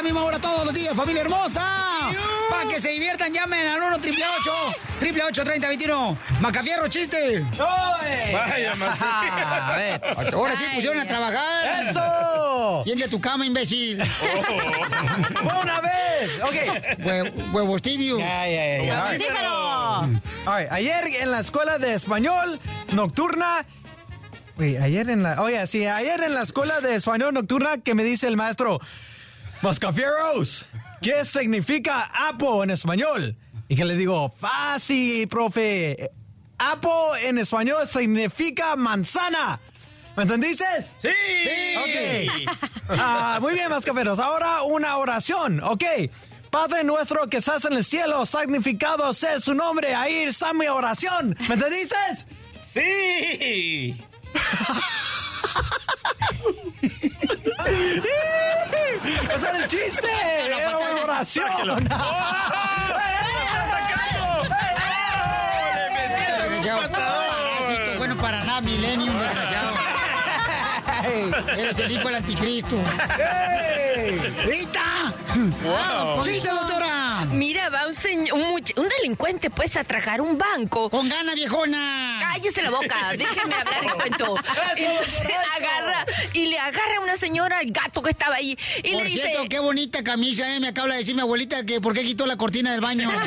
Esta misma hora todos los días, familia hermosa. Para que se diviertan, llamen al 1 triple triple 30 21 Macafierro, chiste. Vaya, A ver, ahora sí pusieron a trabajar. ¡Eso! Tiende a tu cama, imbécil. ¡Una vez! Ok. Hue- huevos tibios. Ya, ya, ya. Sí, pero... Right, Ayer en la escuela de español nocturna. Wait, ayer en la. Oye, sí, ayer en la escuela de español nocturna que me dice el maestro. Mascafieros, ¿qué significa apo en español? Y que le digo, fácil, profe. Apo en español significa manzana. ¿Me entendiste? ¡Sí! Ok. Ah, muy bien, mascaferos. Ahora una oración, ¿ok? Padre nuestro que estás en el cielo, significado sea su nombre. Ahí está mi oración. ¿Me entendiste? ¡Sí! ¡Ese era el chiste! ¡Era una oración! Parásito, bueno para nada, Millennium, desgraciado. Eres el hijo del anticristo. ¡Rita! ¡Chiste, doctora! Mira, va un, señor, un, much- un delincuente, pues, a atracar un banco. ¡Con gana, viejona! Cállese la boca, déjeme hablar y cuento. Entonces agarra y le agarra a una señora el gato que estaba ahí y Por le dice... cierto, qué bonita camisa, ¿eh? Me acaba de decir mi abuelita que por qué quitó la cortina del baño.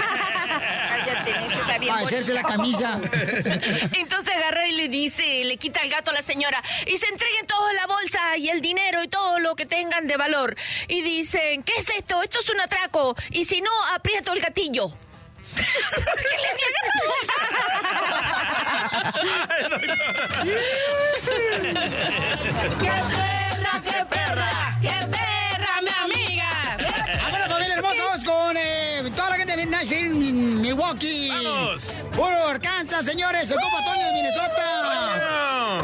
Cállate, eso está bien Para hacerse la camisa. Entonces agarra y le dice, le quita el gato a la señora y se entreguen todo la bolsa y el dinero y todo lo que tengan de valor. Y dicen, ¿qué es esto? Esto es un atraco. Y si no, aprieto el gatillo. ¡Qué perra, qué perra! ¡Qué perra, mi amiga! Ahora, familia hermosa, vamos con eh, toda la gente de Nashville, Milwaukee. ¡Vamos! Puro Arkansas, señores. El Toño de Minnesota.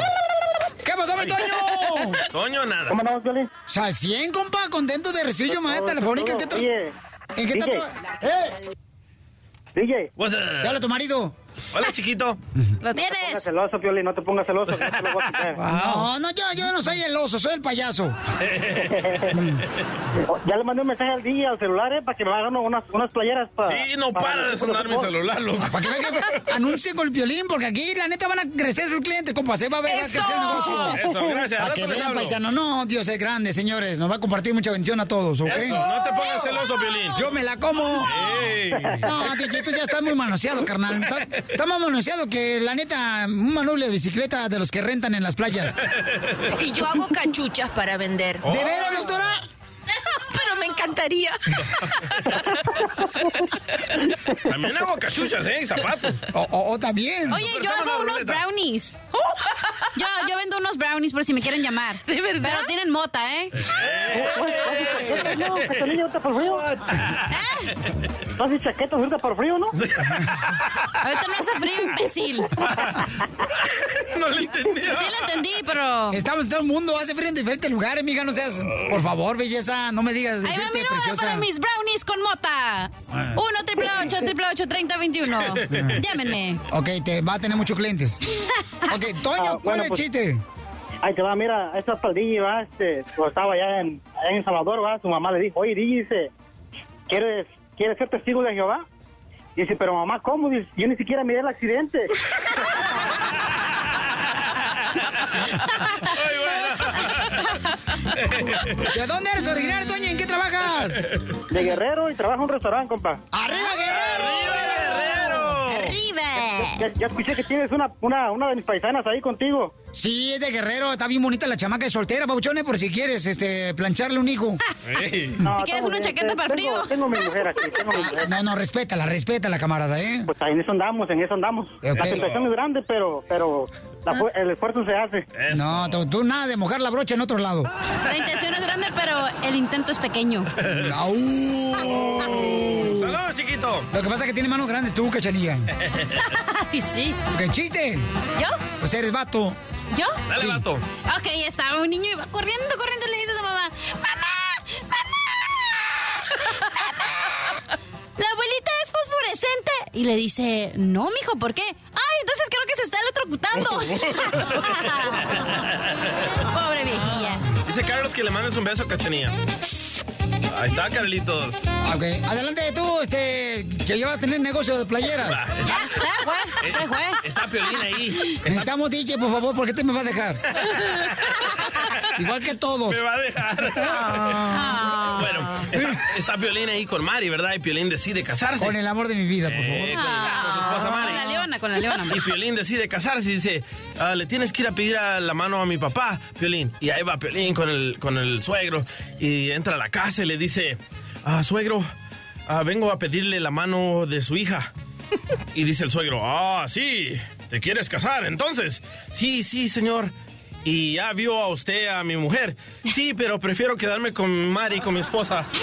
¿Qué pasó, mi Toño? Toño, nada. ¿Cómo andamos, Violín? Sal 100, compa, contento de recibir llamada telefónica. ¿Qué tal? ¿En qué tal? ¡Eh! DJ? ¿Te habla tu marido? Hola, chiquito. ¡Lo pongas tienes! celoso, no te pongas celoso, que no te lo voy a quitar. No, no, yo, yo no soy el oso, soy el payaso. Ya le mandé un mensaje al DJ al celular, eh, para que me hagan unas, unas playeras para... Sí, no para de sonar mi celular, loco. Para que venga, anuncie con el violín, porque aquí la neta van a crecer sus clientes, compa. Se va a ver, va a crecer el negocio. Eso, gracias. Para que vean, paisano. No, Dios es grande, señores. Nos va a compartir mucha bendición a todos, ¿ok? Eso, no te pongas celoso, Violín. Yo me la como. No, DJ, tú ya estás muy manoseado, carnal. Está más manoseado que, la neta, un manubrio de bicicleta de los que rentan en las playas. Y yo hago cachuchas para vender. ¿De veras, doctora? Pero me encantaría. También hago cachuchas, ¿eh? Y zapatos. O, o- o también. Oye, yo hago unos brownies. Yo, yo vendo unos brownies por si me quieren llamar. ¿De verdad? Pero tienen mota, ¿eh? No, ¿No haces chaquetas ahorita por frío, no? Ahorita no hace frío, imbécil. No le entendí. Sí lo entendí, pero... Estamos todo el mundo, hace frío en diferentes lugares, mija, no seas... Por favor, belleza, no me digas Ahí va mi número preciosa. para mis brownies con mota. 1 triple 8 triple 8 30 21. Llámenme. Ok, te va a tener muchos clientes. Ok, Toño, Ah, ¿cuál bueno, es el pues- chiste? Ay, te va, mira, esta es para el DJ, va, este, pues estaba allá en, allá en Salvador, va, su mamá le dijo, oye, DJ, dice, ¿quieres, ¿quieres ser testigo de Jehová? Dice, pero mamá, ¿cómo? Dice, yo ni siquiera miré el accidente. ¿De dónde eres originario, Toño? ¿En qué trabajas? De Guerrero y trabaja en un restaurante, compa. ¡Arriba, guerrero! Ya, ya escuché que tienes una, una, una de mis paisanas ahí contigo. Sí, es de Guerrero, está bien bonita la chamaca de soltera, Pauchones, por si quieres este, plancharle un hijo. Ey. No, Si quieres una bien. chaqueta para frío. Tengo mi mujer aquí, tengo mi mujer. No, no, respétala, respétala, camarada, ¿eh? Pues ahí en eso andamos, en eso andamos. Ok. La tentación es grande, pero, pero la el esfuerzo se hace. Eso. No, tú, tú nada de mojar la brocha en otro lado. La intención es grande, pero el intento es pequeño. Saludos, chiquito. Lo que pasa es que tiene manos grandes tú, cachanilla. Ay, sí. ¿Qué chiste? ¿Yo? Pues eres vato. ¿Yo? Dale, vato. Ok, estaba un niño y iba corriendo, corriendo y le dice a su mamá, ¡Mamá! ¡Mamá! ¡Mamá! La abuelita es fosforescente. Y le dice, no, mijo, ¿por qué? Ay, entonces creo que se está electrocutando. Pobre viejilla. Dice Carlos que le mandes un beso a Cachanía. Ahí está, Carlitos. Ok, adelante tú, este, que ya vas a tener negocio de playeras. Va, Ya, está, se fue, se fue. está Piolín ahí. Está- Necesitamos DJ, por favor, ¿por qué te me vas a dejar? Igual que todos. me va a dejar. Ah. Bueno, está, está Piolín ahí con Mari, ¿verdad? Y Piolín decide casarse. Con el amor de mi vida, por favor. Eh, con, con su esposa Con Mari. la leona, con la leona. Y Piolín decide casarse y dice, "Ah, le tienes que ir a pedir a la mano a mi papá, Piolín. Y ahí va Piolín con el, con el suegro y entra a la casa y le dice, ah, suegro, ah, vengo a pedirle la mano de su hija. Y dice el suegro, ah, sí, ¿te quieres casar entonces? Sí, sí, señor. Y ya vio a usted a mi mujer. Sí, pero prefiero quedarme con Mari, con mi esposa.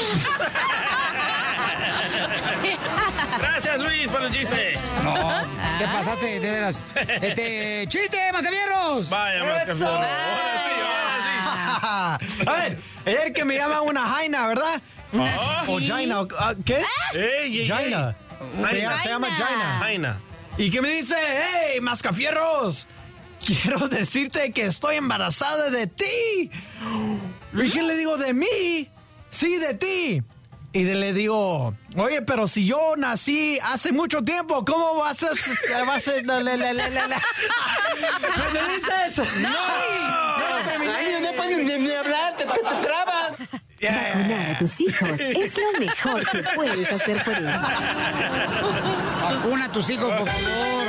Gracias, Luis, por el chiste. No, te pasaste, de veras. Este, chiste, macabierros. Vaya, campeón. Ahora sí, ahora sí. A ver, es el que me llama una jaina, ¿verdad? Ah. O jaina, ah, ¿qué? Ey, ey, ey. Jaina. Se, Jaina. se llama jaina. Jaina. ¿Y qué me dice? ¡Hey, mascafierros! Quiero decirte que estoy embarazada de ti. ¿Y qué le digo de mí? Sí, de ti. Y de- le digo, oye, pero si yo nací hace mucho tiempo, ¿cómo vas a... Vas a la, la, la, la, la, la? ¿Me le dices? No. No, no puedes ni, ni hablar, te, te, te trabas. Vacunar a tus hijos es lo mejor que puedes hacer por ellos. Vacuna a tus hijos, por favor.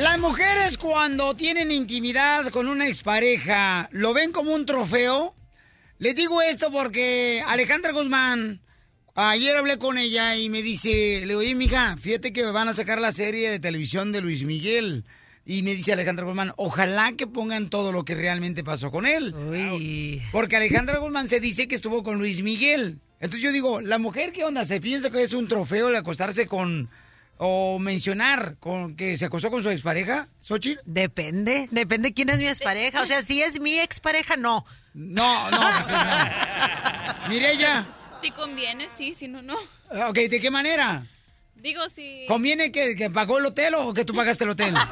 Las mujeres cuando tienen intimidad con una expareja, ¿lo ven como un trofeo? Les digo esto porque Alejandra Guzmán, ayer hablé con ella y me dice, le digo, oye, mija, fíjate que van a sacar la serie de televisión de Luis Miguel. Y me dice Alejandra Guzmán, ojalá que pongan todo lo que realmente pasó con él. Porque Alejandra Guzmán se dice que estuvo con Luis Miguel. Entonces yo digo, la mujer, ¿qué onda? ¿Se piensa que es un trofeo el acostarse con... o mencionar con que se acostó con su expareja, Xochitl? Depende, depende quién es mi expareja. O sea, si es mi expareja, no. No, no, pues no. Mireya, Si conviene, sí, si no, no. ok, ¿de qué manera? Digo, si... ¿Conviene que, que pagó el hotel o que tú pagaste el hotel?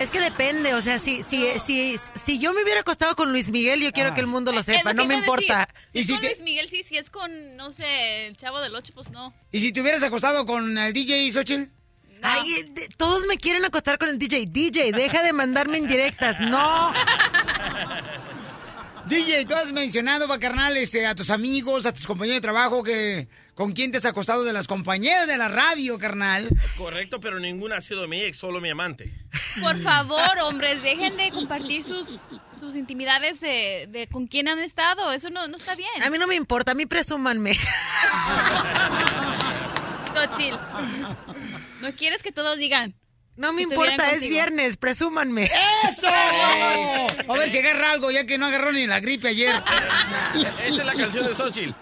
Es que depende, o sea, si, si, si, si yo me hubiera acostado con Luis Miguel, yo quiero que el mundo lo sepa, no me importa. decir. Si con Luis Miguel, sí, si es con, no sé, el chavo del 8, pues no. ¿Y si te hubieras acostado con el DJ Xochitl? Ay, de- todos me quieren acostar con el DJ. DJ, deja de mandarme indirectas. No. DJ, tú has mencionado, va, carnal, este, a tus amigos, a tus compañeros de trabajo, que con quién te has acostado de las compañeras de la radio, carnal. Correcto, pero ninguna ha sido mi ex, solo mi amante. Por favor, hombres, dejen de compartir sus, sus intimidades de, de con quién han estado. Eso no, no está bien. A mí no me importa, a mí presúmanme. No, chill. No quieres que todos digan. No me importa, es viernes, presúmanme. ¡Eso! A ver si agarra algo, ya que no agarró ni la gripe ayer. Esa es la canción de Xochitl.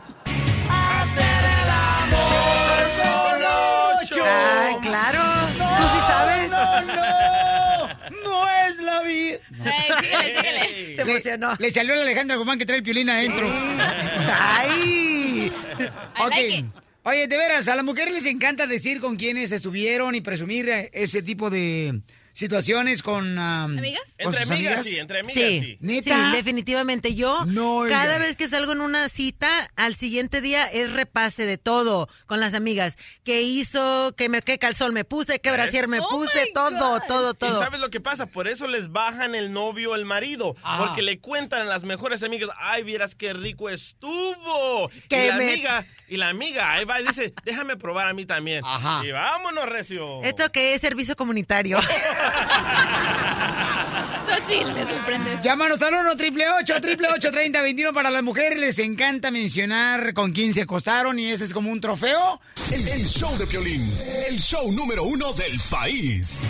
Ay, claro. Tú sí sabes. No, no, no es la vida. Ey, síguele, síguele. Se emocionó. Le salió la Alejandra Guzmán que trae el piolín adentro. Ay. I Ok. like it. Oye, de veras, a las mujeres les encanta decir con quiénes estuvieron y presumir eh, ese tipo de situaciones con... am, ¿Amigas? con Entre sus amigas, sí, entre amigas, Sí, sí. ¿Neta? sí, definitivamente. Yo, No, cada vez que salgo en una cita, al siguiente día es repase de todo con las amigas. ¿Qué hizo? ¿Qué, me, qué calzón me puse? ¿Qué brasier me Oh puse? Todo, God. todo, ¿Y todo. sabes lo que pasa? Por eso les bajan el novio el marido. Ah. Porque le cuentan a las mejores amigas, ay, vieras qué rico estuvo. Y Que la me- amiga, y la amiga, ahí va y dice, déjame probar a mí también. Ajá. Y vámonos, recio. Esto que es servicio comunitario. Me sorprende. Llámanos al 1 triple 8 triple 8 30 21 para las mujeres. Les encanta mencionar con quién se acostaron y ese es como un trofeo. El, el show de Piolín, el show número uno del país.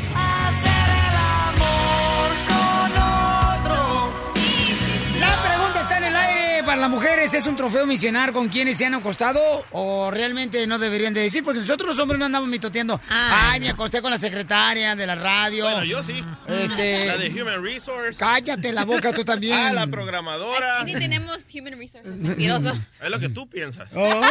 El aire. las mujeres es un trofeo misionar con quienes se han acostado o realmente no deberían de decir? Porque nosotros los hombres no andamos mitoteando. Ay, me acosté con la secretaria de la radio. Bueno, yo sí. Este- La de Human Resource. Cállate la boca tú también. Ah, la programadora. Aquí ni tenemos human resources. mentiroso. Es lo que tú piensas. Oh.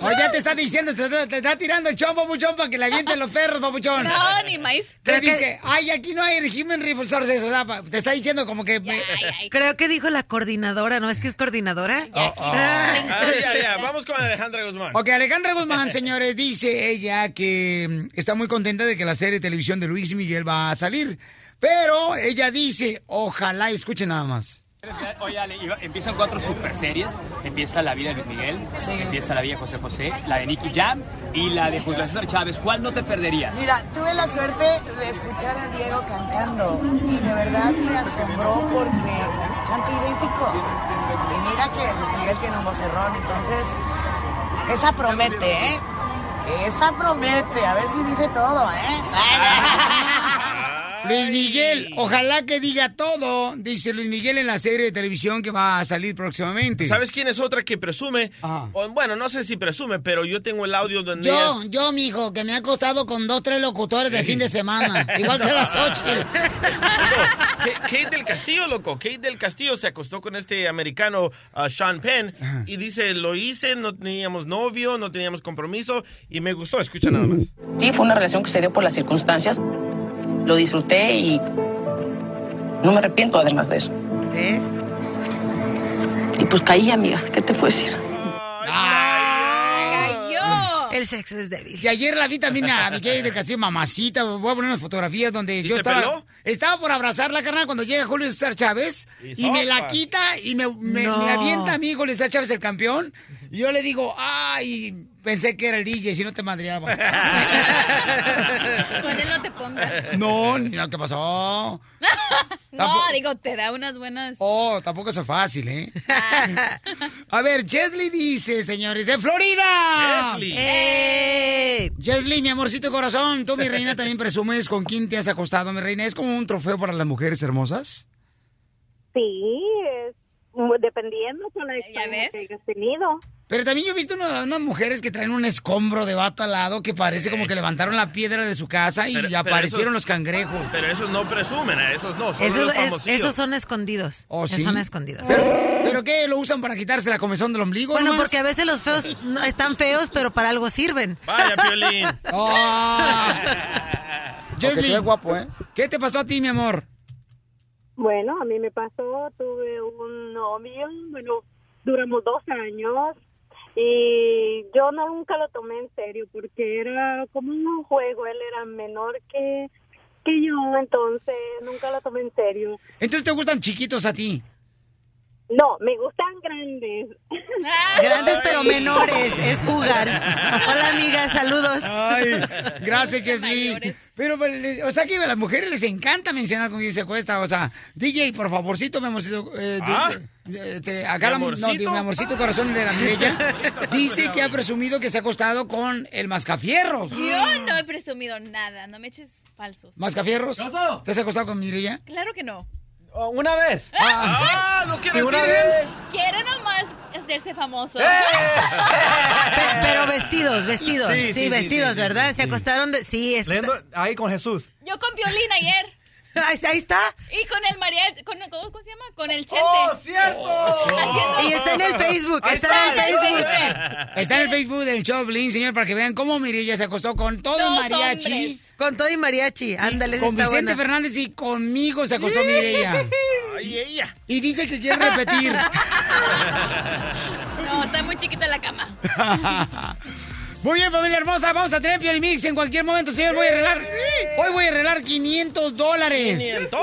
O ya te está diciendo, te, te- te está tirando el chombo, papuchón, para que le avienten los perros, papuchón. No, ni maíz. Te dice, ay, aquí no hay Human Resources. O sea, pa- te está diciendo como que... me- Creo que dijo la coordinadora, ¿no es que es coordinadora? Oh, oh. Ah, ya, ya. Vamos con Alejandra Guzmán. Ok, Alejandra Guzmán, señores, dice ella que mm, está muy contenta de que la serie de televisión de Luis Miguel va a salir. Pero ella dice, ojalá, escuchen nada más. Oye, Ale, empiezan cuatro super series. Empieza la vida de Luis Miguel, empieza la vida de José José, la de Nicky Jam y la de Julio César Chávez. ¿Cuál no te perderías? Mira, tuve la suerte de escuchar a Diego cantando y de verdad me asombró porque canta idéntico. Y mira que Luis Miguel tiene un vocerrón, entonces esa promete, ¿eh? Esa promete, a ver si dice todo, ¿eh? Luis Miguel, ojalá que diga todo, dice Luis Miguel en la serie de televisión que va a salir próximamente. ¿Sabes quién es otra que presume? O, bueno, no sé si presume, pero yo tengo el audio donde Yo, ella- yo, mijo, que me ha acostado con dos, tres locutores de fin de semana. Igual que las ocho. Ka- Kate del Castillo, loco. Kate del Castillo se acostó con este americano uh, Sean Penn y dice, lo hice, no teníamos novio, no teníamos compromiso y me gustó. Escucha nada más. Sí, fue una relación que se dio por las circunstancias. Lo disfruté y no me arrepiento además de eso. ¿Ves? Y pues caí, amiga. ¿Qué te puedo decir? El sexo es débil. Y ayer la vi también a Miguel de Castillo, mamacita. Voy a poner unas fotografías donde yo te estaba. peló? Estaba por abrazarla, carnal, cuando llega Julio César Chávez. Y Y, me la quita y me, me- No. me avienta a mí Julio César Chávez, el campeón. Y yo le digo, ay, pensé que era el DJ, si no te madreaba. Con él no te pongas. no, no, ¿qué pasó? No, digo, te da unas buenas. Oh, tampoco es fácil, ¿eh? A ver, Chesley dice, señores, de Florida. Chesley. ¡Eh! Chesley, mi amorcito corazón, tú, mi reina, también presumes con quién te has acostado, mi reina. ¿Es como un trofeo para las mujeres hermosas? Sí, es, dependiendo con la experiencia que hayas tenido. Pero también yo he visto una- unas mujeres que traen un escombro de vato al lado que parece como que levantaron la piedra de su casa y Pero- pero aparecieron esos- los cangrejos. Pero esos no presumen, ¿eh? esos no, son Esos, los famosillos. esos son escondidos. ¿Oh, Esos? Son escondidos. ¿Pero qué? ¿Lo usan para quitarse la comezón del ombligo? Bueno, nomás? porque a veces los feos no, están feos, pero para algo sirven. Vaya, Piolín. Chesley, guapo, ¿eh? ¿qué te pasó a ti, mi amor? Bueno, a mí me pasó, tuve un novio, bueno, duramos dos años y yo nunca lo tomé en serio porque era como un juego, él era menor que, que yo, entonces nunca lo tomé en serio. Entonces te gustan chiquitos a ti. No, me gustan grandes. Grandes pero menores, es jugar. Hola amiga, saludos. Ay, gracias, Chesley. Pero, pero, le- o sea que a las mujeres les encanta mencionar con quién se cuesta. O sea, DJ, por favorcito, mi amorcito. eh, ¿Ah? este, acá la, ¿Mi no, amorcito? digo, mi amorcito corazón de la Mirella dice que ha presumido que se ha acostado con el mascafierros. Yo no he presumido nada, no me eches falsos. ¿Mascafierros? ¿Te has acostado con Mirella? Claro que no. Una vez. ¡Ah! ¡No Sí, quiero una vez. Quiere nomás hacerse famoso. Pe- Pero vestidos, vestidos. Sí, Sí, sí, sí, vestidos, sí, sí, ¿verdad? sí, Se sí. acostaron de... Sí, es... Leyendo ahí con Jesús. Yo con Piolín ayer. Ahí, ahí está. Y con el mariachi, con, ¿cómo, cómo se llama? Con el chente. ¡Oh, cierto! Haciendo- Y está en el Facebook, Ahí está, en el Facebook. Está en el Facebook del Choplin, señor, para que vean cómo Mirella se acostó con todo el Dos mariachi. hombres. Con todo y mariachi, ándale. Con Vicente buena. Fernández y conmigo se acostó Mirella. Ay, ella. Y dice que quiere repetir. No, está muy chiquita la cama. Muy bien, familia hermosa, vamos a tener Pioli Mix en cualquier momento, señor. Voy a arreglar. Hoy voy a arreglar 500 dólares. 500.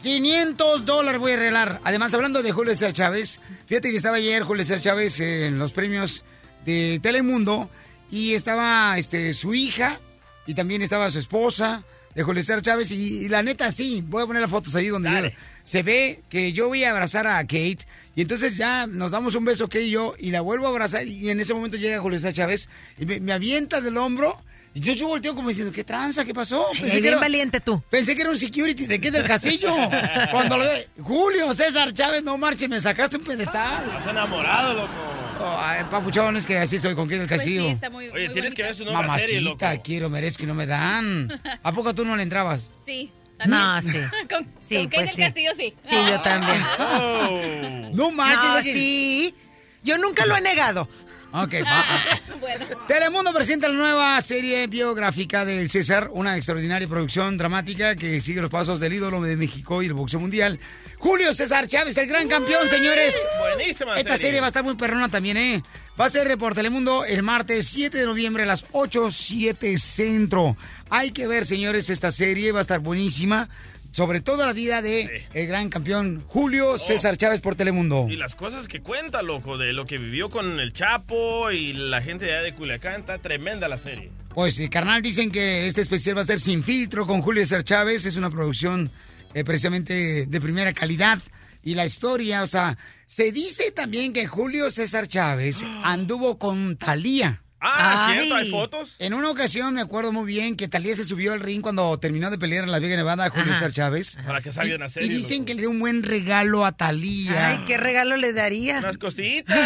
500 dólares voy a arreglar. Además, hablando de Julio César Chávez, fíjate que estaba ayer Julio César Chávez en los premios de Telemundo y estaba este, su hija y también estaba su esposa de Julio César Chávez y, y la neta sí, voy a poner las fotos ahí donde yo- se ve que yo voy a abrazar a Kate y entonces ya nos damos un beso Kate y yo y la vuelvo a abrazar y en ese momento llega Julio César Chávez y me, me avienta del hombro Y yo, yo volteo como diciendo, ¿qué tranza? ¿Qué pasó? Ay, bien valiente tú. Pensé que era un security de qué del castillo. Cuando lo ve, Julio César Chávez, no marche, me sacaste un pedestal. Estás enamorado, loco. Oh, ay, papuchón, es que así soy con qué del Pues castillo. sí, está muy, Oye, muy tienes que ver su nueva serie, loco. Mamacita, quiero, merezco y no me dan. ¿A poco tú no le entrabas? Sí. No, sí. Con, Sí, con Kate pues del sí. Castillo, sí. Sí, yo también. Oh. No manches. No, sí. Yo nunca lo he negado. Ok, va. bueno. Telemundo presenta la nueva serie biográfica del César, una extraordinaria producción dramática que sigue los pasos del ídolo de México y el boxeo mundial. Julio César Chávez, el gran campeón, señores. Buenísima Esta serie. va a estar muy perrona también, ¿eh? Va a ser por Telemundo el martes 7 de noviembre a las 8, 7 centro. Hay que ver, señores, esta serie va a estar buenísima. Sobre toda la vida de el gran campeón Julio César Chávez por Telemundo. Y las cosas que cuenta, loco, de lo que vivió con el Chapo y la gente de allá de Culiacán, está tremenda la serie. Pues, eh, carnal, dicen que este especial va a ser sin filtro con Julio César Chávez. Es una producción eh, precisamente de primera calidad. Y la historia, o sea, se dice también que Julio César Chávez anduvo con Talía. Ah, ¿es cierto? ¿Hay fotos? En una ocasión me acuerdo muy bien que Talía se subió al ring cuando terminó de pelear en Las Vegas, Nevada, a Julio. César Chávez. Para que salga en la Y serie. dicen que le dio un buen regalo a Talía. Ay, ¿qué regalo le daría? Unas costillitas.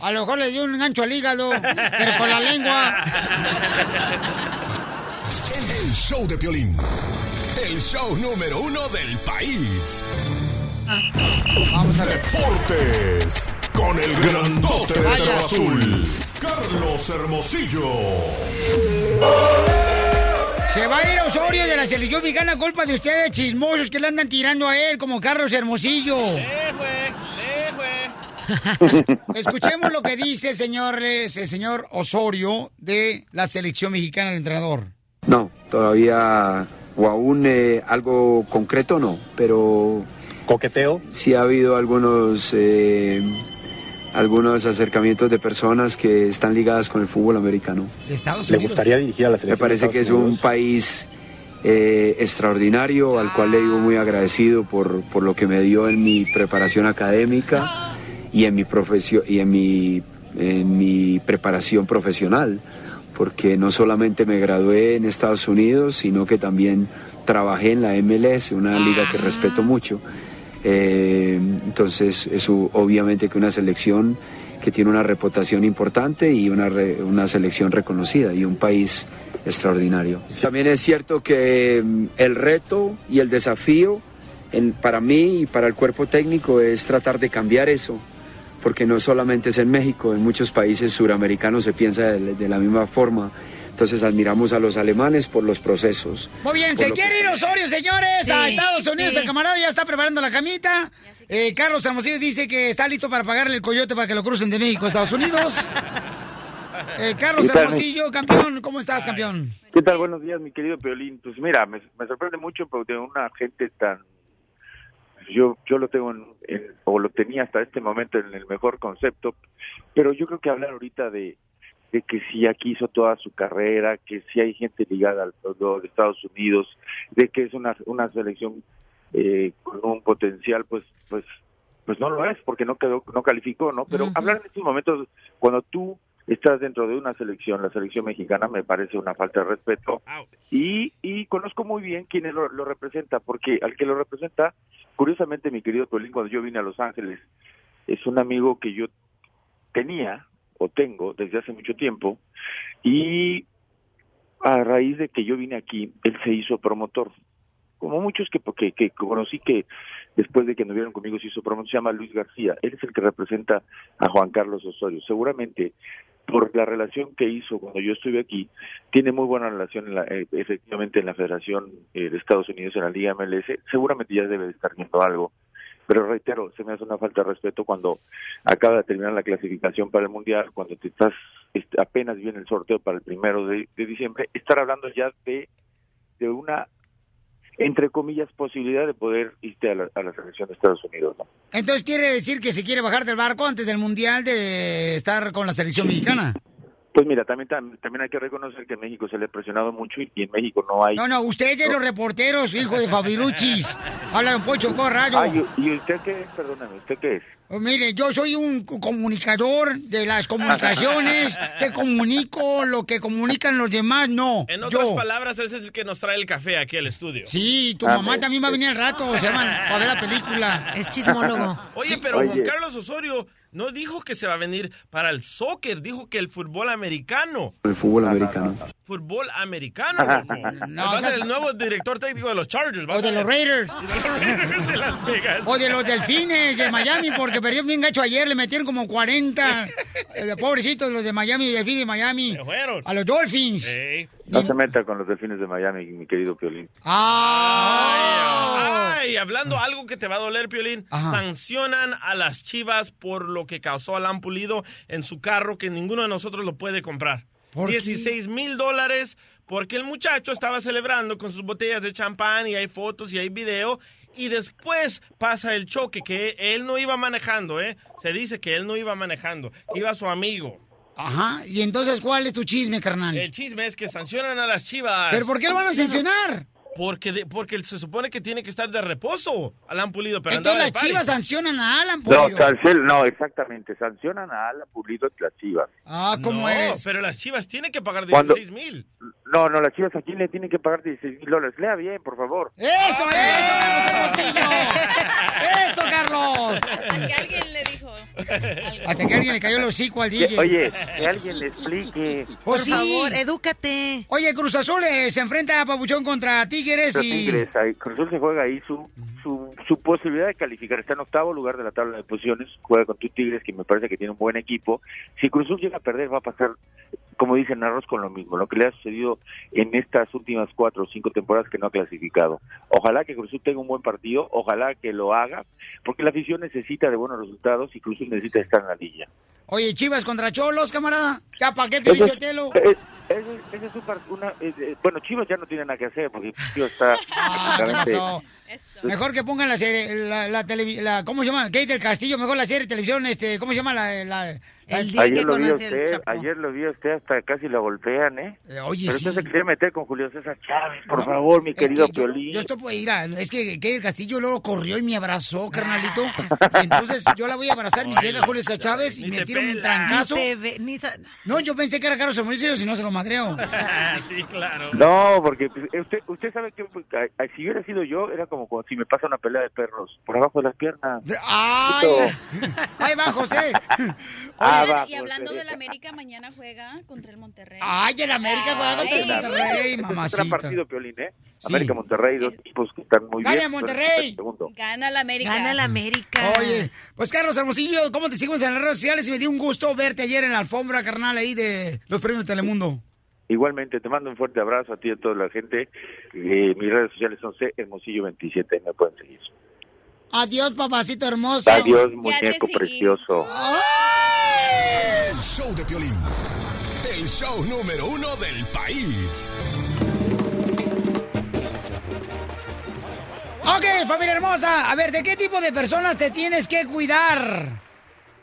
A lo mejor le dio un gancho al hígado, pero con la lengua. El show de Piolín. El show número uno del país. Vamos a ver. Deportes. Con el grandote de Cerro Azul. Carlos Hermosillo. Se va a ir Osorio de la selección mexicana a culpa de ustedes chismosos que le andan tirando a él como Carlos Hermosillo. Escuchemos lo que dice, señores, el señor Osorio de la selección mexicana, el entrenador. No, todavía o aún eh, algo concreto no, pero... ¿Coqueteo? Sí, ha habido algunos, eh, algunos acercamientos de personas que están ligadas con el fútbol americano. De Estados ¿Le gustaría dirigir a la selección? Me parece que es un país eh, extraordinario al cual le digo muy agradecido por, por lo que me dio en mi preparación académica y en mi profesión y en mi, en mi preparación profesional, porque no solamente me gradué en Estados Unidos, sino que también trabajé en la MLS, una liga que respeto mucho. Eh, entonces, es obviamente que una selección que tiene una reputación importante y una, re- una selección reconocida y un país extraordinario. También es cierto que mm, el reto y el desafío en- para mí y para el cuerpo técnico es tratar de cambiar eso, porque no solamente es en México, en muchos países suramericanos se piensa de, de la misma forma. Entonces admiramos a los alemanes por los procesos. Muy bien, se que- quiere ir Osorio, señores, a Sí, Estados Unidos. sí. El camarada ya está preparando la camita. Eh, Carlos Hermosillo dice que está listo para pagarle el coyote para que lo crucen de México a Estados Unidos. Eh, Carlos ¿Qué tal, Hermosillo, campeón, ¿cómo estás, campeón? ¿Qué tal? Buenos días, mi querido Peolín. Pues mira, me, me sorprende mucho porque una gente tan... Yo yo lo tengo, en, en- o lo tenía hasta este momento en el mejor concepto, pero yo creo que hablar ahorita de, de que sí aquí hizo toda su carrera, que sí hay gente ligada al pueblo de Estados Unidos, de que es una, una selección eh, con un potencial, pues pues pues no lo es porque no quedó no calificó, ¿no? Pero hablar en estos momentos cuando tú estás dentro de una selección, la selección mexicana me parece una falta de respeto. Y, y conozco muy bien quién lo, lo representa, porque al que lo representa, curiosamente mi querido Tolín, cuando yo vine a Los Ángeles, es un amigo que yo tenía o tengo desde hace mucho tiempo y a raíz de que yo vine aquí, él se hizo promotor. Como muchos que, que, que conocí que después de que anduvieron conmigo se hizo promotor, se llama Luis García. Él es el que representa a Juan Carlos Osorio. Seguramente por la relación que hizo cuando yo estuve aquí, tiene muy buena relación en la- eh, efectivamente en la Federación eh, de Estados Unidos, en la Liga MLS, seguramente ya debe de estar viendo algo. Pero reitero, se me hace una falta de respeto cuando acaba de terminar la clasificación para el Mundial, cuando te estás este, apenas viene el sorteo para el primero de, diciembre, estar hablando ya de, de una, entre comillas, posibilidad de poder irte a la, a la selección de Estados Unidos. ¿no? Entonces quiere decir que se quiere bajar del barco antes del Mundial de estar con la selección mexicana. Pues mira, también, tam- también hay que reconocer que en México se le ha presionado mucho y, en México no hay... No, no, usted es de los reporteros, hijo de Fabiruchis. Habla Don Pocho Corrado. Ay, ¿y y usted qué es? Perdóname, ¿usted qué es? Oh, mire, yo soy un co- comunicador de las comunicaciones. Te comunico lo que comunican los demás, no. En otras yo. palabras, ese es el que nos trae el café aquí al estudio. Sí, tu mamá también va a venir al rato, se van a ver la película. Es chismólogo. Oye, pero Oye. Juan Carlos Osorio no dijo que se va a venir para el soccer, dijo que el fútbol americano. El fútbol americano. Fútbol americano. va a ser el nuevo director técnico de los Chargers. O de los Raiders. De los Raiders de Las Vegas. O de los delfines de Miami, porque perdió bien gacho ayer, le metieron como 40. Eh, Pobrecitos los de Miami, delfines de Miami. A los Dolphins. No se meta con los delfines de Miami, mi querido Piolín. ¡Ah! Ay, hablando algo que te va a doler, Piolín, sancionan a las chivas por lo que causó Alan Pulido en su carro, que ninguno de nosotros lo puede comprar. ¿Por qué? 16 mil dólares porque el muchacho estaba celebrando con sus botellas de champán y hay fotos y hay video. Y después pasa el choque, que él no iba manejando, ¿eh? Se dice que él no iba manejando, que iba su amigo. Ajá, y entonces, ¿cuál es tu chisme, carnal? El chisme es que sancionan a las chivas. ¿Pero por qué lo van a sancionar? Porque, de- porque se supone que tiene que estar de reposo, Alan Pulido. Pero Entonces las chivas sancionan a Alan No, Pulido. cancel, no, exactamente. Sancionan a Alan Pulido y las chivas. Ah, ¿cómo No, eres? pero las chivas tienen que pagar Cuando- 16 mil. No, no, las chivas aquí le tienen que pagar 16 mil dólares. Lea bien, por favor. ¡Eso, eso, Carlos Hermosillo! ¡Eso, Carlos! Hasta que alguien le dijo. Hasta que alguien le cayó el hocico al DJ. Oye, que alguien le explique. Pues Por sí. favor, edúcate. Oye, Cruz Azul eh, se enfrenta a Papuchón contra Tigres y... Tigres, ahí, Cruz Azul se juega ahí su, su, su posibilidad de calificar. Está en octavo lugar de la tabla de posiciones. Juega con tu Tigres, que me parece que tiene un buen equipo. Si Cruz Azul llega a perder, va a pasar, como dicen, arroz con lo mismo. Lo que le ha sucedido en estas últimas cuatro o cinco temporadas que no ha clasificado. Ojalá que Cruz Azul tenga un buen partido. Ojalá que lo haga. Porque la afición necesita de buenos resultados y Cruz Azul necesita estar en la liga. Oye, Chivas contra Cholos, camarada. ¿Ya para qué, eh, ese- es una, bueno, Chivas ya no tiene nada que hacer porque Chivas está Ah, ¿qué prácticamente- Mejor que pongan la serie, la, la, televi- la- ¿cómo se llama? Kate del Castillo, mejor la serie de televisión, este, ¿cómo se llama? La, la- la- Ayer lo vio usted, ayer lo vio usted hasta casi la golpean, ¿eh? oye, Pero sí. usted se quiere meter con Julio César Chávez, por favor, mi querido que yo, Piolín. yo estoy por ir a- es que Kate del Castillo luego corrió y me abrazó, carnalito. Entonces yo la voy a abrazar, mi llega Julio César Chávez y me tira un trancazo. Ni te ve- ni sa- No, yo pensé que era Carlos Hermosillo, si no se lo madreo. sí, claro. No, porque pues, eh, usted, usted sabe que pues, a- a- si hubiera sido yo, era como cuando si me pasa una pelea de perros por abajo de las piernas. ¡Ay! Ahí va, José. Ah, va, y hablando del eh, América, mañana juega contra el Monterrey. Ay, el América juega contra el. Monterrey, Es un mamacita. gran partido, Piolín, ¿eh? América Monterrey, dos equipos que están muy ¡Gana bien. Monterrey! Gana la América. Gana la América. Oye, pues Carlos Hermosillo, ¿cómo te seguimos en las redes sociales? Y me dio un gusto verte ayer en la alfombra, carnal, ahí de los premios de Telemundo. Igualmente, te mando un fuerte abrazo a ti y a toda la gente. Eh, mis redes sociales son C Hermosillo27, ahí me pueden seguir. Adiós, papacito hermoso. Adiós, muñeco precioso. El show de Piolín. El show número uno del país. Ok, familia hermosa. A ver, ¿de qué tipo de personas te tienes que cuidar?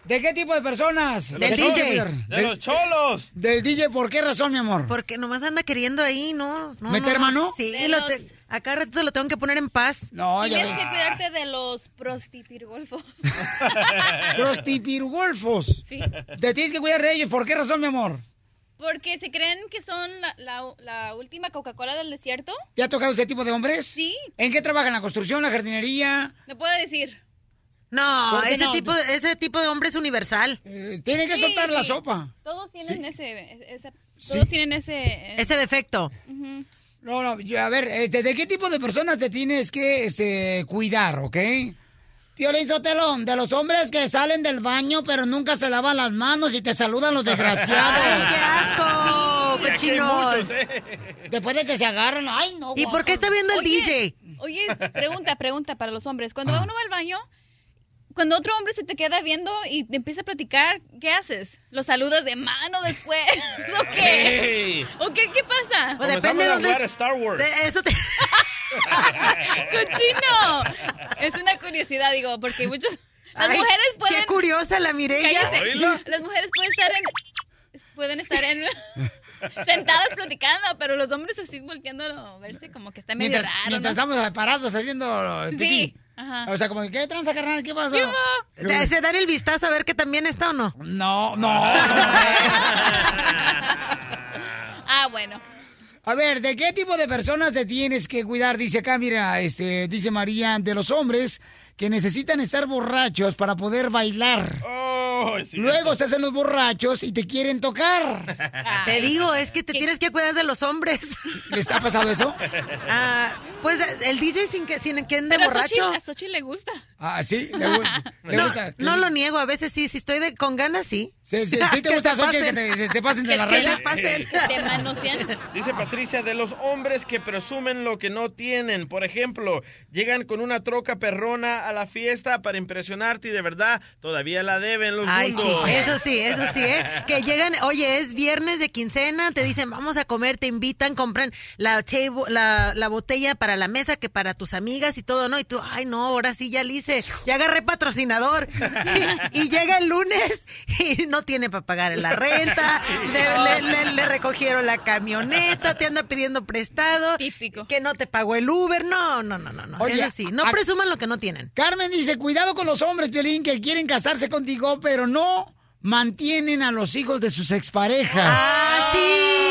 ¿De qué tipo de personas? Del ¿Te tienes que DJ. De los cholos. Del DJ, ¿por qué razón, mi amor? Porque nomás anda queriendo ahí, ¿no? no ¿Meter no. mano? Sí, lo los- te- ratito lo tengo que poner en paz. No, ya Tienes ves. que cuidarte de los prostipirgolfos. Prostipirgolfos. Sí. Te tienes que cuidar de ellos. ¿Por qué razón, mi amor? Porque se creen que son la, la- la última Coca-Cola del desierto. ¿Te ha tocado ese tipo de hombres? Sí. ¿En qué trabajan? ¿La construcción, la jardinería? No puedo decir. No, ¿Por qué ese no? tipo, ese tipo de hombre es universal. tiene que Sí, soltar la sí. sopa. Todos tienen ese, ese- Sí. todos tienen ese, Ese defecto. No, no, yo, a ver, este, ¿de qué tipo de personas te tienes que este, cuidar, ok? Piolín Sotelo, de los hombres que salen del baño pero nunca se lavan las manos y te saludan los desgraciados. ¡Ay, qué asco! ¡Cochinos! muchos, ¿eh? Después de que se agarran, ay, no. ¿Y por qué está viendo el Oye, DJ? Oye, pregunta, pregunta para los hombres. Cuando uno va al baño, cuando otro hombre se te queda viendo y te empieza a platicar, ¿qué haces? ¿Lo saludas de mano después? ¿O qué? ¿O qué, qué pasa? Pues depende de dónde. Star Wars. de- eso te- ¡Cochino! Es una curiosidad, digo, porque muchos... Las Ay, mujeres pueden... Qué curiosa la Mireya. Las mujeres pueden estar en... pueden estar en sentadas platicando, pero los hombres así volteando a verse como que está medio Mientras, raro. mientras ¿no? estamos parados haciendo pipí. Sí, ajá. O sea, como, ¿qué tranza, carnal? ¿Qué pasó? ¿De- ¿Se dan el vistazo a ver que también está o no? No, no. Ah, bueno. A ver, ¿de qué tipo de personas te tienes que cuidar? Dice acá, mira, este, dice María, de los hombres que necesitan estar borrachos para poder bailar. Luego se hacen los borrachos y te quieren tocar. Te digo, es que te tienes que cuidar de los hombres. ¿Les ha pasado eso? Ah, pues el DJ sin que, sin que ande Pero a borracho. A Xochitl le gusta. Ah, sí, le gusta. le no, gusta. no lo niego, a veces sí, si estoy de, con ganas, sí. Sí, sí, sí te gusta, se Xochitl, que te, se te pasen de la raya. pasen. Te manosean. Dice Patricia, de los hombres que presumen lo que no tienen. Por ejemplo, llegan con una troca perrona a la fiesta para impresionarte y de verdad todavía la deben los Ay, sí, eso sí, eso sí, ¿eh? Que llegan, oye, es viernes de quincena, te dicen, vamos a comer, te invitan, compran la, table- la, la botella para la mesa que para tus amigas y todo, ¿no? Y tú, ay, no, ahora sí ya le hice, ya agarré patrocinador. Y, y llega el lunes y no tiene para pagar la renta, le, le- le- le recogieron la camioneta, te anda pidiendo prestado. Típico. Que no te pagó el Uber, no, no, no, no, no. Oye, eso sí, no a- presuman lo que no tienen. Carmen dice, cuidado con los hombres, Piolín, que quieren casarse contigo, pero no mantienen a los hijos de sus exparejas. Ah, sí,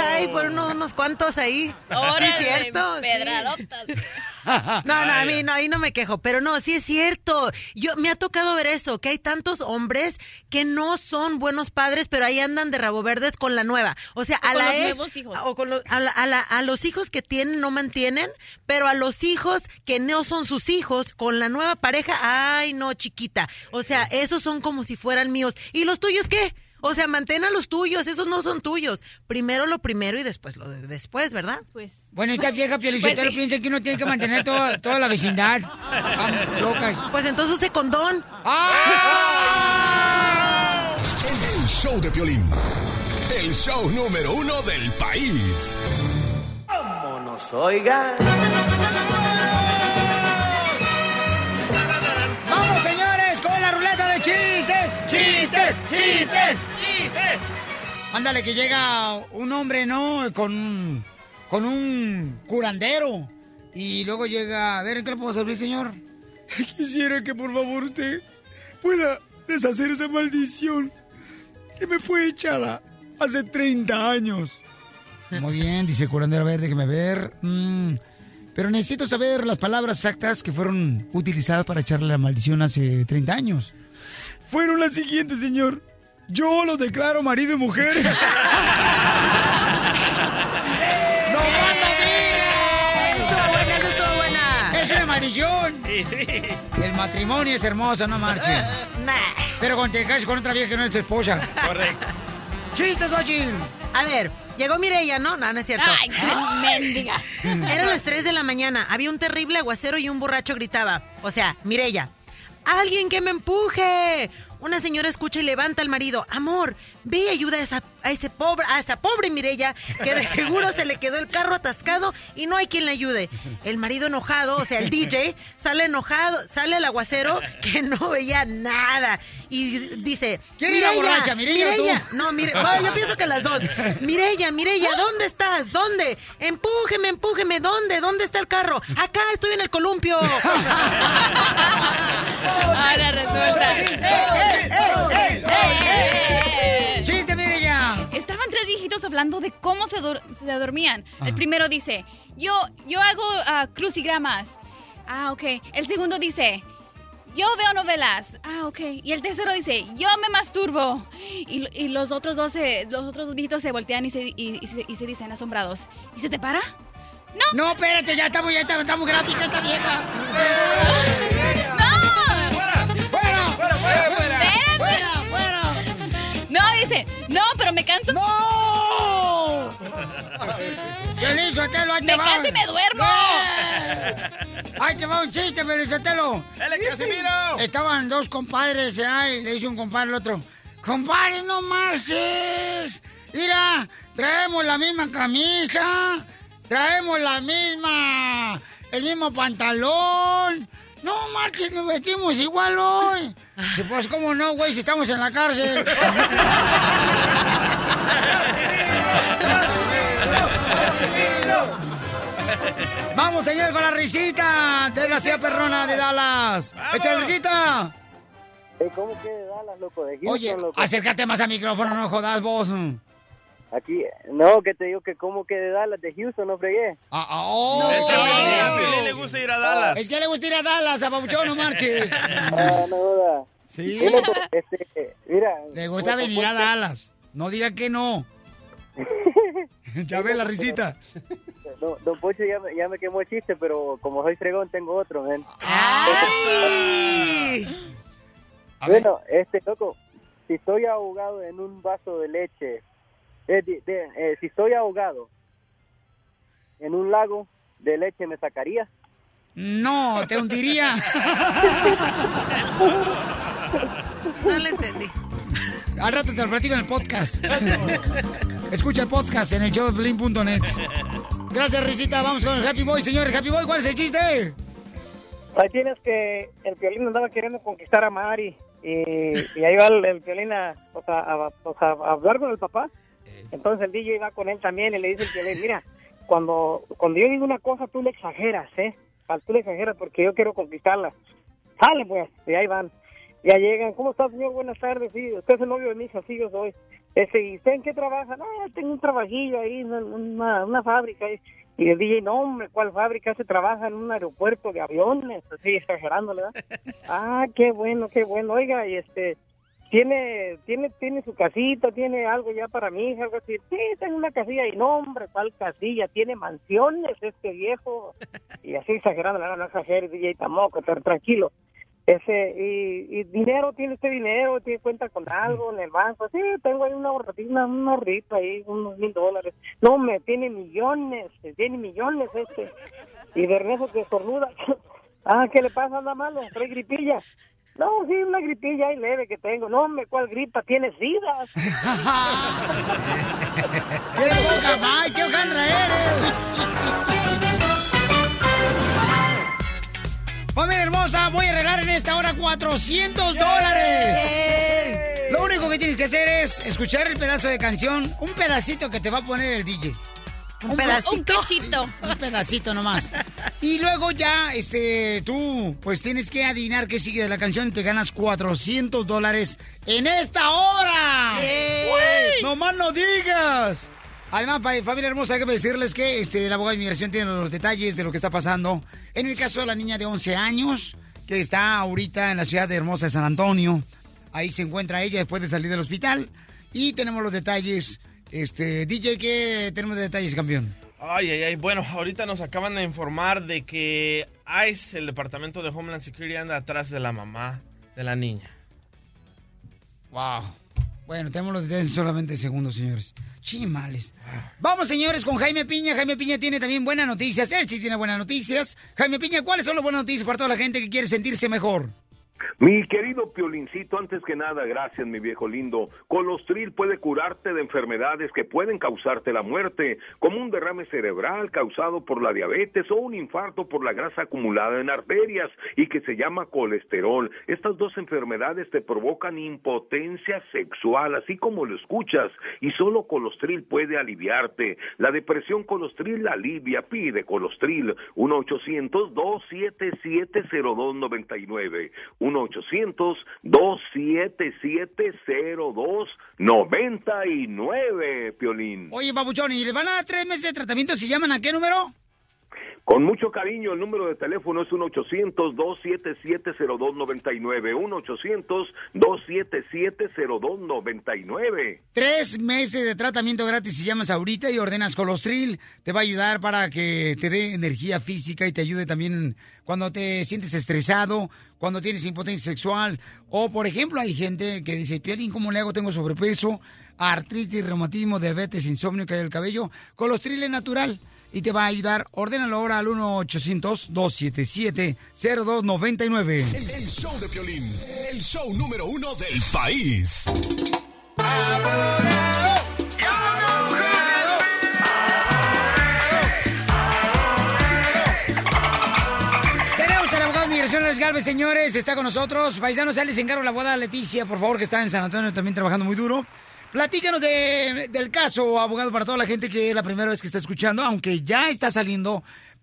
ahí por unos, unos cuantos ahí. Órale, es cierto. sí. pedradotas. No, no, a mí no, ahí no me quejo, pero no, sí es cierto. Yo me ha tocado ver eso, que hay tantos hombres que no son buenos padres, pero ahí andan de rabo verdes con la nueva. O sea, O a con la los ex- nuevos hijos. o con los- a, la- a la- a los hijos que tienen no mantienen, pero a los hijos que no son sus hijos con la nueva pareja, ay, no, chiquita. O sea, esos son como si fueran míos. ¿Y los tuyos qué? O sea, mantén a los tuyos, esos no son tuyos. Primero lo primero y después lo de después, ¿verdad? Pues. Bueno, esta vieja Pues Piolichotero sí. piensa que uno tiene que mantener toda, toda la vecindad. Ah, locas. Pues entonces use condón. El show de Piolín. El show número uno del país. Vámonos, oiga. ¡Vamos, señores, con la ruleta de! ¡Chistes! ¡Chistes! ¡Chistes! Ándale, que llega un hombre, ¿no? Con, con un curandero. Y luego llega, a ver, ¿en qué le puedo servir, señor? Quisiera que por favor usted pueda deshacer esa maldición que me fue echada hace 30 años. Muy bien, dice el curandero, a ver, déjeme ver. Mm, pero necesito saber las palabras exactas que fueron utilizadas para echarle la maldición hace 30 años. Fueron las siguientes, señor. Yo lo declaro marido y mujer. ¡No! Estuvo buena, esa estuvo buena. ¡Es una maldición! Sí, sí. El matrimonio es hermoso, no marches. Pero cuando te cases con otra vieja que no es tu esposa. Correcto. ¡Chistes, Ochil! A ver, llegó Mireya, ¿no? No, no es cierto. Ay, qué mendiga. Eran las 3 de la mañana. Había un terrible aguacero y un borracho gritaba. O sea, Mireya, ¡alguien que me empuje! Una señora escucha y levanta al marido. Amor, ve y ayuda a esa, a ese pobre, a esa pobre Mireya, que de seguro se le quedó el carro atascado y no hay quien le ayude. El marido enojado, o sea, el DJ, sale enojado, sale el aguacero que no veía nada. Y dice. ¿Quién era "Mireya, borracha, Mireya o tú?" Mireya". No, mire, bueno, yo pienso que las dos. Mireya, Mireya, ¿dónde estás? ¿Dónde? Empújeme, empújeme. ¿Dónde? ¿Dónde está el carro? Acá estoy en el columpio. Ahora resulta. ¡Eh! Viejitos hablando de cómo se, se dormían. El primero dice, yo, yo hago ah, crucigramas. Ah, ok. El segundo dice, yo veo novelas. Ah, ok. Y el tercero dice, yo me masturbo. Y, y los otros dos, se- los otros dos viejitos se voltean y se, y- y se, y se dicen asombrados. ¿Y se te para? No. No, espérate, ya estamos, ya estamos, estamos gráfica esta vieja. dice, no, pero me canso. ¡No! Sotelo, ahí te Me va. canso y me duermo. ¡No! Ahí te va un chiste, Piolín Sotelo. ¡Dale, Casimiro! Estaban dos compadres, ¿eh? Ay, le dice un compadre al otro. ¡Compadre, no marches! Mira, traemos la misma camisa, traemos la misma, el mismo pantalón. No marches, nos vestimos igual hoy. Sí, pues, ¿cómo no, güey, si estamos en la cárcel? Vamos, señor, con la risita de la ciudad perrona de Dallas. ¡Echa la risita! ¿Cómo que de Dallas, loco? De Houston, Oye, loco. acércate más al micrófono, no jodas vos. Aquí, no, que te digo que cómo que de Dallas, de Houston, no fregué. Ah, ah, oh. Es que a Piolín- a Piolín le gusta ir a Dallas. Es que le gusta ir a Dallas, a Pabuchón, no marches. Ah, no joda. Sí. Este, mira. Le gusta como- venir a Dallas. No diga que no. ya ve la risita. Don, don Pocho ya, me- ya me quemó el chiste, pero como soy fregón tengo otro, men. Bueno, este, loco, si estoy ahogado en un vaso de leche, eh, de- eh, si estoy ahogado en un lago de leche, ¿me sacaría? No, te hundiría. No le entendí. Al rato te lo platico en el podcast. Escucha el podcast en el showdeblin.net. Gracias, Risita. Vamos con el Happy Boy, señores. Happy Boy, ¿cuál es el chiste? Ahí tienes que el violín andaba queriendo conquistar a Mari y, y ahí va el, el violín a, o sea, a, o sea, a hablar con el papá. Entonces el DJ va con él también y le dice violín, mira, cuando, cuando yo digo una cosa tú le exageras, ¿eh? Tú le exageras porque yo quiero conquistarla. Sale pues, y ahí van. Ya llegan, ¿cómo está señor? Buenas tardes, sí, usted es el novio de mi hija, sí, yo soy. Ese, ¿y usted en qué trabaja? No, tengo un trabajillo ahí, una, una fábrica. ahí. Y el DJ, no, hombre, ¿cuál fábrica? Se trabaja en un aeropuerto de aviones, así exagerándole, ¿verdad? ah, qué bueno, qué bueno. Oiga, y este, tiene, tiene, tiene su casita, tiene algo ya para mi hija, algo así. Sí, tengo una casilla. Y no, hombre, ¿cuál casilla? Tiene mansiones este viejo. Y así exagerando, no, no exagere, DJ, tampoco, estar tranquilo. Ese, y, y dinero, ¿tiene usted dinero? ¿Tiene cuenta con algo en el banco? Sí, tengo ahí una ahorradita, un ahorrito ahí, unos mil dólares. No, me tiene millones, tiene millones este. Y de regreso que estornuda. ah, ¿qué le pasa? Anda malo, trae gripilla. No, sí, una gripilla ahí leve que tengo. No, hombre, ¿cuál gripa? Tiene sida. ¡Qué poca más! ¡Qué hojandra eres! Familia hermosa, voy a arreglar en esta hora 400 dólares. Lo único que tienes que hacer es escuchar el pedazo de canción, un pedacito que te va a poner el DJ. ¿Un pedacito? Un cachito. Un pedacito nomás. Y luego ya, este, tú, pues tienes que adivinar qué sigue de la canción y te ganas 400 dólares en esta hora. ¡Yay! ¡No más no digas! Además, familia hermosa, hay que decirles que este, el abogado de inmigración tiene los detalles de lo que está pasando. En el caso de la niña de 11 años, que está ahorita en la ciudad de hermosa de San Antonio. Ahí se encuentra ella después de salir del hospital. Y tenemos los detalles. Este, DJ, ¿qué tenemos de detalles, campeón? Ay, ay, ay. Bueno, ahorita nos acaban de informar de que ICE, el Departamento de Homeland Security, anda atrás de la mamá de la niña. Wow. Bueno, tenemos los detalles en solamente segundos, señores. Chimales. Vamos, señores, con Jaime Piña. Jaime Piña tiene también buenas noticias. Él sí tiene buenas noticias. Jaime Piña, ¿cuáles son las buenas noticias para toda la gente que quiere sentirse mejor? Mi querido Piolincito, antes que nada, gracias, mi viejo lindo. Colostril puede curarte de enfermedades que pueden causarte la muerte, como un derrame cerebral causado por la diabetes o un infarto por la grasa acumulada en arterias y que se llama colesterol. Estas dos enfermedades te provocan impotencia sexual, así como lo escuchas, y solo Colostril puede aliviarte. La depresión Colostril la alivia. Pide Colostril 1-800-277-0299. 1-800-277-0299, Piolín. Oye, Pabuchón, ¿y les van a dar tres meses de tratamiento si llaman a qué número? Con mucho cariño, el número de teléfono es 1-800-277-0299. 1-800-277-0299. Tres meses de tratamiento gratis si llamas ahorita y ordenas Colostril. Te va a ayudar para que te dé energía física y te ayude también cuando te sientes estresado, cuando tienes impotencia sexual. O, por ejemplo, hay gente que dice, Piolín, ¿cómo le hago? Tengo sobrepeso, artritis, reumatismo, diabetes, insomnio, caída del cabello. Colostril es natural y te va a ayudar. Ordénalo ahora al 1-800-277-0299. El, el show de Piolín, el show número uno del país. Tenemos al abogado de migración, Alex Galvez, señores, está con nosotros. Paisanos, ya les encargo la boda a Leticia, por favor, que está en San Antonio también trabajando muy duro. Platícanos de- del caso, abogado, para toda la gente que es la primera vez que está escuchando, aunque ya está saliendo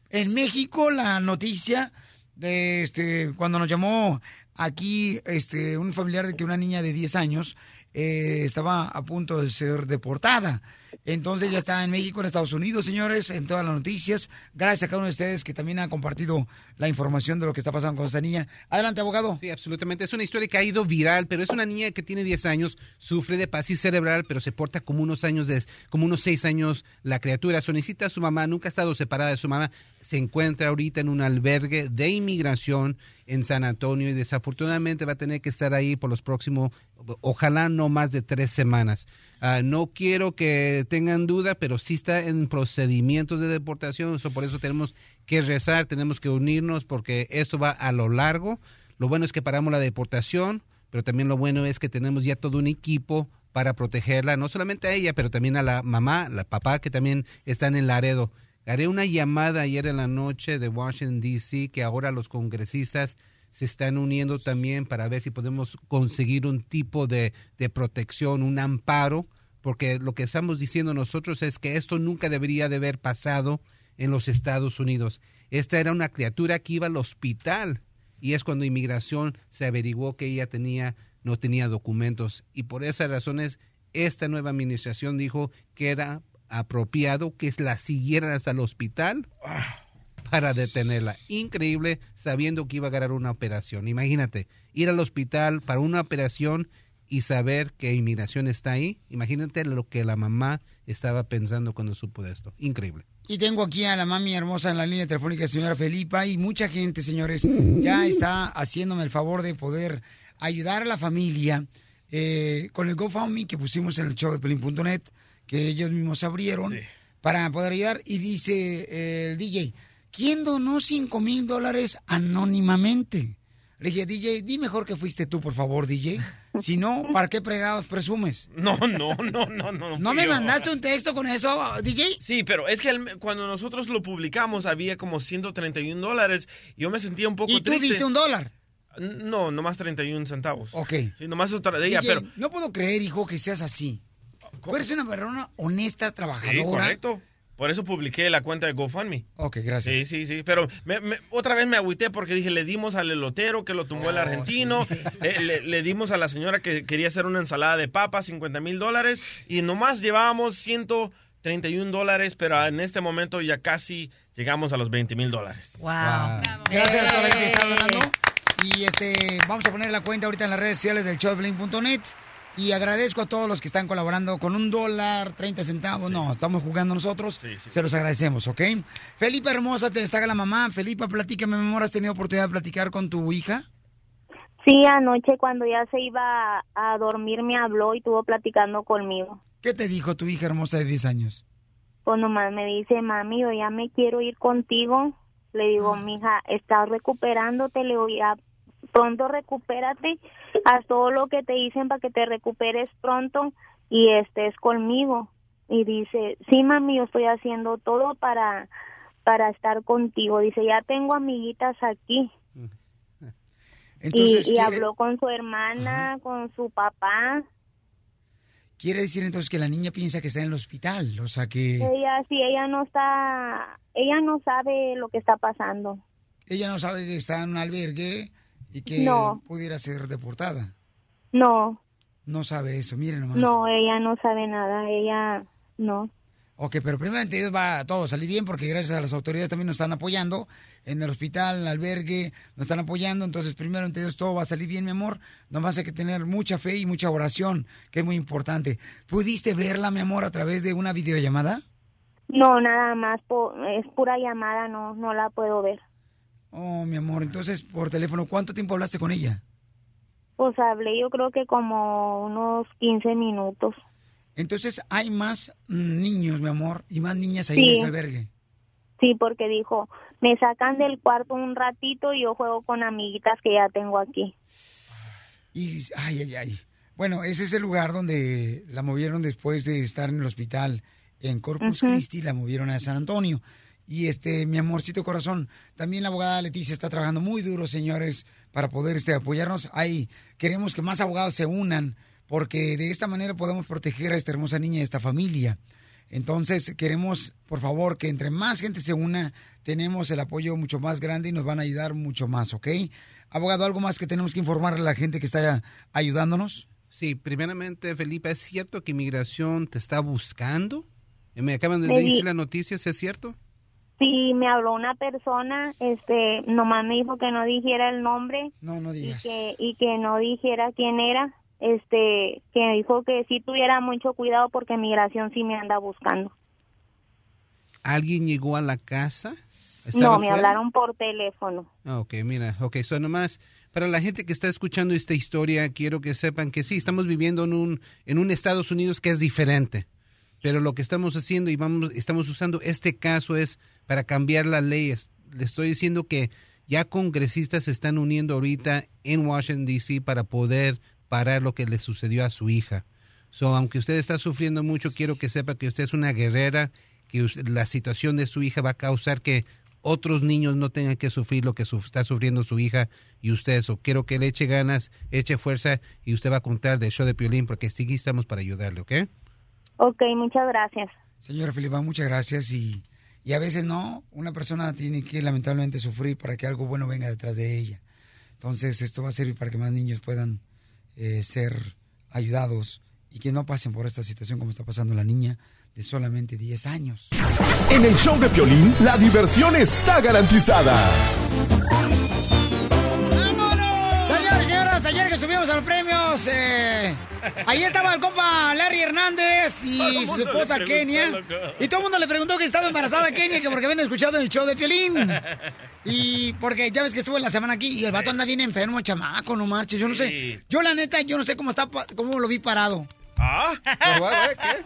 en México la noticia de este cuando nos llamó aquí este un familiar de que una niña de 10 años eh, estaba a punto de ser deportada. Entonces ya está en México, en Estados Unidos, señores, en todas las noticias. Gracias a cada uno de ustedes que también ha compartido la información de lo que está pasando con esta niña. Adelante, abogado. Sí, absolutamente. Es una historia que ha ido viral, pero es una niña que tiene 10 años, sufre de pasis cerebral, pero se porta como unos años, de, como unos 6 años la criatura. Solicita a su mamá, nunca ha estado separada de su mamá. Se encuentra ahorita en un albergue de inmigración en San Antonio y desafortunadamente va a tener que estar ahí por los próximos, ojalá no más de tres semanas. Ah, no quiero que tengan duda, pero sí está en procedimientos de deportación, eso por eso tenemos que rezar, tenemos que unirnos porque esto va a lo largo. Lo bueno es que paramos la deportación, pero también lo bueno es que tenemos ya todo un equipo para protegerla, no solamente a ella, pero también a la mamá, la papá que también están en Laredo. Haré una llamada ayer en la noche de Washington, D.C., que ahora los congresistas se están uniendo también para ver si podemos conseguir un tipo de, de protección, un amparo, porque lo que estamos diciendo nosotros es que esto nunca debería de haber pasado en los Estados Unidos. Esta era una criatura que iba al hospital y es cuando inmigración se averiguó que ella tenía no tenía documentos. Y por esas razones esta nueva administración dijo que era apropiado que la siguieran hasta el hospital para detenerla. Increíble sabiendo que iba a ganar una operación. Imagínate, ir al hospital para una operación y saber que inmigración está ahí. Imagínate lo que la mamá estaba pensando cuando supo de esto. Increíble. Y tengo aquí a la mami hermosa en la línea telefónica, señora Felipa, y mucha gente, señores, ya está haciéndome el favor de poder ayudar a la familia eh, con el GoFundMe que pusimos en el show de Pelín.net, que ellos mismos abrieron para poder ayudar. Y dice eh, el DJ, ¿quién donó 5 mil dólares anónimamente? Le dije, DJ, di mejor que fuiste tú, por favor, DJ. Si no, ¿para qué pregados presumes? No, no, no, no, no. ¿No me yo. mandaste un texto con eso, DJ? Sí, pero es que el- cuando nosotros lo publicamos había como 131 dólares y yo me sentía un poco ¿Y tú triste. diste un dólar? No, nomás 31 centavos. Ok. Sí, nomás otra de ella, DJ, pero... no puedo creer, hijo, que seas así. Tú eres una persona honesta, trabajadora. Sí, correcto. Por eso publiqué la cuenta de GoFundMe. Ok, gracias. Sí, sí, sí. Pero me- me- otra vez me agüité porque dije, le dimos al elotero que lo tumbó Oh, el argentino. eh, le, le dimos a la señora que quería hacer una ensalada de papas, 50 mil dólares. Y nomás llevábamos 131 dólares, pero en este momento ya casi llegamos a los 20 mil dólares. Wow. Gracias a toda la gente que está donando. Y este, vamos a poner la cuenta ahorita en las redes sociales del showblink.net. Y agradezco a todos los que están colaborando con un dólar, 30 centavos. No, estamos jugando nosotros. Se los agradecemos, ¿ok? Felipa hermosa, te destaca la mamá. Felipa, platícame, mi amor, ¿has tenido oportunidad de platicar con tu hija? Sí, anoche cuando ya se iba a dormir me habló y estuvo platicando conmigo. ¿Qué te dijo tu hija hermosa de 10 años? Pues nomás me dice, mami, yo ya me quiero ir contigo. Le digo, mija, estás recuperándote, le digo, ya pronto recupérate, haz todo lo que te dicen para que te recuperes pronto y estés conmigo. Y dice, sí, mami, yo estoy haciendo todo para, para estar contigo. Dice, ya tengo amiguitas aquí. Entonces, y, habló con su hermana, con su papá. Quiere decir entonces que la niña piensa que está en el hospital, o sea que Ella, sí, ella no está, ella no sabe lo que está pasando. ella no sabe que está en un albergue y que No. pudiera ser deportada. No, No sabe eso, miren nomás. no, ella no sabe nada, ella no. Ok, pero primeramente Dios va a todo salir bien porque gracias a las autoridades también nos están apoyando en el hospital, en el albergue, nos están apoyando. Entonces, primero ante Dios todo va a salir bien, mi amor. Nomás hay que tener mucha fe y mucha oración, que es muy importante. ¿Pudiste verla, mi amor, a través de una videollamada? No, nada más, es pura llamada, no, no la puedo ver. Oh, mi amor, entonces por teléfono, ¿cuánto tiempo hablaste con ella? Pues hablé yo creo que como unos 15 minutos. Entonces, hay más mm, niños, mi amor, y más niñas ahí Sí. en ese albergue. Sí, porque dijo, me sacan del cuarto un ratito y yo juego con amiguitas que ya tengo aquí. Y, ay, ay, ay. Bueno, ese es el lugar donde la movieron después de estar en el hospital en Corpus. Christi, la movieron a San Antonio. Y este, mi amorcito corazón, también la abogada Leticia está trabajando muy duro, señores, para poder este, apoyarnos. Ahí queremos que más abogados se unan porque de esta manera podemos proteger a esta hermosa niña y a esta familia. Entonces, queremos, por favor, que entre más gente se una, tenemos el apoyo mucho más grande y nos van a ayudar mucho más, ¿ok? Abogado, ¿algo más que tenemos que informarle a la gente que está ayudándonos? Sí, primeramente, Felipe, ¿es cierto que inmigración te está buscando? Me acaban de decir las noticias, ¿es cierto? Sí, me habló una persona, este, nomás me dijo que no dijera el nombre. No, no y que, y que no dijera quién era, este, que dijo que sí tuviera mucho cuidado porque migración sí me anda buscando. ¿Alguien llegó a la casa? No, ¿Estaba me fuera? hablaron por teléfono. Ah, Ok, mira, ok, so nomás para la gente que está escuchando esta historia, quiero que sepan que sí, estamos viviendo en un, en un Estados Unidos que es diferente, pero lo que estamos haciendo y vamos, estamos usando este caso es para cambiar la ley. Es- Le estoy diciendo que ya congresistas se están uniendo ahorita en Washington, D.C. para poder parar lo que le sucedió a su hija. So, aunque usted está sufriendo mucho, quiero que sepa que usted es una guerrera, que la situación de su hija va a causar que otros niños no tengan que sufrir lo que su- está sufriendo su hija y usted. So, quiero que le eche ganas, eche fuerza y usted va a contar del show de Piolín porque sí estamos para ayudarle, ¿ok? Ok, muchas gracias. Señora Filipa, muchas gracias y, y a veces no, una persona tiene que lamentablemente sufrir para que algo bueno venga detrás de ella. Entonces esto va a servir para que más niños puedan eh, ser ayudados y que no pasen por esta situación como está pasando la niña de solamente 10 años. En el show de Piolín, la diversión está garantizada. Estuvimos a los premios, eh, ahí estaba el compa Larry Hernández y su esposa Kenia. loco. Y todo el mundo le preguntó que estaba embarazada Kenia, que porque habían escuchado en el show de Piolín. Y porque ya ves que estuvo en la semana aquí y el vato anda bien enfermo, chamaco, no marches. Yo no sé. Yo la neta, yo no sé cómo está, cómo lo vi parado. ¿Ah?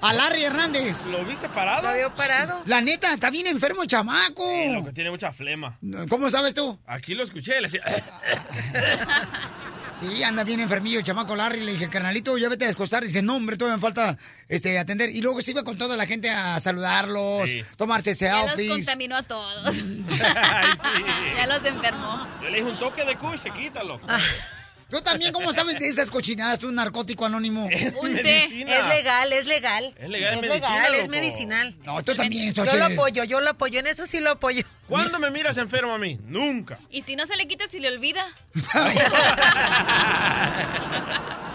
A Larry Hernández. ¿Lo viste parado? ¿Lo vio parado? La neta, está bien enfermo el chamaco. Sí, lo que tiene mucha flema. ¿Cómo sabes tú? Aquí lo escuché, le decía... Sí, anda bien enfermillo el chamaco Larry. Le dije, carnalito, ya vete a descostar. Dice, no, hombre, todavía me falta este, atender. Y luego se iba con toda la gente a saludarlos, Sí. tomarse Ya los selfies. contaminó a todos. Ay, sí. Ya los enfermó. Yo le dije un toque de Q y se quita, loco. Tú también, ¿cómo sabes de esas cochinadas? Tú, un narcótico anónimo. Un té. Es legal, es legal. Es legal, es medicina, legal, es medicinal. No, tú también, Yo lo apoyo, yo lo apoyo, en eso sí lo apoyo. ¿Cuándo me miras enfermo a mí? Nunca. Y si no se le quita, si le olvida.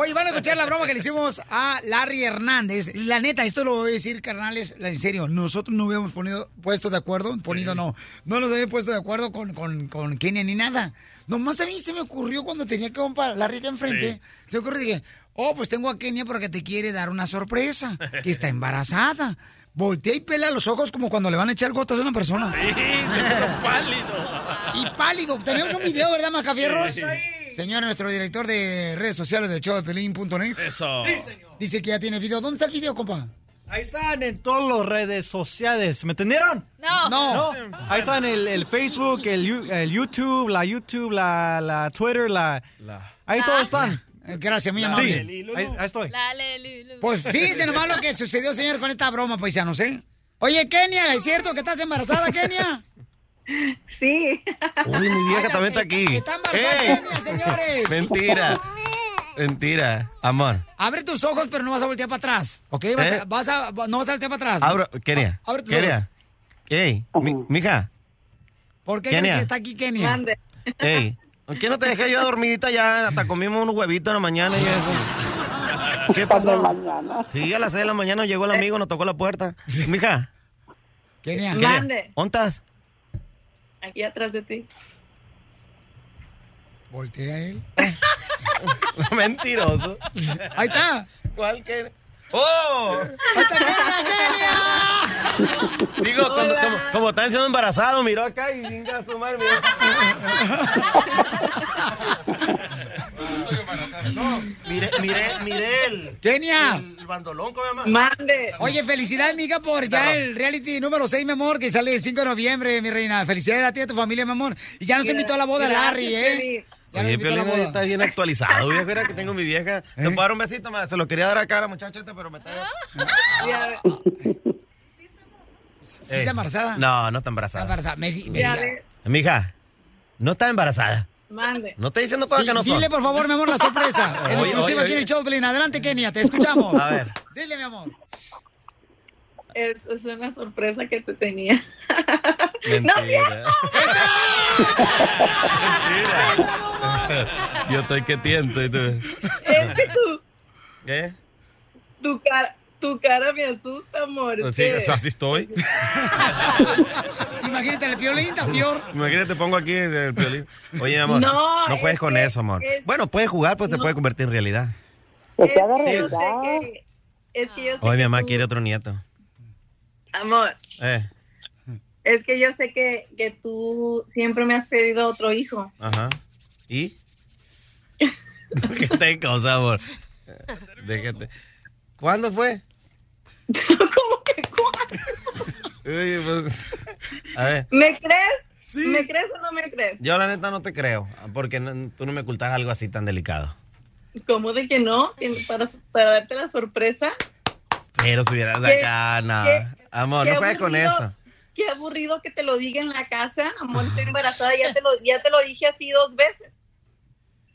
Oye, van a escuchar la broma que le hicimos a Larry Hernández. La neta, esto lo voy a decir, carnales, la- en serio, nosotros no habíamos ponido, puesto de acuerdo, ponido no, no nos habíamos puesto de acuerdo con, con, con Kenia ni nada. Nomás a mí se me ocurrió cuando tenía que comprar Larry acá enfrente, se me ocurrió y dije, oh, pues tengo a Kenia porque te quiere dar una sorpresa, que está embarazada. Voltea y pela los ojos como cuando le van a echar gotas a una persona. Sí, se pálido. Y pálido. Tenemos un video, ¿verdad, Macafierros? Sí. Señor, nuestro director de redes sociales del show de Pelín.net. Eso. Dice que ya tiene video. ¿Dónde está el video, compa? Ahí están en todas las redes sociales. ¿Me entendieron? No. No. Ahí están el, el Facebook, el, YouTube, la YouTube, la, la Twitter, la... Ahí todos están. Eh, Gracias, muy Sí, amable. ahí, ahí estoy. La. Pues fíjense nomás lo que sucedió, señor, con esta broma, paisanos, ¿eh? Oye, Kenia, ¿es cierto que estás embarazada, Kenia? Sí. Uy, mi vieja también está aquí. Está embarazada ¡Ey! Kenia, señores. Mentira. Mentira. Amor. Abre tus ojos, pero no vas a voltear para atrás, ¿ok? Vas ¿Eh? a, vas a- no vas a voltear para atrás. Abro. Kenia. Abre tus Kenia. Ey, mi, mija. ¿Por qué Kenia. crees que está aquí Kenia? Ey. ¿Por qué no te dejé yo dormidita ya? Hasta comimos unos huevitos en la mañana y eso. ¿Qué pasó? Sí, a las 6 de la mañana llegó el amigo, nos tocó la puerta. Mija. Kenia. Mande. ¿Dónde estás? Aquí atrás de ti. Voltea él. Mentiroso. Ahí está. ¿Cuál que? ¡Oh! ¡Ahí está! Digo, cuando, como, como están siendo embarazados, miró acá y venga a su madre, No, mire, mire, mire el... Kenia. El bandolón, ¿cómo se llama? Mande. Oye, felicidades, amiga, por ya el reality número 6, mi amor, que sale el 5 de noviembre, mi reina. Felicidades a ti y a tu familia, mi amor. Y ya nos invitó a la boda de Larry, ¿eh? Ya nos Oye, invitó a la Piolín boda. está bien actualizado, viejo. Era que tengo mi vieja. ¿Te puedo dar un besito? Se lo quería dar acá a la muchacha esta, pero me está... ¿Sí está embarazada? No, no está embarazada. Está embarazada. Me me Mija, no está embarazada. Mande. No estoy diciendo cosas Sí, que no son. dile, por favor, mi amor, la sorpresa. En exclusiva oye, aquí en el oye. show, Pelín. Adelante, Kenia, te escuchamos. A ver. Dile, mi amor. Es, es una sorpresa que te tenía. Mentira. Yo estoy que tiento. y tú- Es que tu, ¿Qué? tu, cara, tu cara me asusta, amor. Sí, así estoy. Imagínate, el violín está peor. Imagínate, pongo aquí el, violín. Oye, mi amor. No, No, juegues es con que- eso, amor. es- Bueno, puedes jugar, pues te puede convertir en realidad. Es que yo sé que... Es que yo sé Hoy mi mamá tú- quiere otro nieto. Amor, Eh, es que yo sé que, que tú siempre me has pedido otro hijo. ajá. ¿Y? ¿Qué te cosa, amor? Déjate. ¿Cuándo fue? ¿Cómo que cuándo? Oye, pues, a ver. ¿Me crees? ¿Me crees o no me crees? Yo la neta no te creo, porque no- tú no me ocultas algo así tan delicado. ¿Cómo de que no? Para, para darte la sorpresa. Pero si hubieras ¿Qué- acá, no. qué- Amor, qué no juegues con eso. Qué aburrido que te lo diga en la casa. Amor, estoy embarazada. Ya te lo, ya te lo dije así dos veces.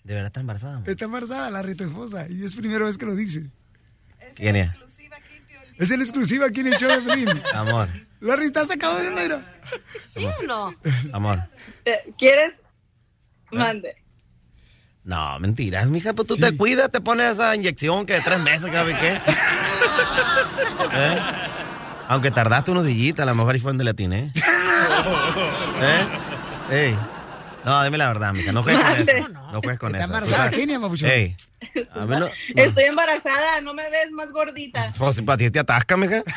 ¿De verdad estás embarazada? amor? Está embarazada la tu esposa y es primera vez que lo dice. ¿Quién es? En exclusiva aquí en el show de Pelín. Amor, La Rita sacado de dinero. ¿Sí o no? amor. Eh, ¿Quieres? Mande. No, mentiras, mija, pues tú te cuidas, te pones esa inyección que de tres meses, que sabe qué. ¿Eh? Aunque tardaste unos días, a lo mejor ahí fue donde atiné. ¿Eh? Ey. No, dime la verdad, mija, no juegues con eso. No juegues con Está eso. embarazada, Kenia, papuchón. Ey. A mí no. Estoy embarazada. No me ves más gordita. Pues para ti te atasca, mija.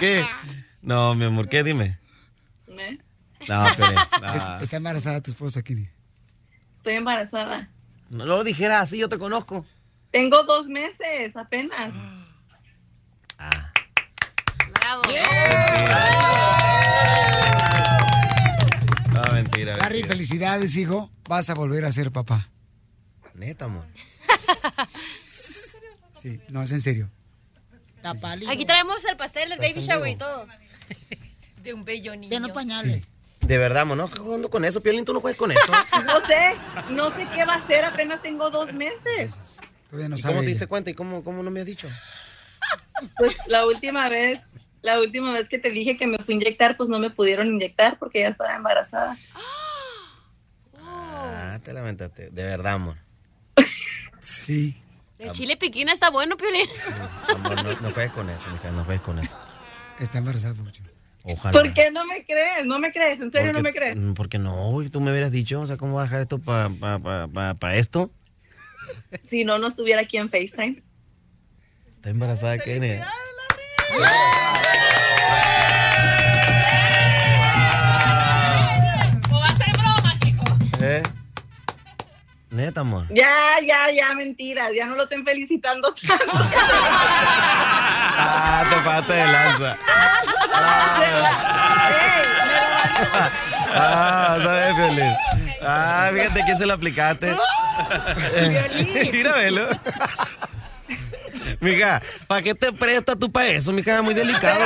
¿Qué? No, mi amor, ¿qué? Dime. ¿Eh? No. Es- Está embarazada tu esposa, Kenia. Estoy embarazada. No lo dijeras así, yo te conozco. Tengo dos meses apenas. Bravo. No, mentira. Larry, mentira. felicidades, hijo. Vas a volver a ser papá. Neta, amor. Sí, no, es en serio. Aquí traemos el pastel del baby shower y todo. De un bello niño. Denos pañales. De verdad, amor, no jugando con eso, Piolín, tú no juegues con eso. No sé, no sé qué va a hacer. Apenas tengo dos meses. Todavía no ¿Y sabe. cómo te ella. diste cuenta y cómo, cómo no me has dicho? Pues la última vez, la última vez que te dije que me fui a inyectar, pues no me pudieron inyectar porque ya estaba embarazada. Ah, te lamentaste. De verdad, amor. Sí. El chile piquina está bueno, Piolín. Amor, no, no juegues con eso, mija, no juegues con eso. Está embarazada, papuchón. Ojalá. ¿Por qué no me crees? ¿No me crees? ¿En serio no me crees? mm, Porque no, güey, tú me hubieras dicho, o sea, ¿cómo voy a dejar esto para pa, pa, pa, pa esto? Si no, no estuviera aquí en FaceTime. Está embarazada, Kenny. ¿Eh? Neta, amor. Ya, ya, ya, mentiras. Ya no lo estén felicitando tanto. Ah, te pasaste de lanza. Ah, ¿sabes, Violín? Ah, fíjate quién se lo aplicaste. Eh, Mira, velo. Mija, ¿para qué te prestas tú para eso, mija? Muy delicado.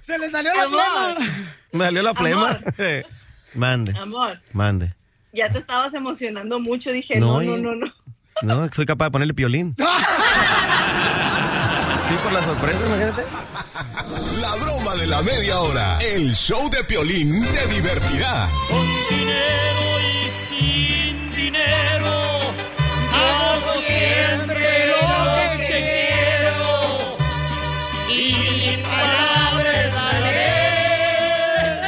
Se le salió la Amor. flema. Me salió la flema. Mande, Amor, mande. Ya te estabas emocionando mucho. Dije, No, no, no, y- no, no. No, soy capaz de ponerle piolín. Sí, por la sorpresa, imagínate. La broma de la media hora. El show de Piolín te divertirá. dinero y sin dinero. Hago siempre lo que quiero. Y mi palabra es la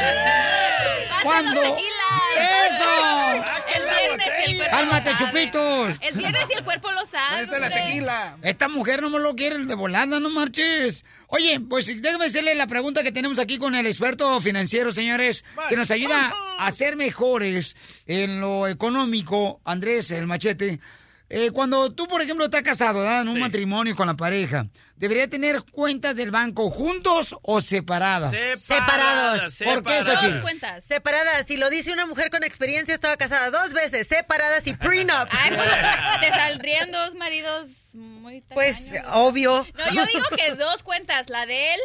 ley. ¿Cuándo? ¡Eso! El viernes y el cuerpo ¡Cálmate, chupitos! El viernes y el cuerpo lo sabe. hombre. Esta mujer no me lo quiere de volada, no marches. Oye, pues déjame hacerle la pregunta que tenemos aquí con el experto financiero, señores, que nos ayuda a ser mejores en lo económico, Andrés, el machete. Eh, cuando tú, por ejemplo, estás casado, ¿verdad? en un matrimonio con la pareja, ¿debería tener cuentas del banco juntos o separadas? Separados. ¿Por qué eso, chicos? cuentas. Separadas. Si lo dice una mujer con experiencia, estaba casada dos veces. Separadas y prenup. Ay, pues te saldrían dos maridos muy Pues, obvio. No, yo digo que dos cuentas, la de él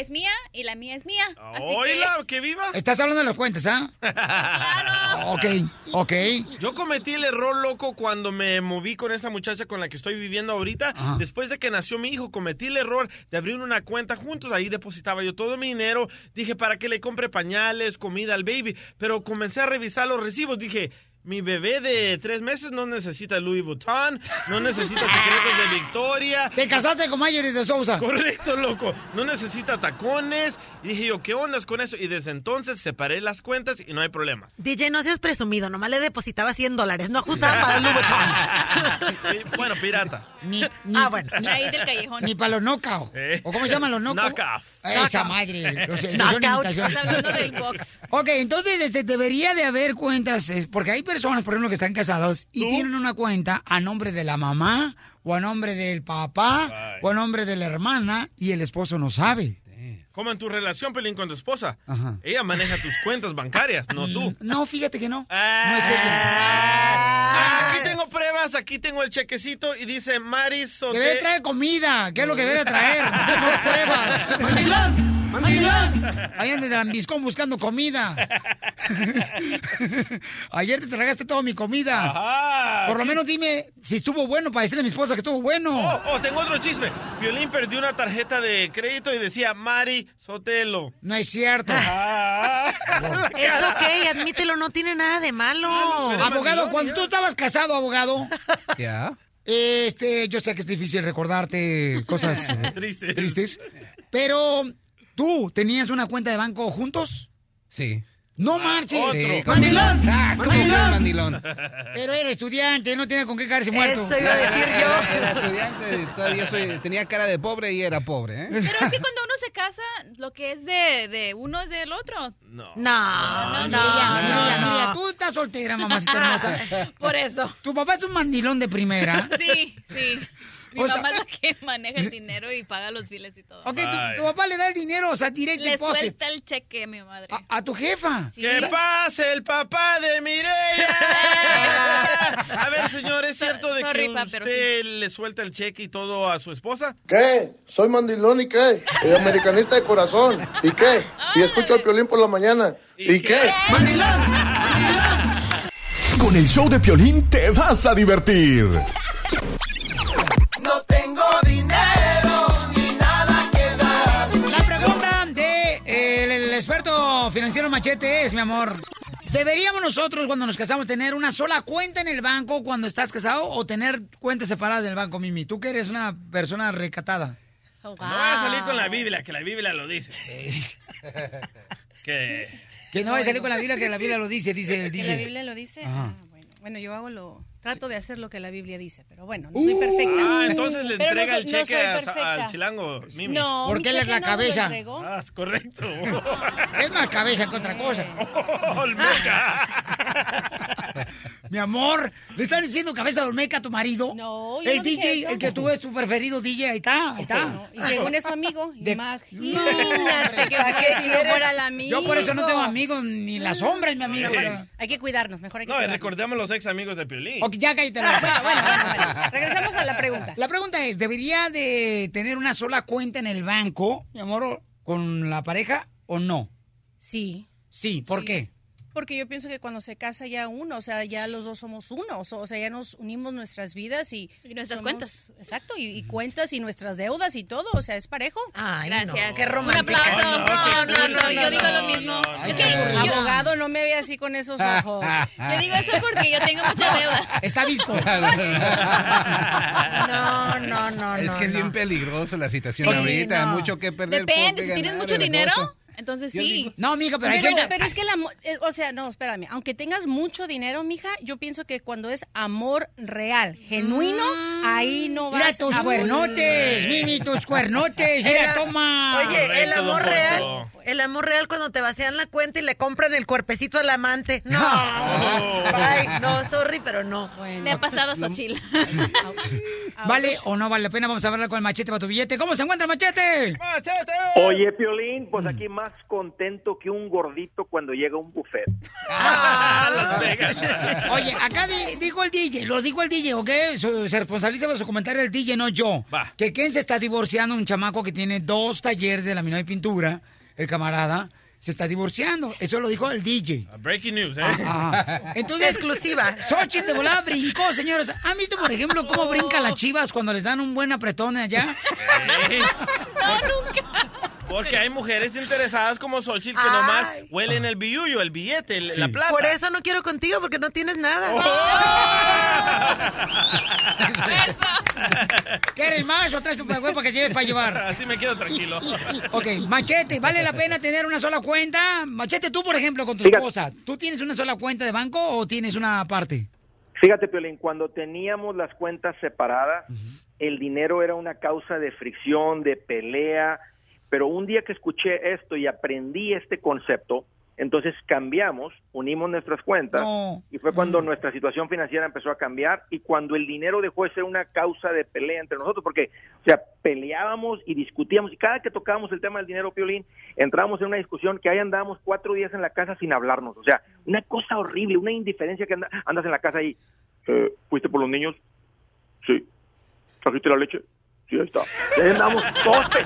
es mía y la mía es mía. Así que... Que viva. Estás hablando de las cuentas, ¿ah? Claro. Ok, ok. Yo cometí el error loco cuando me moví con esta muchacha con la que estoy viviendo ahorita. Después de que nació mi hijo, cometí el error de abrir una cuenta juntos. Ahí depositaba yo todo mi dinero. Dije, ¿para que le compre pañales, comida al baby? Pero comencé a revisar los recibos. Dije, mi bebé de tres meses no necesita Louis Vuitton, no necesita secretos de Victoria. Te casaste con Mayer de Sousa. Correcto, loco. No necesita tacones. Y dije yo, ¿qué ondas con eso? Y desde entonces separé las cuentas y no hay problemas. DJ, no seas presumido, nomás le depositaba 100 dólares, no ajustaba para el Louis Vuitton. bueno, pirata. Ni, ni, Ah, bueno. ni- Ahí del callejón. Ni para los knockout. Eh. ¿O cómo se llaman los knockout? Knockoff. Esa madre. Knockout. Estás hablando del box. Ok, entonces este, debería de haber cuentas, porque hay personas, por ejemplo, que están casados y tienen una cuenta a nombre de la mamá, o a nombre del papá, o a nombre de la hermana, y el esposo no sabe. Como en tu relación, Pelín, con tu esposa. Ajá. Ella maneja tus cuentas bancarias, no tú. No, fíjate que no. Ah. No es ella. Aquí tengo pruebas, aquí tengo el chequecito y dice Maris Sote- Debe de traer comida, ¿qué es lo que debe de traer? No pruebas. ¡Mandilón! Ahí andan de lambiscón buscando comida. Ayer te tragaste toda mi comida. Ajá. Por lo menos dime si estuvo bueno para decirle a mi esposa que estuvo bueno. Oh, oh, tengo otro chisme. Violín perdió una tarjeta de crédito y decía Mari Sotelo. No es cierto. Ah. Es ok, admítelo, no tiene nada de malo. Abogado, cuando tú estabas casado, abogado, Ya. este, yo sé que es difícil recordarte cosas eh, Tristes. tristes, pero tú tenías una cuenta de banco juntos. Sí. No marches. Sí, ¿cómo Mandilón. Ah, ¿cómo que Mandilón. mandilón? Pero era estudiante, no tenía con qué caerse muerto. Eso iba a decir yo. Era estudiante, todavía soy, tenía cara de pobre y era pobre, ¿eh? Pero es que cuando uno se casa, lo que es de, de uno es del otro. No. No, no, Mira, mira, no. mira, tú estás soltera, mamacita hermosa. Por eso. Tu papá es un mandilón de primera. Sí, sí. Mi O sea- mamá es la que maneja el dinero y paga los biles y todo. Ok, tu, papá le da el dinero, o sea, direct Le deposit. suelta el cheque mi madre. A, a tu jefa. Sí. ¡Que pase el papá de Mireya! A ver, señor, ¿es cierto de Sorry, que pa, usted le suelta el cheque y todo a su esposa? ¿Qué? Soy mandilón y qué? Y americanista de corazón. ¿Y qué? Y escucho el piolín por la mañana. ¿Y, qué? Con el show de Piolín te vas a divertir. Machete es, mi amor, ¿deberíamos nosotros cuando nos casamos tener una sola cuenta en el banco cuando estás casado o tener cuentas separadas del banco, Mimi? Tú que eres una persona recatada. No va a salir con la Biblia, que la Biblia lo dice. que... Que no va a salir con la Biblia, que la Biblia lo dice, dice el ¿Que DJ. la Biblia lo dice? Ah, bueno. Bueno, yo hago lo... Trato de hacer lo que la Biblia dice, pero bueno, no Uh. soy perfecta. Ah, entonces le Pero entrega el cheque a- al chilango, Mimi. No, Porque él es la no cabeza. Ah, es correcto. Es más cabeza que otra cosa. Olmeca. Mi amor, ¿le estás diciendo cabeza de Olmeca a tu marido? No, yo El no dije DJ, eso. el que tú es tu preferido DJ, ahí está, ahí está. Y según es su amigo, De- imagínate que ¿Para fuera qué si no quieres? fuera el amigo. Yo por eso no tengo amigos, ni la sombra es mi amigo. Sí. Hay que cuidarnos, mejor hay que No, y cuidarnos. recordemos los ex amigos de Piolín. Ok, ya cállate. la boca. Bueno, bueno, bueno, bueno. Regresamos a la pregunta. La pregunta es, ¿debería de tener una sola cuenta en el banco, mi amor, con la pareja o no? Sí. Sí, ¿por Sí. qué? Porque yo pienso que cuando se casa ya uno, o sea, ya los dos somos uno, o so- o sea, ya nos unimos nuestras vidas y... Y nuestras somos- cuentas. Exacto, y, y cuentas y nuestras deudas y todo, o sea, es parejo. Ay, Gracias. no, qué Un romántica. aplauso. No, no, un bonito. Yo digo lo No, mismo. no, no. Es que yo-. Abogado, no me ve así con esos ojos. Yo digo eso porque yo tengo mucha deuda. Está visco. No, no, no, es no, que es no. bien peligrosa la situación Sí, ahorita, no. mucho que perder. Depende, si tienes mucho dinero, negocio. Entonces Yo sí. digo- No, mija, pero hay Pero, gente... pero es que el amor, eh, o sea, no, espérame, aunque tengas mucho dinero, mija, yo pienso que cuando es amor real, genuino, ahí no vas Mira tus a... cuernotes, Mimi, tus cuernotes. Mira, Era- toma. Oye, el amor real, el amor real cuando te vacían la cuenta y le compran el cuerpecito al amante. No, Ay, no, sorry, pero no. Bueno. Me ha pasado Xochitl. ¿Vale o no vale la pena? Vamos a hablar con el machete para tu billete. ¿Cómo se encuentra el machete? ¡Machete! Oye, Piolín, pues aquí más más contento que un gordito cuando llega a un buffet. Oye, acá di- dijo el DJ, lo dijo el DJ, ¿ok? Su- se responsabiliza por su comentario el DJ, no yo. Que Ken se está divorciando, un chamaco que tiene dos talleres de laminado y pintura, el camarada, se está divorciando. Eso lo dijo el DJ. Breaking news, ¿eh? Ajá. Entonces, exclusiva. Xochitl de volada brincó, señores. ¿Han visto, por ejemplo, cómo brincan las chivas cuando les dan un buen apretón allá? Porque hay mujeres interesadas como Xochitl que nomás huelen el billuyo, el billete, el- la plata. Por eso no quiero contigo, porque no tienes nada. ¿Quieres más o traes tu para que lleves para llevar? Así me quedo tranquilo. Ok, Machete, ¿vale la pena tener una sola cuenta? Machete, tú, por ejemplo, con tu Fíjate. esposa, ¿tú tienes una sola cuenta de banco o tienes una aparte? Fíjate, Piolín, cuando teníamos las cuentas separadas, el dinero era una causa de fricción, de pelea, pero un día que escuché esto y aprendí este concepto, entonces cambiamos, unimos nuestras cuentas y fue cuando nuestra situación financiera empezó a cambiar y cuando el dinero dejó de ser una causa de pelea entre nosotros, porque, o sea, peleábamos y discutíamos y cada que tocábamos el tema del dinero, Piolín, entrábamos en una discusión que ahí andábamos cuatro días en la casa sin hablarnos, o sea, una cosa horrible, una indiferencia que anda- andas en la casa ahí. Eh, ¿Fuiste por los niños? Sí. ¿Trajiste la leche? Sí, ahí está. Y ahí andamos todos, pe-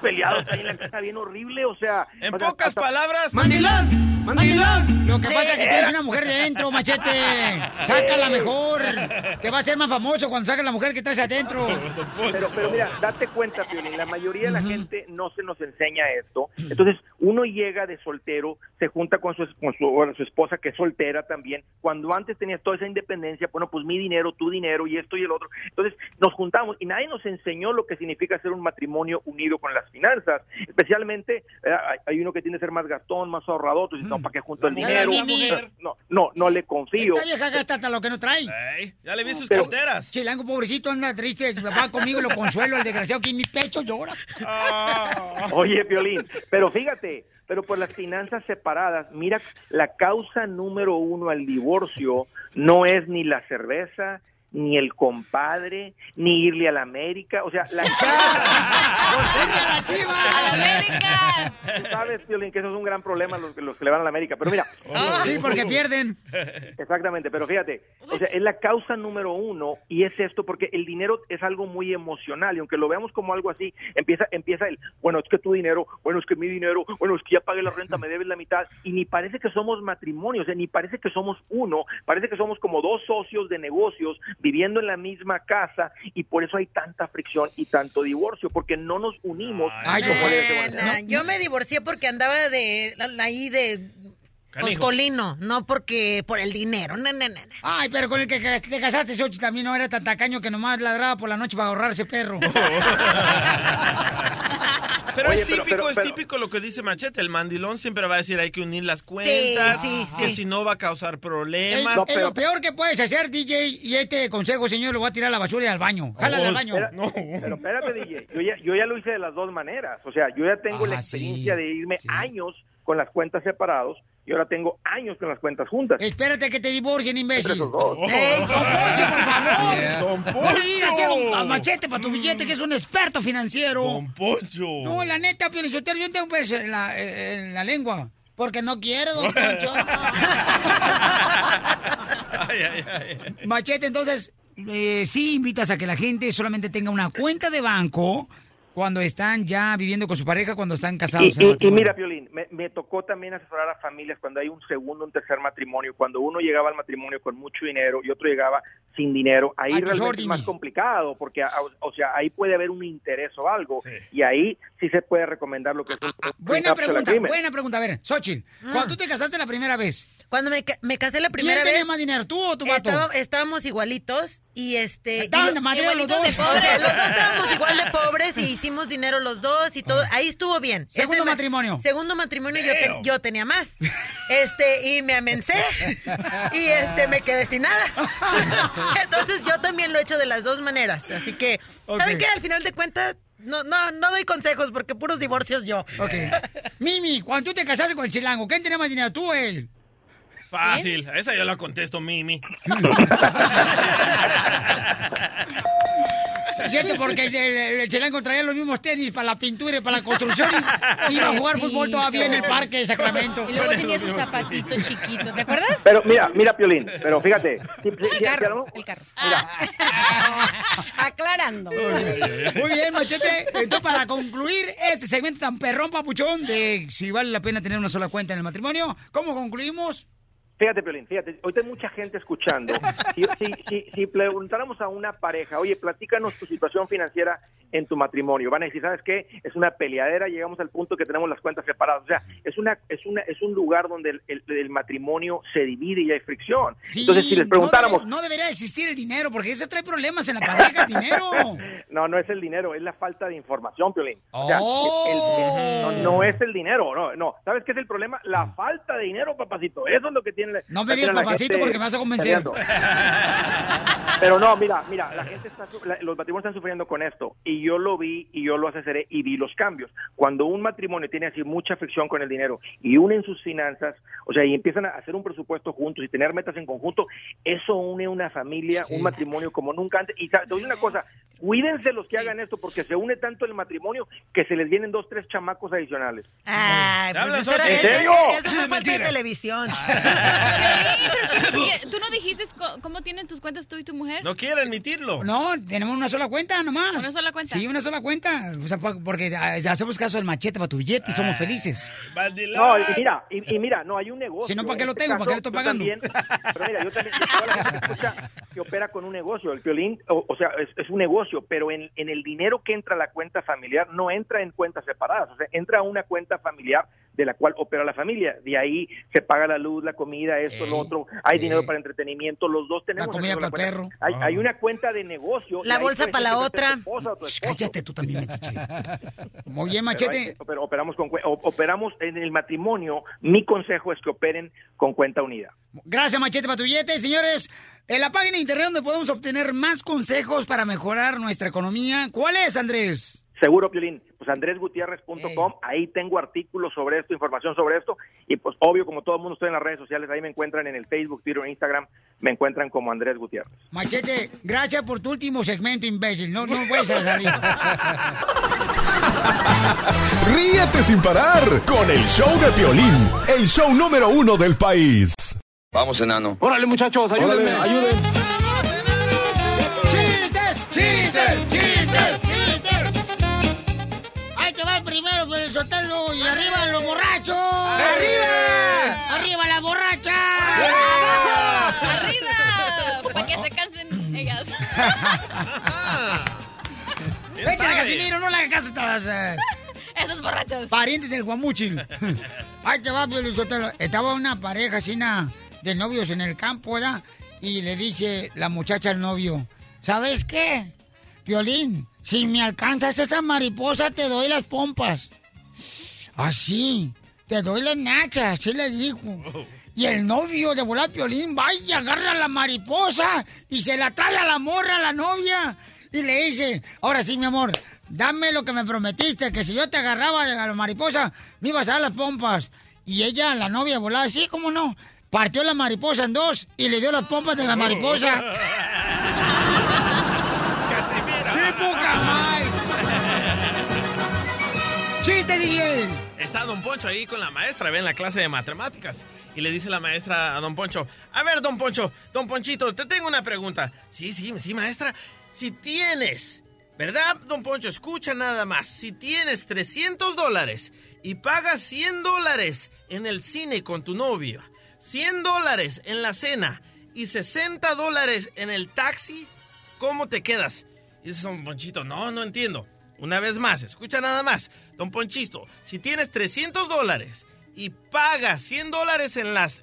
peleados ahí en la casa, bien horrible, o sea... En pocas hasta- palabras, ¡Mandilón! ¡Mandilón! Lo que Sí. pasa es que tienes una mujer de adentro, machete. Sácala mejor. Te va a ser más famoso cuando saques la mujer que traes adentro. Pero, pero mira, date cuenta, Piolín, la mayoría de la gente no se nos enseña esto. Entonces, uno llega de soltero, se junta con su, con su, bueno, su esposa, que es soltera también. Cuando antes tenías toda esa independencia, bueno, pues mi dinero, tu dinero y esto y el otro. Entonces, nos juntamos y nadie nos enseñó lo que significa ser un matrimonio unido con las finanzas. Especialmente, eh, hay, uno que tiene que ser más gastón, más ahorrador. Tú dices, no, ¿para qué junto el dinero? No, no, no le confío. Esta vieja gasta hasta lo que no trae. ya le vi sus Pero- carteras. Chilango, pobrecito, anda triste. Va conmigo y lo consuelo, el desgraciado que en mi pecho llora. Oye, Violín, pero fíjate, pero por las finanzas separadas, mira, la causa número uno al divorcio no es ni la cerveza, ni el compadre, ni irle a la América, o sea, la Tú sabes, Piolín, que eso es un gran problema los, los que le van a la América, pero mira. Sí, porque pierden. Exactamente, pero fíjate, o sea, es la causa número uno y es esto porque el dinero es algo muy emocional y aunque lo veamos como algo así, empieza empieza el, bueno, es que tu dinero, bueno, es que mi dinero, bueno, es que ya pagué la renta, me debes la mitad y ni parece que somos matrimonio, o sea, ni parece que somos uno, parece que somos como dos socios de negocios viviendo en la misma casa y por eso hay tanta fricción y tanto divorcio porque no nos unimos como ser. Nah, yo me divorcié porque andaba de ahí de coscolino, no porque por el dinero. No, no, no, no. Ay, pero con el que te casaste, Xochitl, también no era tan tacaño que nomás ladraba por la noche para ahorrar ese perro. Pero Oye, es típico, pero- es pero- típico lo que dice Machete. El mandilón siempre va a decir hay que unir las cuentas, sí, que sí. si no va a causar problemas. es lo peor que puedes hacer, DJ, y este consejo, señor, lo voy a tirar a la basura y al baño. Jálale al baño. Espera- Pero espérate, DJ, yo ya, yo ya lo hice de las dos maneras. O sea, yo ya tengo la Ah, sí, experiencia de irme años con las cuentas separados y ahora tengo años con las cuentas juntas. Espérate que te divorcien, imbécil. Esos dos. ¡Ey, don Poncho, por favor! Yeah. Don digas así a don- a Poncho. Machete para tu billete, que es un experto financiero. Don Poncho. No, la neta, Pielichotero, yo tengo un peso en la, en la lengua. Porque no quiero, don Poncho. Machete, entonces, eh, sí invitas a que la gente solamente tenga una cuenta de banco cuando están ya viviendo con su pareja, cuando están Y, casados. en y- mira, Violín, me, me tocó también asesorar a familias cuando hay un segundo, un tercer matrimonio, cuando uno llegaba al matrimonio con mucho dinero y otro llegaba sin dinero, ahí A tus realmente es más complicado, porque, a- o sea, ahí puede haber un interés o algo, y ahí sí se puede recomendar lo que es un, un Buena pregunta, buena pregunta. A ver, Xochitl, cuando tú te casaste la primera vez. Cuando me, me casé la primera ¿Quién vez. tenía más dinero, tú o tu vato? Estaba- estábamos igualitos y este. Estaban de madre los dos. de pobres. Los dos estábamos igual de pobres y hicimos dinero los dos y todo. Ahí estuvo bien. Segundo Ese ma- matrimonio. Segundo matrimonio yo, te- yo tenía más. Este, y me amencé. y este, me quedé sin nada. Entonces yo también lo he hecho de las dos maneras. Así que, ¿saben qué? Al final de cuentas, no, no, no doy consejos porque puros divorcios yo. Ok. Mimi, cuando tú te casaste con el chilango, ¿quién tenía más dinero, tú o él? Fácil, a esa yo la contesto, Mimi. ¿Cierto? Porque el, el, el Chelango traía los mismos tenis para la pintura y para la construcción y iba a jugar fútbol todavía en el parque de Sacramento. Y luego tenía su zapatito chiquito, ¿te acuerdas? Pero mira, mira, Piolín, pero fíjate. El si- carro, si- el carro. Mira, Aclarando. Muy bien, Machete. Entonces, para concluir este segmento tan perrón, papuchón, de si vale la pena tener una sola cuenta en el matrimonio, ¿cómo concluimos? Fíjate, Piolín, fíjate, ahorita hay mucha gente escuchando. Si, si, si, si preguntáramos a una pareja, oye, platícanos tu situación financiera en tu matrimonio, van a decir, ¿sabes qué? Es una peleadera, llegamos al punto que tenemos las cuentas separadas. O sea, es una es una es un lugar donde el, el- el matrimonio se divide y hay fricción. Entonces, si les preguntáramos, No, debe- no debería existir el dinero, porque eso trae problemas en la pareja, el dinero. No, no es el dinero, es la falta de información, Piolín. O sea, Oh. el- el- no, no es el dinero, no, no. ¿Sabes qué es el problema? La falta de dinero, papacito. Eso es lo que tiene. No me digas papacito porque me vas a convencer. peleando. Pero no, mira, mira, la gente está, los matrimonios están sufriendo con esto y yo lo vi y yo lo asesoré y vi los cambios. Cuando un matrimonio tiene así mucha fricción con el dinero y unen sus finanzas, o sea, y empiezan a hacer un presupuesto juntos y tener metas en conjunto, eso une una familia, un matrimonio como nunca antes. Y te voy a decir una cosa, cuídense los que hagan esto porque se une tanto el matrimonio que se les vienen dos, tres chamacos adicionales. Ay, pues eso, era- ¿En eso- serio? eso fue parte de televisión. Pero tú, no- dijiste cómo tienen tus cuentas tú y tu mujer. No quiere admitirlo. No, tenemos una sola cuenta nomás. ¿Una sola cuenta? Sí, una sola cuenta. O sea, porque ah, hacemos caso del machete para tu billete y somos felices. No, y mira, y, y mira, no, hay un negocio. Si no, ¿para qué lo este tengo? ¿Para qué le estoy pagando? también- pero mira, yo también, toda la gente que escucha que opera con un negocio, el violín, o, o sea, es, es un negocio, pero en, en el dinero que entra a la cuenta familiar no entra en cuentas separadas, o sea, entra a una cuenta familiar de la cual opera la familia. De ahí se paga la luz, la comida, esto, lo otro, hay dinero para entretenimiento, los dos tenemos... comida acceso a para el perro. Hay, hay una cuenta de negocio. La bolsa para la otra. esposa. Cállate tú también, metiche. Muy bien, Pero, machete. hay- pero operamos con operamos en el matrimonio. Mi consejo es que operen con cuenta unida. Gracias, Machete, para tu billete. Señores, en la página de internet donde podemos obtener más consejos para mejorar nuestra economía. ¿Cuál es, Andrés? Seguro, Piolín. Pues andresgutierrez.com, ahí tengo artículos sobre esto, información sobre esto. Y pues obvio, como todo el mundo estoy en las redes sociales, ahí me encuentran en el Facebook, Twitter, Instagram, me encuentran como Andrés Gutiérrez. Machete, gracias por tu último segmento, imbécil. No, no puedes salir. Ríete sin parar con el show de Piolín, el show número uno del país. Vamos, enano. Órale, muchachos, ayúdenme. ¡Chistes! Primero, pues, soltarlo. Y arriba los borrachos. ¡Arriba! ¡Arriba la borracha! ¡Arriba! Para que se cansen ellas. Vete a Casimiro, no le hagas caso a estas, eh, Esos borrachos. parientes del guamuchil. Ahí te va, Piolín Sotelo. Estaba una pareja china de novios en el campo, ¿verdad? Y le dice la muchacha al novio, ¿sabes qué? Piolín, si me alcanzas esa mariposa, te doy las pompas. Así, te doy las nachas, así le dijo. Y el novio de volar Piolín va y agarra la mariposa y se la trae a la morra, a la novia. Y le dice, ahora sí, mi amor, dame lo que me prometiste, que si yo te agarraba a la mariposa, me ibas a dar las pompas. Y ella, la novia, volaba así, ¿cómo no? Partió la mariposa en dos y le dio las pompas de la mariposa. ¡Qué poca madre! ¡Chiste, DJ! Está Don Poncho ahí con la maestra, ve en la clase de matemáticas. Y le dice la maestra a Don Poncho, a ver, Don Poncho, Don Ponchito, te tengo una pregunta. Sí, sí, sí, maestra. Si tienes, ¿verdad, Don Poncho? Escucha nada más. Si tienes 300 dólares y pagas 100 dólares en el cine con tu novio, 100 dólares en la cena y 60 dólares en el taxi, ¿cómo te quedas? Y dice Don Ponchito, no, no entiendo. Una vez más, escucha nada más. Don Ponchito, si tienes 300 dólares y pagas 100 dólares en las,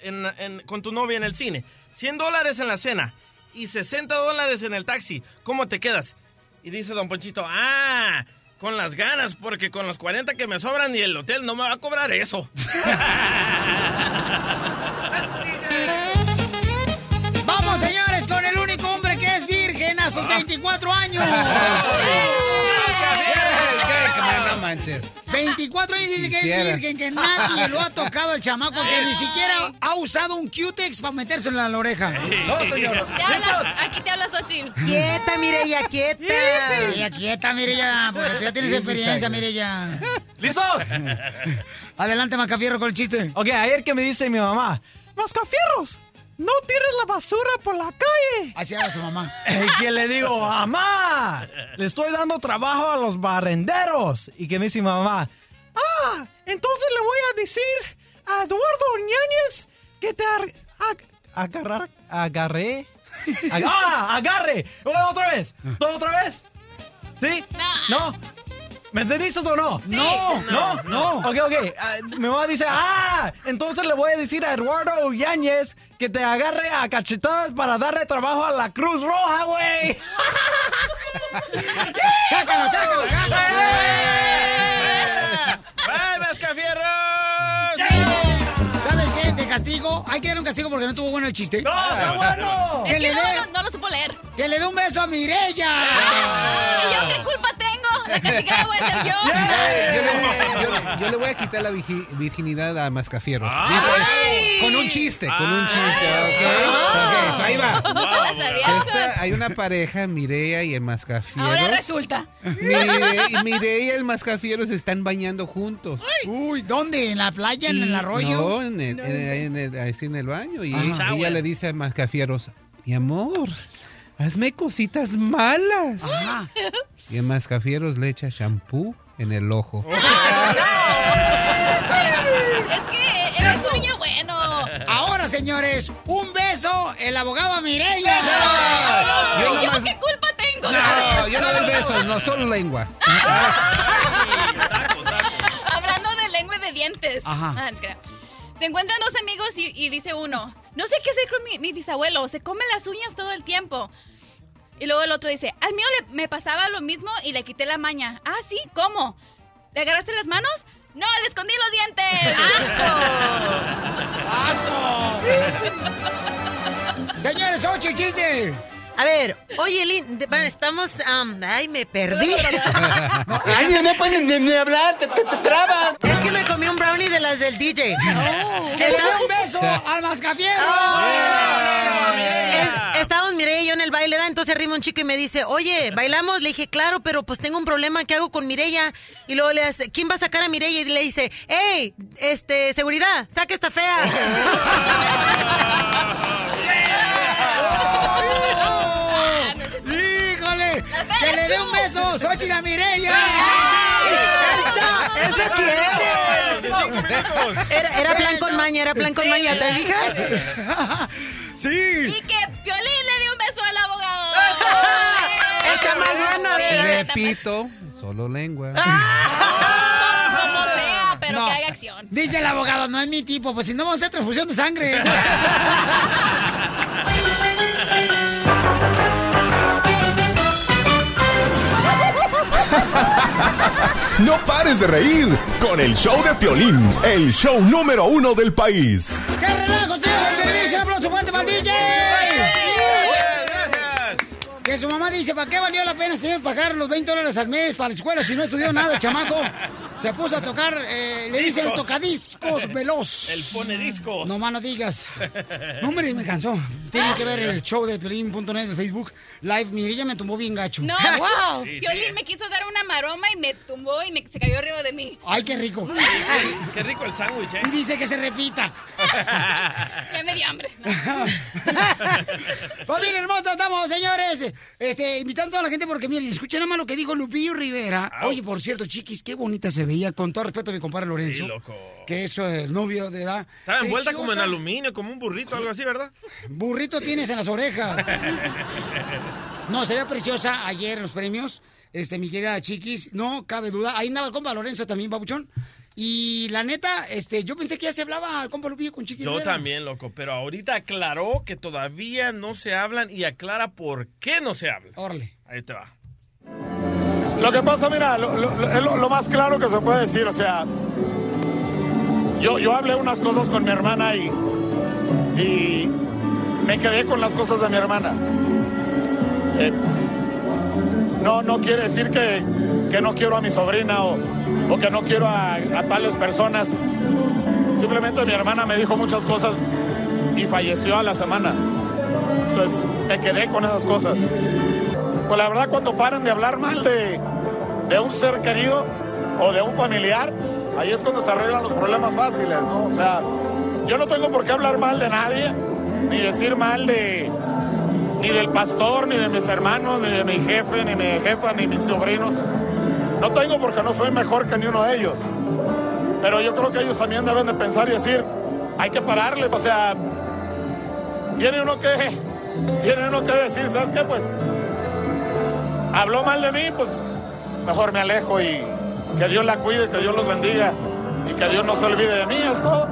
con tu novia en el cine, 100 dólares en la cena y 60 dólares en el taxi, ¿cómo te quedas? Y dice Don Ponchito, ah, con las ganas, porque con los 40 que me sobran y el hotel no me va a cobrar eso. 24 años! No manches. 24 24 años dice que es virgen, que nadie lo ha tocado el chamaco, que ni siquiera ha usado un Q-Tex para metérselo en la oreja. No, señor. Te hablas, aquí te habla Xochitl. Quieta, Mireya, quieta. Mireya, quieta, Mireya, porque tú ya tienes experiencia, Mireya. ¿Listos? Adelante, Macafierro, con el chiste. Ok, ayer que me dice mi mamá, Mascafierros, no tires la basura por la calle. Así habla su mamá. Y que le digo, mamá, le estoy dando trabajo a los barrenderos. Y que me dice mi mamá, ah, entonces le voy a decir a Eduardo Ñañez que te ar- ag- agarrar, agarré. Ag- ah, agarre. Bueno, otra vez. ¿Todo otra vez? ¿Sí? No. ¿Me entendiste o no? No. No, no. Ok, ok. Ah, mi mamá dice, ah, entonces le voy a decir a Eduardo Yáñez que te agarre a cachetadas para darle trabajo a la Cruz Roja, güey. ¡Sácalo, sácalo, sácalo! ¡Ay, Mascafierros! ¿Sabes qué? De castigo, hay que dar un castigo porque no estuvo bueno el chiste. ¡No, está bueno! Es Que le no, dé, no, no lo supo leer. que le dé un beso a Mireya. ¿Y yo qué culpa tengo? La castigada voy a ser yo. Yo le, yo le- yo le voy a quitar la virgi- virginidad a Mascafierros. Dice, con un chiste, con un chiste, ¿ok? Ahí va. Esta- hay una pareja, Mireia y el Mascafieros. Ahora resulta. Mire, Mireia y el Mascafieros se están bañando juntos. Uy, ¿dónde? ¿En la playa? ¿En Y- el arroyo? No, en el, en el- así en el baño. Y Ajá. ella le dice a Mascafieros, mi amor, hazme cositas malas. Y el Mascafieros le echa shampoo en el ojo. Es que eres un niño bueno. Ahora, señores, un beso, el abogado a Mireya. Yo ¿Yo nomás- qué culpa tengo? No, yo no doy besos, no, solo lengua. Hablando de lengua y de dientes. Ajá. Ah, es que- Se encuentran dos amigos y, y dice uno, no sé qué hacer con mi, mi bisabuelo, se come las uñas todo el tiempo. Y luego el otro dice, al mío le- me pasaba lo mismo y le quité la maña. Ah, sí, ¿cómo? ¿Le agarraste las manos? No, le escondí los dientes. ¡Asco! Señores, ocho chiste. A ver, oye, Lin, de- bueno, estamos... am, ay, me perdí. Ay, no pueden ni, ni hablar, te, te, te traban. Es que me comí un brownie de las del DJ. Que le dé un beso al mascafierro. Es- estábamos, Mireya y yo en el baile, ¿da? entonces arriba un chico y me dice, oye, ¿bailamos? Le dije, claro, pero pues tengo un problema, ¿qué hago con Mireya? Y luego le hace, ¿quién va a sacar a Mireya? Y le dice, hey, este, seguridad, saca esta fea. ¡Híjole! ¡Que le dé un beso! ¡Xochitl a Mireya! ¡Eso quiere! Era, era plan con maña, era plan con maña, ¿te fijas? Sí. Y que Piolín le Está más bueno. Repito, solo lengua. Como sea, pero No. que haga acción. Dice el abogado, no es mi tipo, pues si no vamos a hacer transfusión de sangre. No pares de reír con el show de Piolín, el show número uno del país. ¡Qué dice, ¿para qué valió la pena, señor, pagar los 20 dólares al mes para la escuela si no estudió nada, chamaco? Se puso a tocar, eh, le dicen el Discos. tocadiscos veloz. El pone discos. No más no digas. No, hombre, me cansó. Tienen que ver el show de Pelín.net de Facebook Live. Mirilla me tumbó bien gacho. No, wow. Piolín me quiso dar una maroma y me tumbó y me, se cayó arriba de mí. Ay, qué rico. Qué rico el sándwich, ¿eh? Y dice que se repita. Ya me dio hambre. Familia hermosa, estamos, señores. Este, invitando a toda la gente porque, miren, escuchen nada más lo que dijo Lupillo Rivera. Oye, por cierto, chiquis, qué bonita se veía. Con todo respeto a mi compadre Lorenzo. Sí, loco. Que es eh, el novio de edad. Estaba envuelta como en aluminio, como un burrito, algo así, ¿verdad? Burrito tienes en las orejas. No, se veía preciosa ayer en los premios. Este, mi querida Chiquis, no cabe duda. Ahí andaba el compa Lorenzo también, babuchón. Y la neta, este, yo pensé que ya se hablaba el compa Lupillo con Chiquis. Yo Rivera. también, loco, pero ahorita aclaró que todavía no se hablan y aclara por qué no se habla. Órale. Ahí te va. Lo que pasa, mira, lo, es lo- lo más claro que se puede decir, o sea, yo, yo hablé unas cosas con mi hermana y, y me quedé con las cosas de mi hermana. Eh, no, no quiere decir que, que no quiero a mi sobrina o, o que no quiero a, a tales personas. Simplemente mi hermana me dijo muchas cosas y falleció a la semana. Entonces me quedé con esas cosas. Pues la verdad cuando paran de hablar mal de, de un ser querido o de un familiar, ahí es cuando se arreglan los problemas fáciles, ¿no? O sea, yo no tengo por qué hablar mal de nadie, ni decir mal de ni del pastor, ni de mis hermanos, ni de mi jefe, ni mi jefa, ni mis sobrinos. No tengo porque no soy mejor que ni uno de ellos. Pero yo creo que ellos también deben de pensar y decir, hay que pararle, o sea, tiene uno que, tiene uno que decir, ¿sabes qué? Pues, habló mal de mí, pues, mejor me alejo y que Dios la cuide, que Dios los bendiga y que Dios no se olvide de mí, es todo.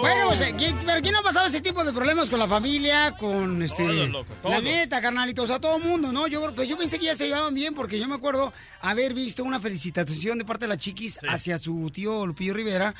Bueno, pues, eh, ¿quién- pero ¿quién no ha pasado ese tipo de problemas con la familia, con este... Todos, loco, La todos. neta, carnalito, o sea, todo el mundo, ¿no? Yo, creo- pues yo pensé que ya se llevaban bien porque yo me acuerdo haber visto una felicitación de parte de la chiquis hacia su tío Lupillo Rivera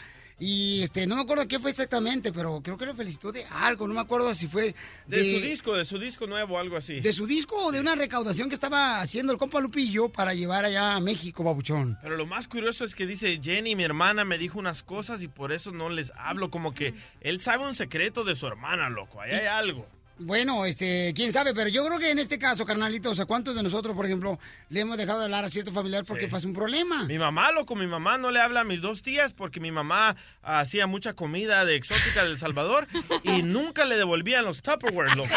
y este, no me acuerdo qué fue exactamente, pero creo que lo felicitó de algo, no me acuerdo si fue De, su disco, de su disco nuevo, algo así. de su disco o de una recaudación que estaba haciendo el compa Lupillo para llevar allá a México, babuchón. Pero lo más curioso es que dice, Jenny, mi hermana me dijo unas cosas y por eso no les hablo. Como que él sabe un secreto de su hermana, loco. Ahí hay algo. Bueno, este, quién sabe, pero yo creo que en este caso, carnalito, o sea, ¿cuántos de nosotros, por ejemplo, le hemos dejado de hablar a cierto familiar porque Sí. pasó un problema? Mi mamá, loco, mi mamá no le habla a mis dos tías porque mi mamá hacía mucha comida de exótica del Salvador y nunca le devolvían los Tupperware, loco.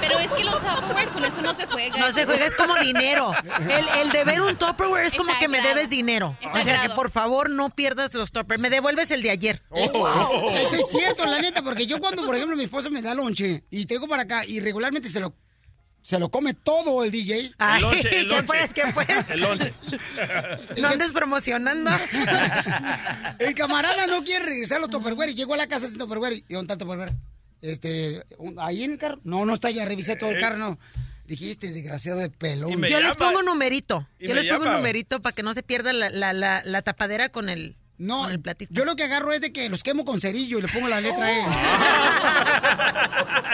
Pero es que los Tupperware con esto no se juega. No se juega, es como dinero. El, el deber un Tupperware es como que me debes dinero. O sea, que por favor no pierdas los Tupperware. Me devuelves el de ayer. Oh. Eso es cierto, la neta, porque yo cuando, por ejemplo, mi esposa me da lonche y traigo para acá y regularmente se lo, se lo come todo el DJ. Ay, ¿qué pues? ¿Qué pues? El lonche. No andes promocionando. El camarada no quiere regresar a los Tupperware y llegó a la casa sin Tupperware. ¿Y dónde está el Tupperware? Este, ¿ahí en el carro? No, no está allá, revisé todo el carro, no. Dijiste, desgraciado de pelón. Yo les pongo un numerito. Yo les pongo un numerito para que no se pierda la, la, la, la tapadera con el, No, el platito. yo lo que agarro es de que los quemo con cerillo y le pongo la letra E.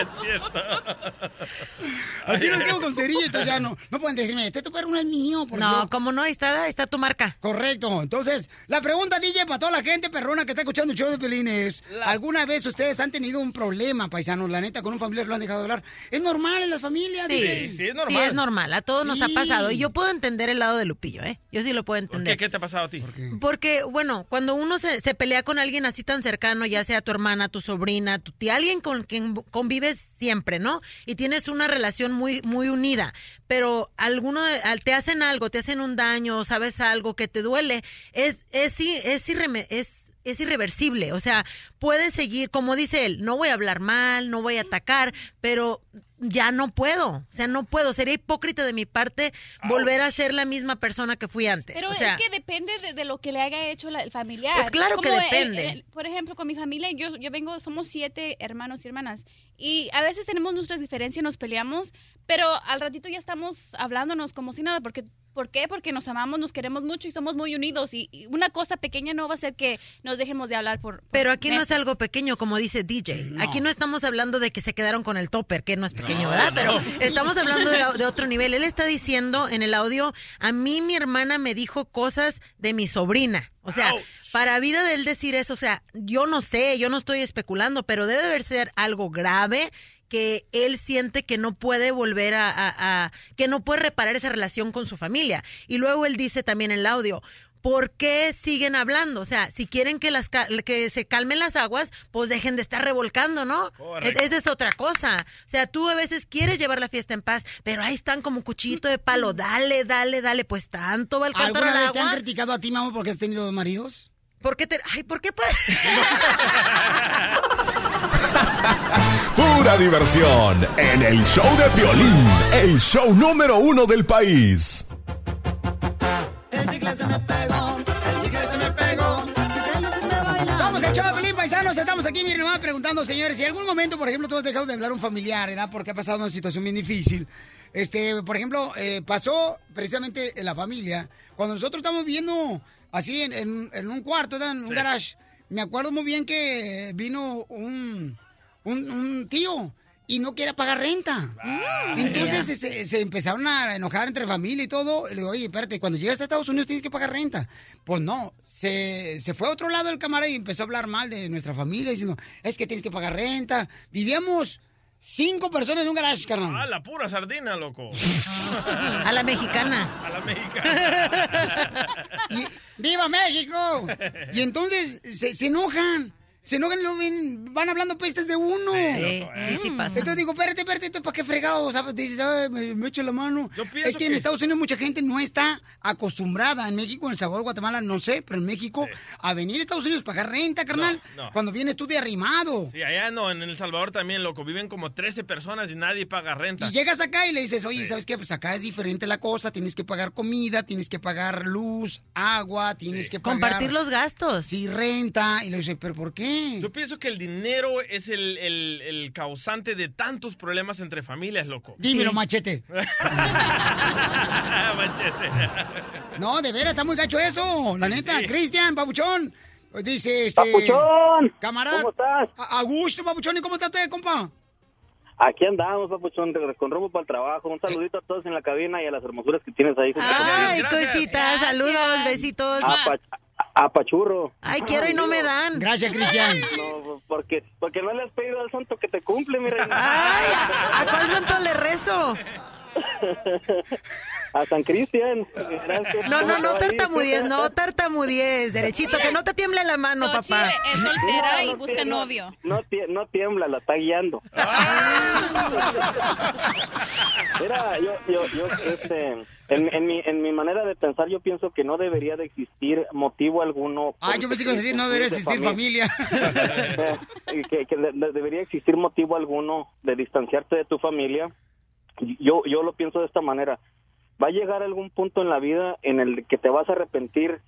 Así los quemo con cerillo, entonces ya no. No pueden decirme, este tu perro no es mío. porque No, yo- como no, ahí está, está tu marca. Correcto. Entonces, la pregunta, DJ, para toda la gente perrona que está escuchando el show de Pelín es, ¿alguna vez ustedes han tenido un problema, paisanos, la neta, con un familiar lo han dejado de hablar? Es normal en las familias, Sí, DJ. sí, es normal. A todos nos ha pasado. Y yo puedo entender el lado de Lupillo, ¿eh? Yo sí lo puedo ¿Por entender. qué? ¿Qué te ha pasado a ti? Porque, bueno, cuando uno se, se pelea con alguien así tan cercano, ya sea tu hermana, tu sobrina, tu tía, alguien con quien convives siempre, ¿no? Y tienes una relación muy, muy unida, pero alguno te hacen algo, te hacen un daño, sabes algo que te duele, es, es, es, irreme- es es irreversible, o sea, puedes seguir, como dice él, no voy a hablar mal, no voy a atacar, pero ya no puedo, o sea, no puedo, sería hipócrita de mi parte volver a ser la misma persona que fui antes. Pero o sea, es que depende de, de lo que le haya hecho la- el familiar. Pues claro que Como el- depende. el- por ejemplo, con mi familia, yo, yo vengo, somos siete hermanos y hermanas. Y a veces tenemos nuestras diferencias, nos peleamos, pero al ratito ya estamos hablándonos como si nada. Porque, ¿Por qué? Porque nos amamos, nos queremos mucho y somos muy unidos. Y, y una cosa pequeña no va a hacer que nos dejemos de hablar por. por Pero aquí no es algo pequeño, como dice DJ. Aquí no estamos hablando de que se quedaron con el topper, que no es pequeño, ¿verdad? Pero estamos hablando de, de otro nivel. Él está diciendo en el audio, a mí mi hermana me dijo cosas de mi sobrina. O sea, para vida de él decir eso, o sea, yo no sé, yo no estoy especulando, pero debe haber ser algo grave que él siente que no puede volver a, a- a- que no puede reparar esa relación con su familia. Y luego él dice también en el audio, ¿por qué siguen hablando? O sea, si quieren que las que se calmen las aguas, pues dejen de estar revolcando, ¿no? Correcto. E- Esa es otra cosa. O sea, tú a veces quieres llevar la fiesta en paz, pero ahí están como cuchillito de palo, dale, dale, dale, pues tanto va el cantar ¿Alguna al vez te han criticado a ti, mamá, porque has tenido dos maridos? ¿Por qué te, ay, por qué pues? Pura diversión en el show de violín, el show número uno del país. El chicle se me pegó, el chicle se me pegó. Somos el show de Pelín Paisanos, estamos aquí, miren, nomás preguntando, señores, si en algún momento, por ejemplo, tú has dejado de hablar a un familiar, ¿verdad? Porque ha pasado una situación bien difícil. Este, por ejemplo, eh, pasó precisamente en la familia, cuando nosotros estamos viviendo así en, en- en un cuarto, ¿verdad? En un garage. Me acuerdo muy bien que vino un, un, un tío y no quiere pagar renta. Entonces se, se- se empezaron a enojar entre familia y todo. Le digo, oye, espérate, cuando llegas a Estados Unidos tienes que pagar renta. Pues no, se, se fue a otro lado el camarada y empezó a hablar mal de nuestra familia, diciendo, es que tienes que pagar renta. Vivíamos cinco personas en un garage, carnal. Ah, la pura sardina, loco. A la mexicana. A la mexicana. ¡Viva México! Y entonces se, se enojan. Se enojan y van hablando pestes de uno. Sí, sí, sí pasa. Entonces digo, espérate, espérate, ¿esto para qué fregado? ¿Sabes? Dices, "Ay, me, me echo la mano. Es que, en Estados Unidos mucha gente no está acostumbrada. En México, en El Salvador, Guatemala, no sé, pero en México, a venir a Estados Unidos a pagar renta, carnal. No, no. Cuando vienes tú de arrimado. Sí, allá no, en El Salvador también, loco. Viven como 13 personas y nadie paga renta. Y llegas acá y le dices, oye, ¿sabes qué? Pues acá es diferente la cosa, tienes que pagar comida, tienes que pagar luz, agua, tienes que pagar... Compartir los gastos. Sí, renta. Y le dice, ¿pero por qué? Yo pienso que el dinero es el, el- el causante de tantos problemas entre familias, loco. Dímelo, machete. Machete. No, de veras, está muy gacho eso. La neta, Cristian, papuchón. Dice, este... Papuchón, Camarada. ¿cómo estás? A, gusto, papuchón. ¿Y cómo está usted, compa? Aquí andamos, papuchón, con rumbo para el trabajo. Un saludito a todos en la cabina y a las hermosuras que tienes ahí. Ay, cositas, saludos, besitos. A, pa- a Pachurro. Ay, quiero y no me dan. Gracias, Cristian. No, porque, porque no le has pedido al santo que te cumple, mi reina. Ay, ¿a, a cuál santo le rezo? A San Cristian. No, no, no tartamudees, no tartamudees, derechito, que no te tiemble la mano, Sochi papá. es soltera No, y no busca no, novio. No, tie- no tiembla, la está guiando. Mira, yo, yo, yo, este, en, en, mi, en mi manera de pensar, yo pienso que no debería de existir motivo alguno. Ah, yo pensé que decir, no debería existir familia. Que, que de- de- debería existir motivo alguno de distanciarte de tu familia. Yo, yo lo pienso de esta manera. Va a llegar algún punto en la vida en el que te vas a arrepentir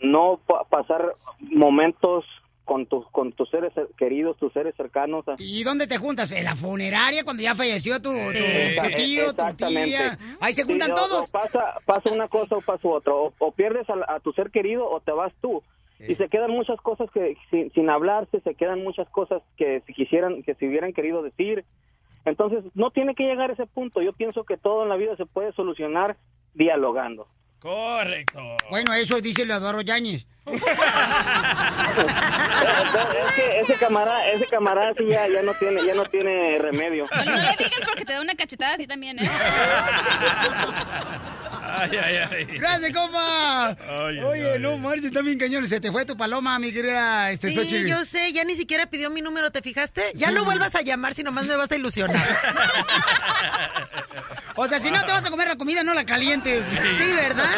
no pa- pasar momentos con tus con tus seres queridos, tus seres cercanos. ¿Y dónde te juntas? ¿En la funeraria cuando ya falleció tu, tu- tu Exa- tío, tu tía? Ahí se Sí, juntan todos. o pasa, pasa una cosa o pasa otra. O, o pierdes a, a tu ser querido o te vas tú. Y se quedan muchas cosas que sin, sin hablarse, se quedan muchas cosas que si quisieran, que se hubieran querido decir. Entonces, no tiene que llegar a ese punto. Yo pienso que todo en la vida se puede solucionar dialogando. Correcto. Bueno, eso dice Leodoro Yáñez. Es que ese camarada, ese camarada sí ya, ya no tiene, ya no tiene remedio. No, no le digas porque te da una cachetada a ti también, ¿eh? Ay, ay, ay. Gracias, compa. Ay, Oye, ay, no marches, está bien cañón. Se te fue tu paloma, mi querida este, Sí, Xochitl. yo sé, ya ni siquiera pidió mi número, ¿te fijaste? Ya no vuelvas a llamar si nomás me vas a ilusionar. O sea, si no te vas a comer la comida, no la calientes. Sí, ¿verdad?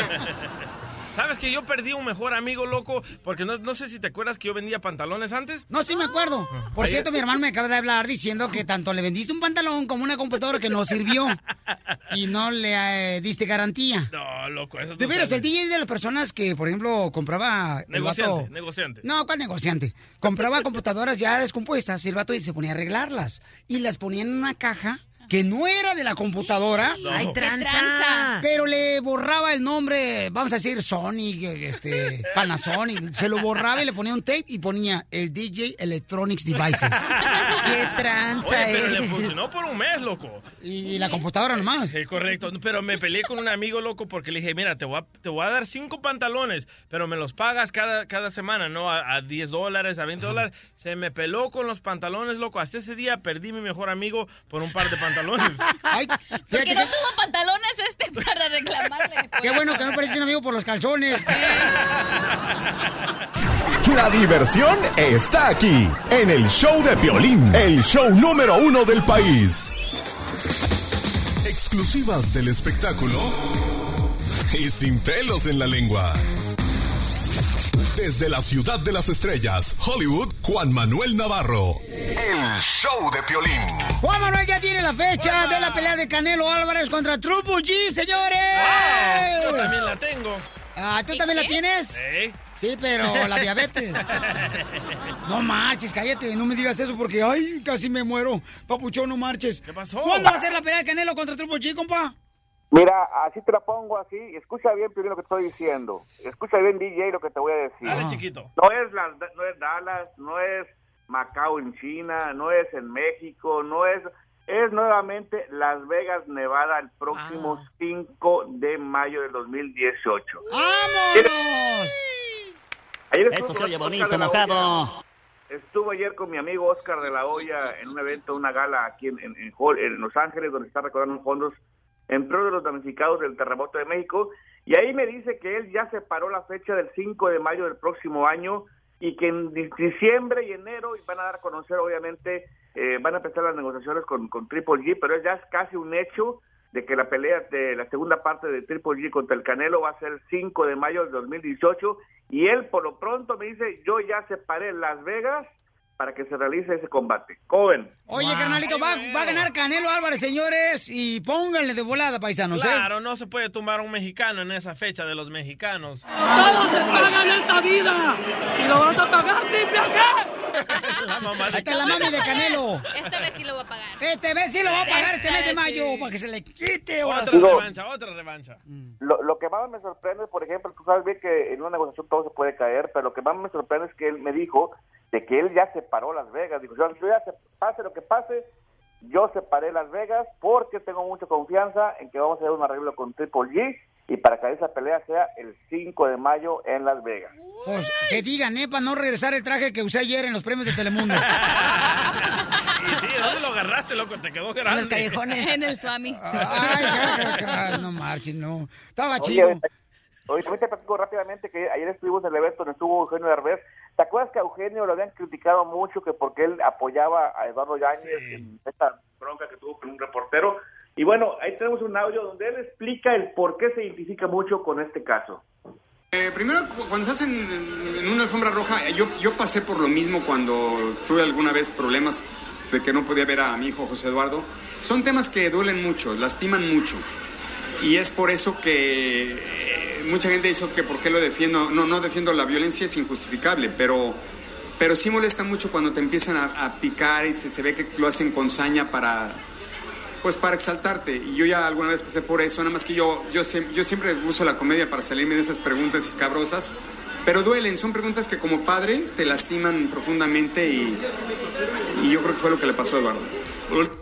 ¿Sabes que yo perdí un mejor amigo, loco? Porque no, no sé si te acuerdas que yo vendía pantalones antes. No, sí me acuerdo. Por cierto, mi hermano me acaba de hablar diciendo que tanto le vendiste un pantalón como una computadora que no sirvió y no le eh, diste garantía. No, loco, eso De no veras, el DJ es de las personas que, por ejemplo, compraba... el Negociante, vato- negociante. No, ¿cuál negociante? Compraba computadoras ya descompuestas y el vato se ponía a arreglarlas. Y las ponía en una caja que no era de la computadora. No. ¡Ay, tranza! Pero le borraba el nombre, vamos a decir Sony, este, Panasonic. Se lo borraba y le ponía un tape y ponía el DJ Electronics Devices. ¡Qué tranza Oye, pero le eres! funcionó por un mes, loco. Y la computadora nomás. Sí, correcto. Pero me peleé con un amigo, loco, porque le dije, mira, te voy a, te voy a dar cinco pantalones, pero me los pagas cada, cada semana, ¿no? A, a 10 dólares, a 20 dólares. Se me peló con los pantalones, loco. Hasta ese día perdí mi mejor amigo por un par de pantalones. Ay, Porque no tuvo pantalones este para reclamarle. Qué bueno que no perdiste un amigo por los calzones. La diversión está aquí, en el show de Piolín, el show número uno del país. Exclusivas del espectáculo y sin pelos en la lengua. Desde la ciudad de las estrellas, Hollywood, Juan Manuel Navarro. El show de Piolín. Juan Manuel ya tiene la fecha de la pelea de Canelo Álvarez contra Triple G, señores. Ah, yo también la tengo. Ah, ¿tú también la tienes? Sí. Sí, pero la diabetes. No marches, cállate, no me digas eso porque, ay, casi me muero. Papuchón, no marches. ¿Qué pasó? ¿Cuándo va a ser la pelea de Canelo contra Triple G, compa? Mira, así te la pongo así. Escucha bien primero lo que estoy diciendo. Escucha bien, DJ, lo que te voy a decir. Dale, chiquito. No es, la- no es Dallas, no es Macao en China, no es en México, no es... es nuevamente Las Vegas, Nevada, el próximo Ah. 5 de mayo del 2018. ¡Vámonos! Ayer Esto se oye bonito, mojado. Hoya. Estuve ayer con mi amigo Oscar de la Hoya en un evento, una gala aquí en, en- en en Los Ángeles, donde está recaudando fondos en pro de los damnificados del terremoto de México. Y ahí me dice que él ya separó la fecha del 5 de mayo del próximo año y que en di- diciembre y enero van a dar a conocer, obviamente, eh, van a empezar las negociaciones con, con Triple G, pero ya es casi un hecho de que la pelea de la segunda parte de Triple G contra el Canelo va a ser el 5 de mayo del 2018 y él por lo pronto me dice, yo ya separé Las Vegas para que se realice ese combate. Coven. Oye, carnalito, va, va a ganar Canelo Álvarez, señores, y pónganle de volada, paisanos, ¿eh? Claro, no se puede tumbar a un mexicano en esa fecha de los mexicanos. Todo se paga en esta vida y lo vas a pagar La mamá Ahí está la mami de Canelo. Esta vez sí lo voy a pagar. Este mes sí lo va a pagar este mes de vez mayo sí. para que se le quite. Otra revancha, otra revancha. Lo, lo que más me sorprende, por ejemplo, tú sabes bien que en una negociación todo se puede caer, pero lo que más me sorprende es que él me dijo de que él ya separó Las Vegas. Dijo, yo, yo ya se, pase lo que pase, yo separé Las Vegas porque tengo mucha confianza en que vamos a hacer un arreglo con Triple G y para que esa pelea sea el 5 de mayo en Las Vegas. Pues que digan, ¿eh? Para no regresar el traje que usé ayer en los premios de Telemundo. Y sí, ¿dónde lo agarraste, loco? Te quedó grande. los callejones. En el Swami. Ay, ja, ja, ja, no marchen, no. Estaba Oye, chido. Oye, también te platico rápidamente que ayer estuvimos en el evento donde estuvo Eugenio Derbez. ¿Te acuerdas que a Eugenio lo habían criticado mucho que porque él apoyaba a Eduardo Yáñez en esta bronca que tuvo con un reportero? Y bueno, ahí tenemos un audio donde él explica el por qué se identifica mucho con este caso. Eh, primero, cu- cuando estás en, en una alfombra roja, eh, yo, yo pasé por lo mismo cuando tuve alguna vez problemas de que no podía ver a mi hijo José Eduardo. Son temas que duelen mucho, lastiman mucho. Y es por eso que mucha gente dice que por qué lo defiendo. No, no defiendo la violencia, es injustificable, pero, pero sí molesta mucho cuando te empiezan a, picar y se, se ve que lo hacen con saña para, pues para exaltarte. Y yo ya alguna vez pasé por eso, nada más que yo, yo, yo siempre uso la comedia para salirme de esas preguntas escabrosas. Pero duelen, son preguntas que como padre te lastiman profundamente y, y yo creo que fue lo que le pasó a Eduardo.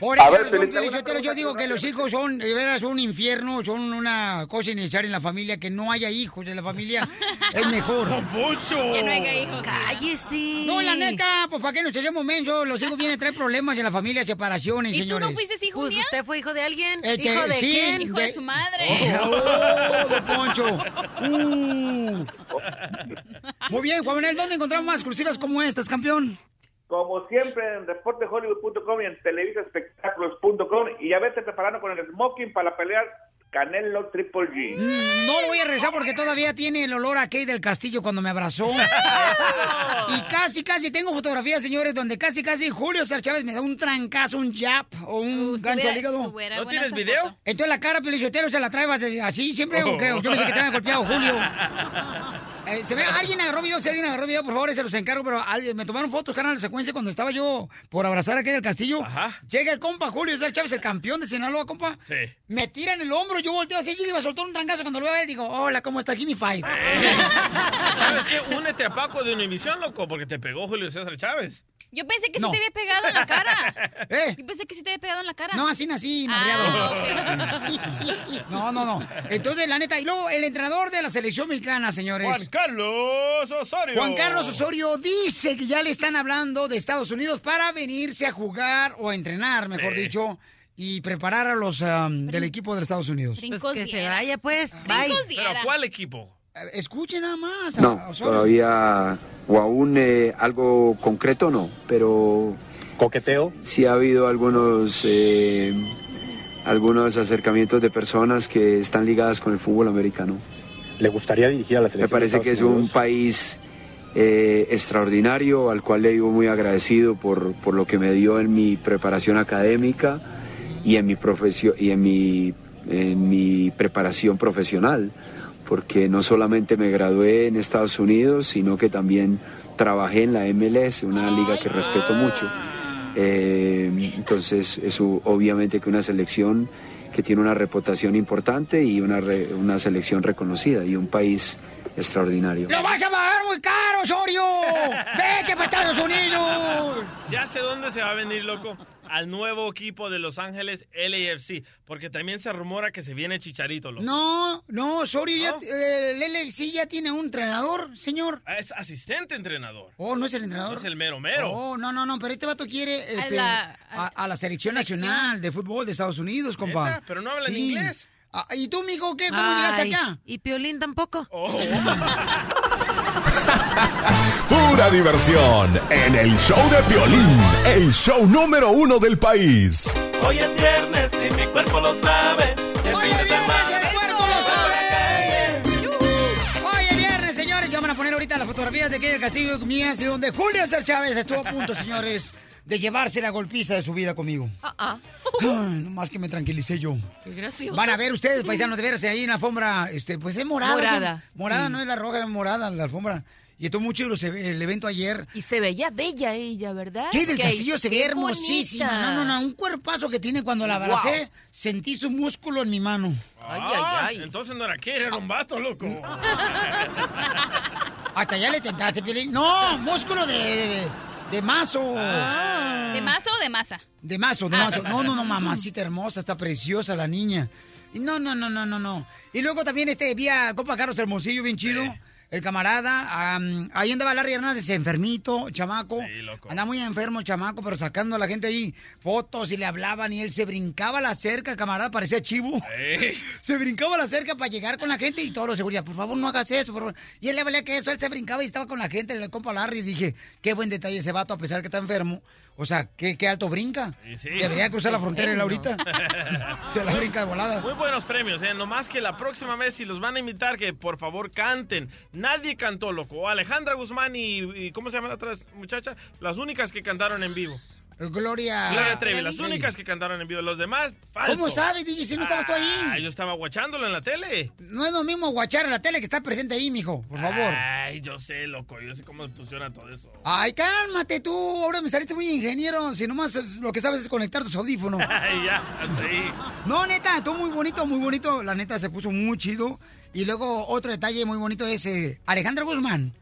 Por eso, ver, don Piolín Sotelo, yo digo que los hijos son, de veras, un infierno, son una cosa innecesaria en la familia, que no haya hijos en la familia es mejor. mucho! Que no haya hijos. Cállese. No, la neta, pues para qué nos echemos mensos, los hijos vienen a traer problemas en la familia, separaciones, ¿Y tú señores. no fuiste hijo Pues usted fue hijo de alguien. Este, ¿Hijo de sí, quién? Hijo de su madre. Oh, don Poncho. Uh. Muy bien, Juan Manuel, ¿dónde encontramos más exclusivas como estas, campeón? Como siempre en reportehollywood.com y en televisaespectáculos.com y ya vete preparando con el smoking para la pelea Canelo Triple G. Mm, No lo voy a rezar porque todavía tiene el olor a Kay del Castillo cuando me abrazó. y casi, casi tengo fotografías, señores, donde casi, casi Julio César Chávez me da un trancazo, un jab o un gancho al hígado. ¿No tienes video? foto. Entonces la cara pelichotero se la trae así siempre, ¿o qué? Yo pensé que te había golpeado, Julio. Eh, se ve, alguien agarró video, si alguien agarró video, por favor, se los encargo, pero alguien- me tomaron fotos, carnal, de secuencia cuando estaba yo por abrazar a aquel del castillo. Llega el compa Julio César Chávez, el campeón de Sinaloa, compa. Sí. Me tira en el hombro, yo volteo así, yo le iba a soltar un trancazo cuando lo veo a él, digo, hola, ¿cómo está? Me five. ¿Sabes qué? Únete a Paco de Univisión, loco, porque te pegó Julio César Chávez. Yo pensé que No. sí te había pegado en la cara. ¿Eh? Yo pensé que sí te había pegado en la cara. No, así nací, Ah, madreado. No, no, no. Entonces, la neta, y luego el entrenador de la selección mexicana, señores. Juan Carlos Osorio. Juan Carlos Osorio dice que ya le están hablando de Estados Unidos para venirse a jugar o a entrenar, mejor Sí. dicho, y preparar a los um, del equipo de Estados Unidos. Pues que se vaya, pues. Bye. ¿Pero cuál equipo? Escuchen nada más. a No, todavía o aún eh, algo concreto no, pero coqueteo. Sí ha habido algunos eh, algunos acercamientos de personas que están ligadas con el fútbol americano. ¿Le gustaría dirigir a la Me selección? parece de que es un país eh, extraordinario al cual le vivo muy agradecido por, por lo que me dio en mi preparación académica y en mi profesión y en mi en mi preparación profesional porque no solamente me gradué en Estados Unidos sino que también trabajé en la MLS una liga que respeto mucho Eh, entonces eso obviamente que una selección que tiene una reputación importante y una, re- una selección reconocida y un país extraordinario. ¡Lo vas a pagar muy caro, Osorio! ¡Vete para Estados Unidos! Ya sé dónde se va a venir, loco. Al nuevo equipo de Los Ángeles LAFC, porque también se rumora que se viene Chicharito. loco. No, no, Osorio ya, eh, el LFC ya tiene un entrenador, señor. Ah, Es asistente entrenador. Oh, ¿no es el entrenador? No es el mero mero. Oh, no, no, no, pero este vato quiere este, la- a, a la selección nacional de fútbol de Estados Unidos, compa. ¿Neta? Pero no hablan inglés. Ah, ¿Y tú, mijo, qué? ¿Cómo llegaste acá? ¿Y Piolín tampoco? Pura diversión en el show de Piolín, el show número uno del país. Hoy es viernes y mi cuerpo lo sabe. Hoy es viernes y el cuerpo lo sabe. Hoy es viernes, señores. Ya van a poner ahorita las fotografías de aquí del Castillo mías y donde Julio César Chávez estuvo a punto, señores, de llevarse la golpiza de su vida conmigo. Ah, Ay, nomás que me tranquilicé yo. Qué gracioso. Van a ver ustedes, paisanos, de veras, ahí en la alfombra, este, pues es morada. Morada, ¿no? Morada, sí. no es la roja, es morada la alfombra. Y estuvo mucho los e- el evento ayer. Y se veía bella ella, ¿verdad? Sí, del castillo se ve hermosísima. bonita. No, no, no, un cuerpazo que tiene cuando la abracé. Wow. Sentí su músculo en mi mano. Ay, ay, ay. Entonces no era que era un vato, loco. Hasta ya le tentaste, Piolín. No, músculo de, de, de mazo. ¿De mazo o de masa? De mazo, de Ah. mazo. No, no, no, mamacita hermosa, está preciosa la niña. No, no, no, no, no, no. Y luego también este vía Copa Carlos Hermosillo, bien chido. El camarada, am, ahí andaba Larry Hernández, enfermito, chamaco. Andaba muy enfermo el chamaco, pero sacando a la gente ahí fotos y le hablaban y él se brincaba la cerca, el camarada parecía chivo. Se brincaba la cerca para llegar con la gente y todo lo seguridad. Por favor, no hagas eso, por favor. Y él le valía que eso, él se brincaba y estaba con la gente, el compa Larry. Y dije, qué buen detalle ese vato, a pesar que está enfermo. O sea, qué, qué alto brinca. Sí. Debería cruzar la frontera él ahorita. Se la brinca de volada. Muy buenos premios, ¿eh? Nomás que la próxima vez, si los van a invitar, que por favor canten. Nadie cantó, loco. Alejandra Guzmán y, y ¿cómo se llama la otra muchacha? Las únicas que cantaron en vivo. Gloria. Gloria Trevi, las únicas que cantaron en vivo. Los demás, falso. ¿Cómo sabes, DJ, si no estabas tú ahí? Ah, yo estaba guachándolo en la tele. No es lo mismo guachar a la tele que está presente ahí, mijo. Por favor. Ay, yo sé, loco. Yo sé cómo funciona todo eso. Ay, cálmate tú. Ahora me saliste muy ingeniero. Si nomás lo que sabes es conectar tus audífonos. Ay, ya, ahí. No, neta, estuvo muy bonito, muy bonito. La neta se puso muy chido. Y luego otro detalle muy bonito es eh, Alejandra Guzmán.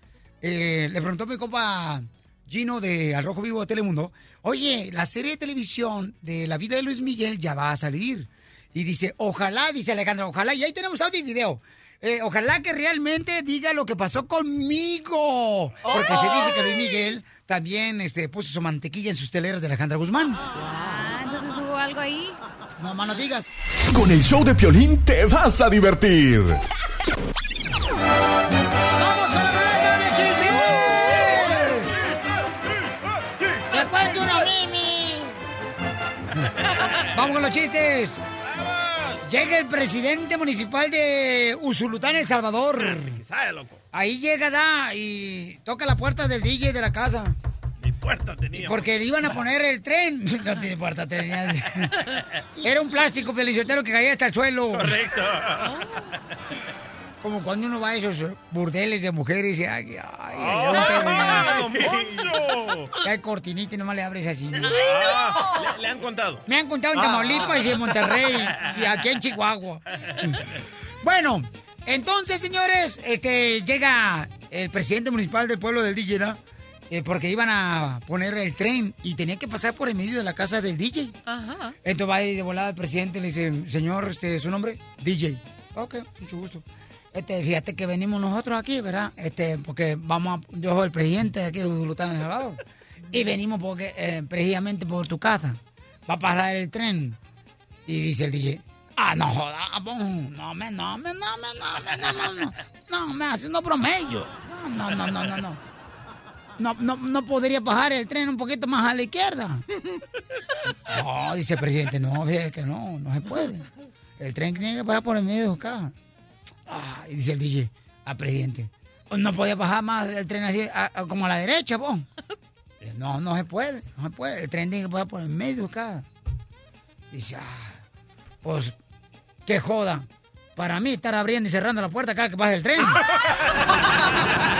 eh, le preguntó a mi compa Gino de Al Rojo Vivo de Telemundo. Oye, la serie de televisión de la vida de Luis Miguel ya va a salir. Y dice, ojalá, dice Alejandra, ojalá. Y ahí tenemos audio y video. Eh, ojalá que realmente diga lo que pasó conmigo. Porque se dice que Luis Miguel también este, puso su mantequilla en sus teleras de Alejandra Guzmán. Ah, entonces hubo algo ahí. No, más no digas. Con el show de Piolín te vas a divertir. Vamos con los chistes. Llega el presidente municipal de Usulután, El Salvador. ¿Sabe, loco? Ahí llega, da, y toca la puerta del DJ de la casa. Mi puerta tenía. Porque le iban a poner el tren. No tiene puerta, tenía. Era un plástico pelichotero que caía hasta el suelo. Correcto. Como cuando uno va a esos burdeles de mujeres y ay, ay, ay, ¡Ah, ¿dónde don voy? Poncho! Que hay cortinita y nomás le abres así. Ah, le, le han contado. Me han contado en Ah. Tamaulipas y en Monterrey y aquí en Chihuahua. Bueno, entonces, señores, este llega el presidente municipal del pueblo del DJ, ¿da? Eh, porque iban a poner el tren y tenía que pasar por el medio de la casa del DJ. Ajá. Entonces va ahí de volada el presidente y le dice, señor, este, ¿su nombre? DJ. Ok, mucho gusto. Este, fíjate que venimos nosotros aquí, ¿verdad? Este, porque vamos a, yo soy el presidente de aquí de Udulután, El Salvador. Y venimos porque, eh, precisamente por tu casa. Va a pasar el tren. Y dice el DJ, ah, no joda, no me, no me, no me, no me, no, no, no, no, me haciendo promedio. No, no, no, no, no, no. No, no, no podría bajar el tren un poquito más a la izquierda. No, dice el presidente, no, fíjate que no, no se puede. El tren tiene que pasar por el medio de su casa. Ah, y dice el DJ al presidente, no podía bajar más el tren así, a- a- como a la derecha, vos. No, no se puede, no se puede. El tren tiene que pasar por el medio casa. Dice, ah, pues, que joda. Para mí estar abriendo y cerrando la puerta cada que pasa el tren.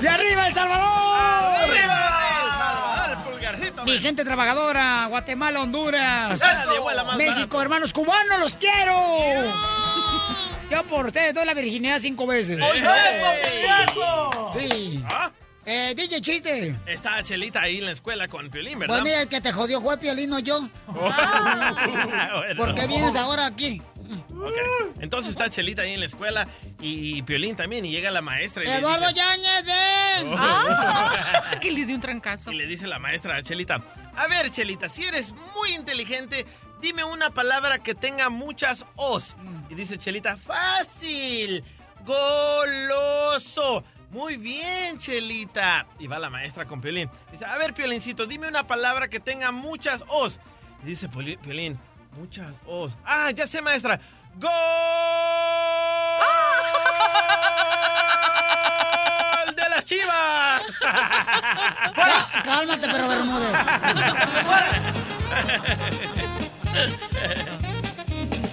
¡Y arriba El Salvador! ¡Arriba! El Salvador, el pulgarcito. mi gente trabajadora, Guatemala, Honduras, Eso. México, hermanos cubanos, los quiero. Yo por ustedes doy la virginidad cinco veces. ¡Eso, ¡Eso! Sí. ¿Ah? Eh, DJ Chiste. Está Chelita ahí en la escuela con Piolín, ¿verdad? Bueno, el que te jodió fue Piolín, no yo. Bueno. ¿Por qué vienes ahora aquí? Ok. Entonces está Chelita ahí en la escuela y, Piolín también y llega la maestra y le Eduardo dice- Yáñez, ven. Ah. que le dio un trancazo. Y le dice la maestra a Chelita, a ver Chelita, si eres muy inteligente, dime una palabra que tenga muchas os. Y dice Chelita, fácil, goloso. Muy bien, Chelita. Y va la maestra con Piolín. Dice, a ver, Piolincito, dime una palabra que tenga muchas os. Y dice Piolín, muchas os. Ah, ya sé, maestra. ¡Gol de las chivas! Cá- Cálmate, pero Bermúdez.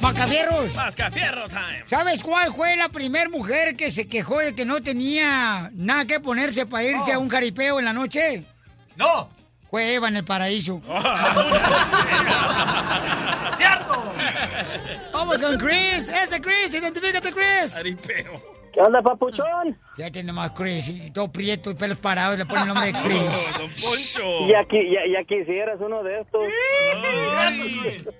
Macafierros. Mascafierro time. ¿Sabes cuál fue la primer mujer que se quejó de que no tenía nada que ponerse para irse a un jaripeo en la noche? No. Fue Eva en el paraíso. ¡Cierto! Vamos con Chris. Ese Chris, identifícate, Chris. Jaripeo. ¿Qué onda, papuchón? Ya tiene más Chris y todo prieto y pelos parados y le pone el nombre de Chris. don Poncho. Ya, qui- ya, ya quisieras uno de estos.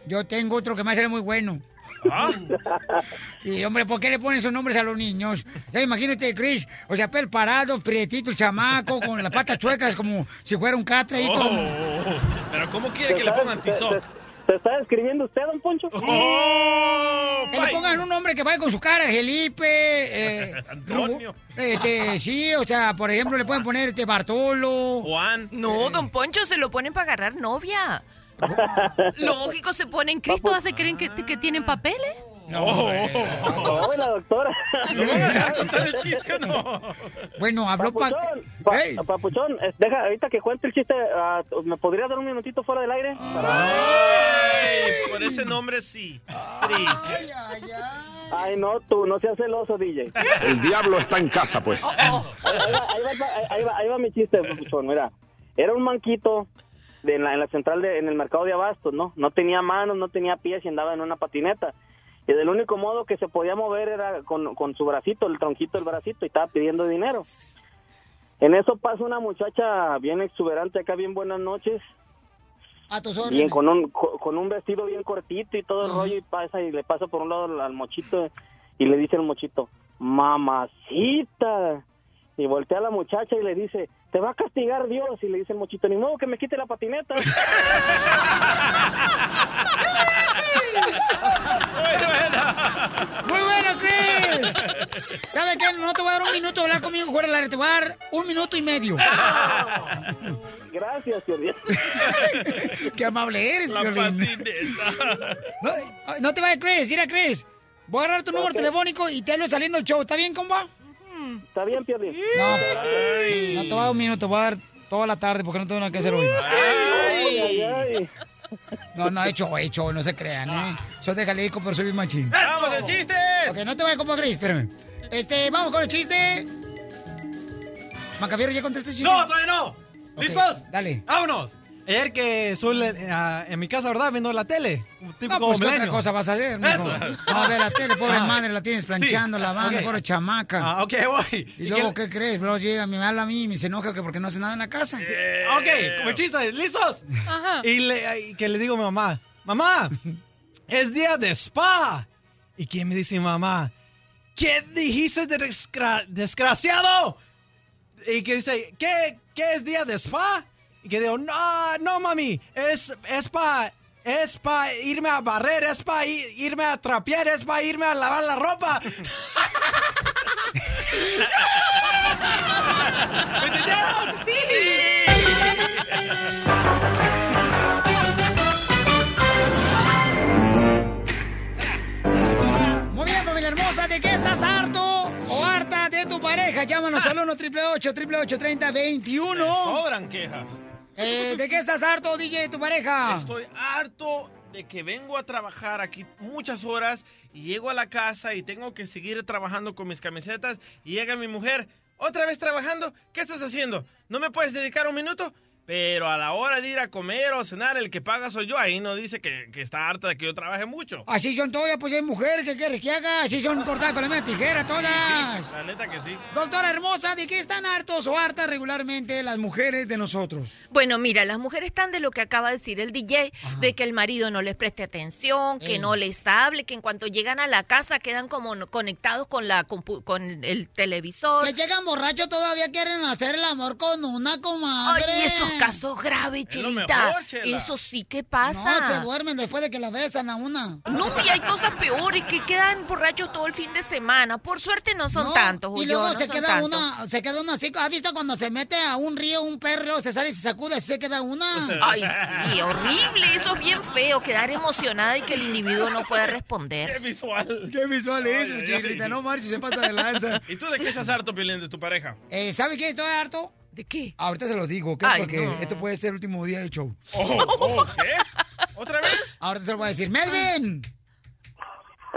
Yo tengo otro que me hace muy bueno. Y hombre, ¿por qué le ponen esos nombres a los niños? Ya imagínate, Chris, o sea, pel parado, prietito, el chamaco, con las patas chuecas como si fuera un catre y todo. Oh, pero ¿cómo quiere que le pongan tizoc? ¿Se está escribiendo usted, don Poncho? Que le pongan un nombre que vaya con su cara, Felipe, eh, Antonio. Este, sí, o sea, por ejemplo, le pueden poner este Bartolo. Juan. No, don Poncho, se lo ponen para agarrar novia. Lógico, se ponen Cristo, hace creen que, que tienen papeles. No, No, la doctora. ¿No van a dejar contar el chiste o no? Bueno, habló pa... Papuchón, pa- Papuchón, deja, ahorita que cuente el chiste, ah, ¿me podría dar un minutito fuera del aire? Ay, por ese nombre sí. Cris. Ay, no, tú, no seas celoso, DJ. El diablo está en casa, pues. Ahí va, ahí va, ahí va, ahí va, ahí va mi chiste, Papuchón, mira. Era un manquito de en, la, en la central, de, en el mercado de abastos, ¿no? No tenía manos, no tenía pies y andaba en una patineta. Y del único modo que se podía mover era con, con su bracito, el tronquito del bracito, y estaba pidiendo dinero. En eso pasa una muchacha bien exuberante acá, bien buenas noches, A tus bien órdenes. con un co- con un vestido bien cortito y todo el rollo y pasa y le pasa por un lado al, al mochito y le dice el mochito mamacita y voltea a la muchacha y le dice te va a castigar Dios y le dice el mochito ni modo que me quite la patineta Muy bueno, Chris. ¿Sabe qué? No te voy a dar un minuto hablar conmigo fuera del aire, te voy a dar un minuto y medio. gracias Piolín. Qué amable eres, La. No, no te vayas, Chris. Mira, Chris. Voy a agarrar tu número telefónico y te hablo saliendo del show. ¿Está bien, compa? Está bien Piolín No, no te voy a dar un minuto. Voy a dar toda la tarde porque no tengo nada que hacer hoy. ay, ay, ay. No, no, he hecho, he hecho, no se crean, ¿eh? Soy de Jalisco, pero soy bien machín. ¡Vamos, el chiste! Ok, no te vayas, compa, Chris. Espérame. Este, vamos con el chiste. Macafierro, ¿ya contesté el chiste? No, todavía no. Ok, ¿Listos? Dale. Vámonos. Ayer que soy eh, ah, en mi casa, ¿verdad? Viendo la tele. Tipo No, pues, ¿qué otra cosa vas a hacer, mijo? No, a ver, la tele, pobre Ah. madre, la tienes planchando, Sí. lavando, Ok. pobre chamaca. Ah, ok, voy. Y luego, ¿qué crees? Luego llega, me habla a mí y me se enoja que porque no hace nada en la casa. Ok, como chiste, ¿listos? Ajá. Y, le- y que le digo a mi mamá, mamá, es día de spa. ¿Y quién me dice mamá? ¿Qué dijiste de desgra- desgraciado? Y que dice, ¿qué, ¿qué es día de spa? Y que digo, no, no, mami, es, es para es pa irme a barrer, es para irme a trapear, es para irme a lavar la ropa. ¿Me entendieron? Muy bien, familia hermosa, ¿de qué estás harto o harta de tu pareja? Llámanos al 1 888 30 21 Sobran quejas. Eh, ¿De qué estás harto, DJ, tu pareja? Estoy harto de que vengo a trabajar aquí muchas horas y llego a la casa y tengo que seguir trabajando con mis camisetas y llega mi mujer, otra vez trabajando, ¿qué estás haciendo? ¿No me puedes dedicar un minuto? Pero a la hora de ir a comer o cenar, el que paga soy yo. Ahí no dice que, que está harta de que yo trabaje mucho. Así son todas, pues es mujer, ¿qué quieres que haga? Así son cortadas con la misma tijera todas. La neta que sí. Doctora hermosa, ¿de qué están hartos o hartas regularmente las mujeres de nosotros? Bueno, mira, las mujeres están de lo que acaba de decir el DJ, de que el marido no les preste atención, que no les hable, que en cuanto llegan a la casa quedan como conectados con la compu- con el televisor. Que llegan borrachos todavía quieren hacer el amor con una comadre. Ay, esos casos graves, Es lo Chelita. mejor, Chela. Eso sí que pasa. No, se duermen después de que la besan a una. No, y hay cosas peores que quedan borrachos todo el fin de semana. Por suerte no son No, tantos, Y Julio, luego no se queda tantos. una, se queda una así. ¿Has visto cuando se mete a un río un perro, luego se sale y se sacude, se queda una? Ay, sí, horrible. Eso es bien feo, quedar emocionada y que el individuo no puede responder. Qué visual. Qué visual es eso, ay. No marches, se pasa de lanza. ¿Y tú de qué estás harto, Piolín, de tu pareja? Eh, ¿Sabe qué? Estoy harto. ¿De qué? Ahorita se lo digo, ¿ok? Ay, Porque no. esto puede ser el último día del show. Oh, oh, ¿qué? ¿Otra vez? Ahorita se lo voy a decir. ¡Melvin!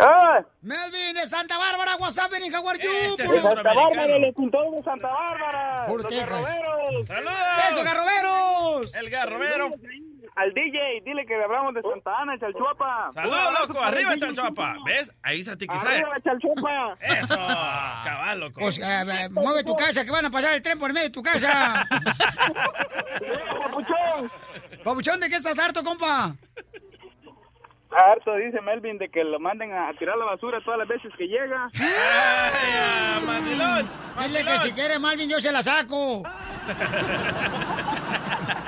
¡Ah! ¡Melvin de Santa Bárbara! What's up, in How are you? De Puro- Santa Bárbara, los pintores de Santa Bárbara. Puro los garroberos. ¡Saludos! ¡Eso, garroberos! El garrobero. Al DJ, dile que le hablamos de Santa Ana, Chalchuapa. ¡Saludos, loco! ¡Arriba, Chalchuapa! ¿Ves? Ahí se. ¡Arriba, Chalchuapa! Eso, cabal, loco. Eh, mueve tu casa, que van a pasar el tren por medio de tu casa. Papuchón. Papuchón, ¿de qué estás harto, compa? Harto, dice Melvin, de que lo manden a tirar la basura todas las veces que llega. ¡Ay, mandilón! Dile que si quiere, Malvin, yo se la saco.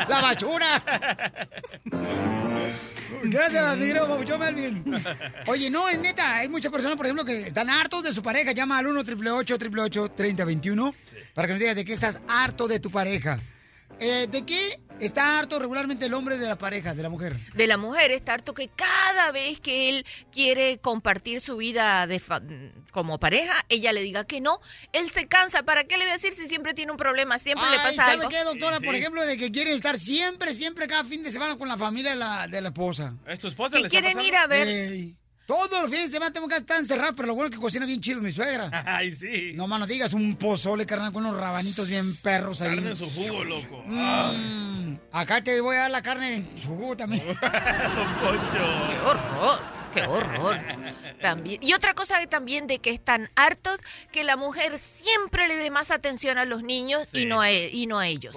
la basura. Gracias, mi Papuchón Melvin. Oye, no, es neta, hay muchas personas, por ejemplo, que están hartos de su pareja. Llama al 1 888 3021 para que nos digas de qué estás harto de tu pareja. Eh, ¿De qué está harto regularmente el hombre de la pareja, de la mujer? de la mujer está harto que cada vez que él quiere compartir su vida de fa- como pareja, ella le diga que no, él se cansa. ¿Para qué le voy a decir si siempre tiene un problema? Siempre le pasa ¿sabe algo. qué, doctora? Por ejemplo, de que quieren estar siempre, siempre cada fin de semana con la familia de la, de la esposa. ¿Es tu esposa? Que está quieren ir a ver. Todos los fines de semana tengo que estar encerrado, pero lo bueno es que cocina bien chido mi suegra. Ay, sí. No, mano, digas un pozole, carnal, con unos rabanitos bien perros ahí. Carne en su jugo, loco. Mm, acá te voy a dar la carne en su jugo también. Qué horror, qué horror. También. Y otra cosa que también de que están hartos que la mujer siempre le dé más atención a los niños y no a, e- y no a ellos.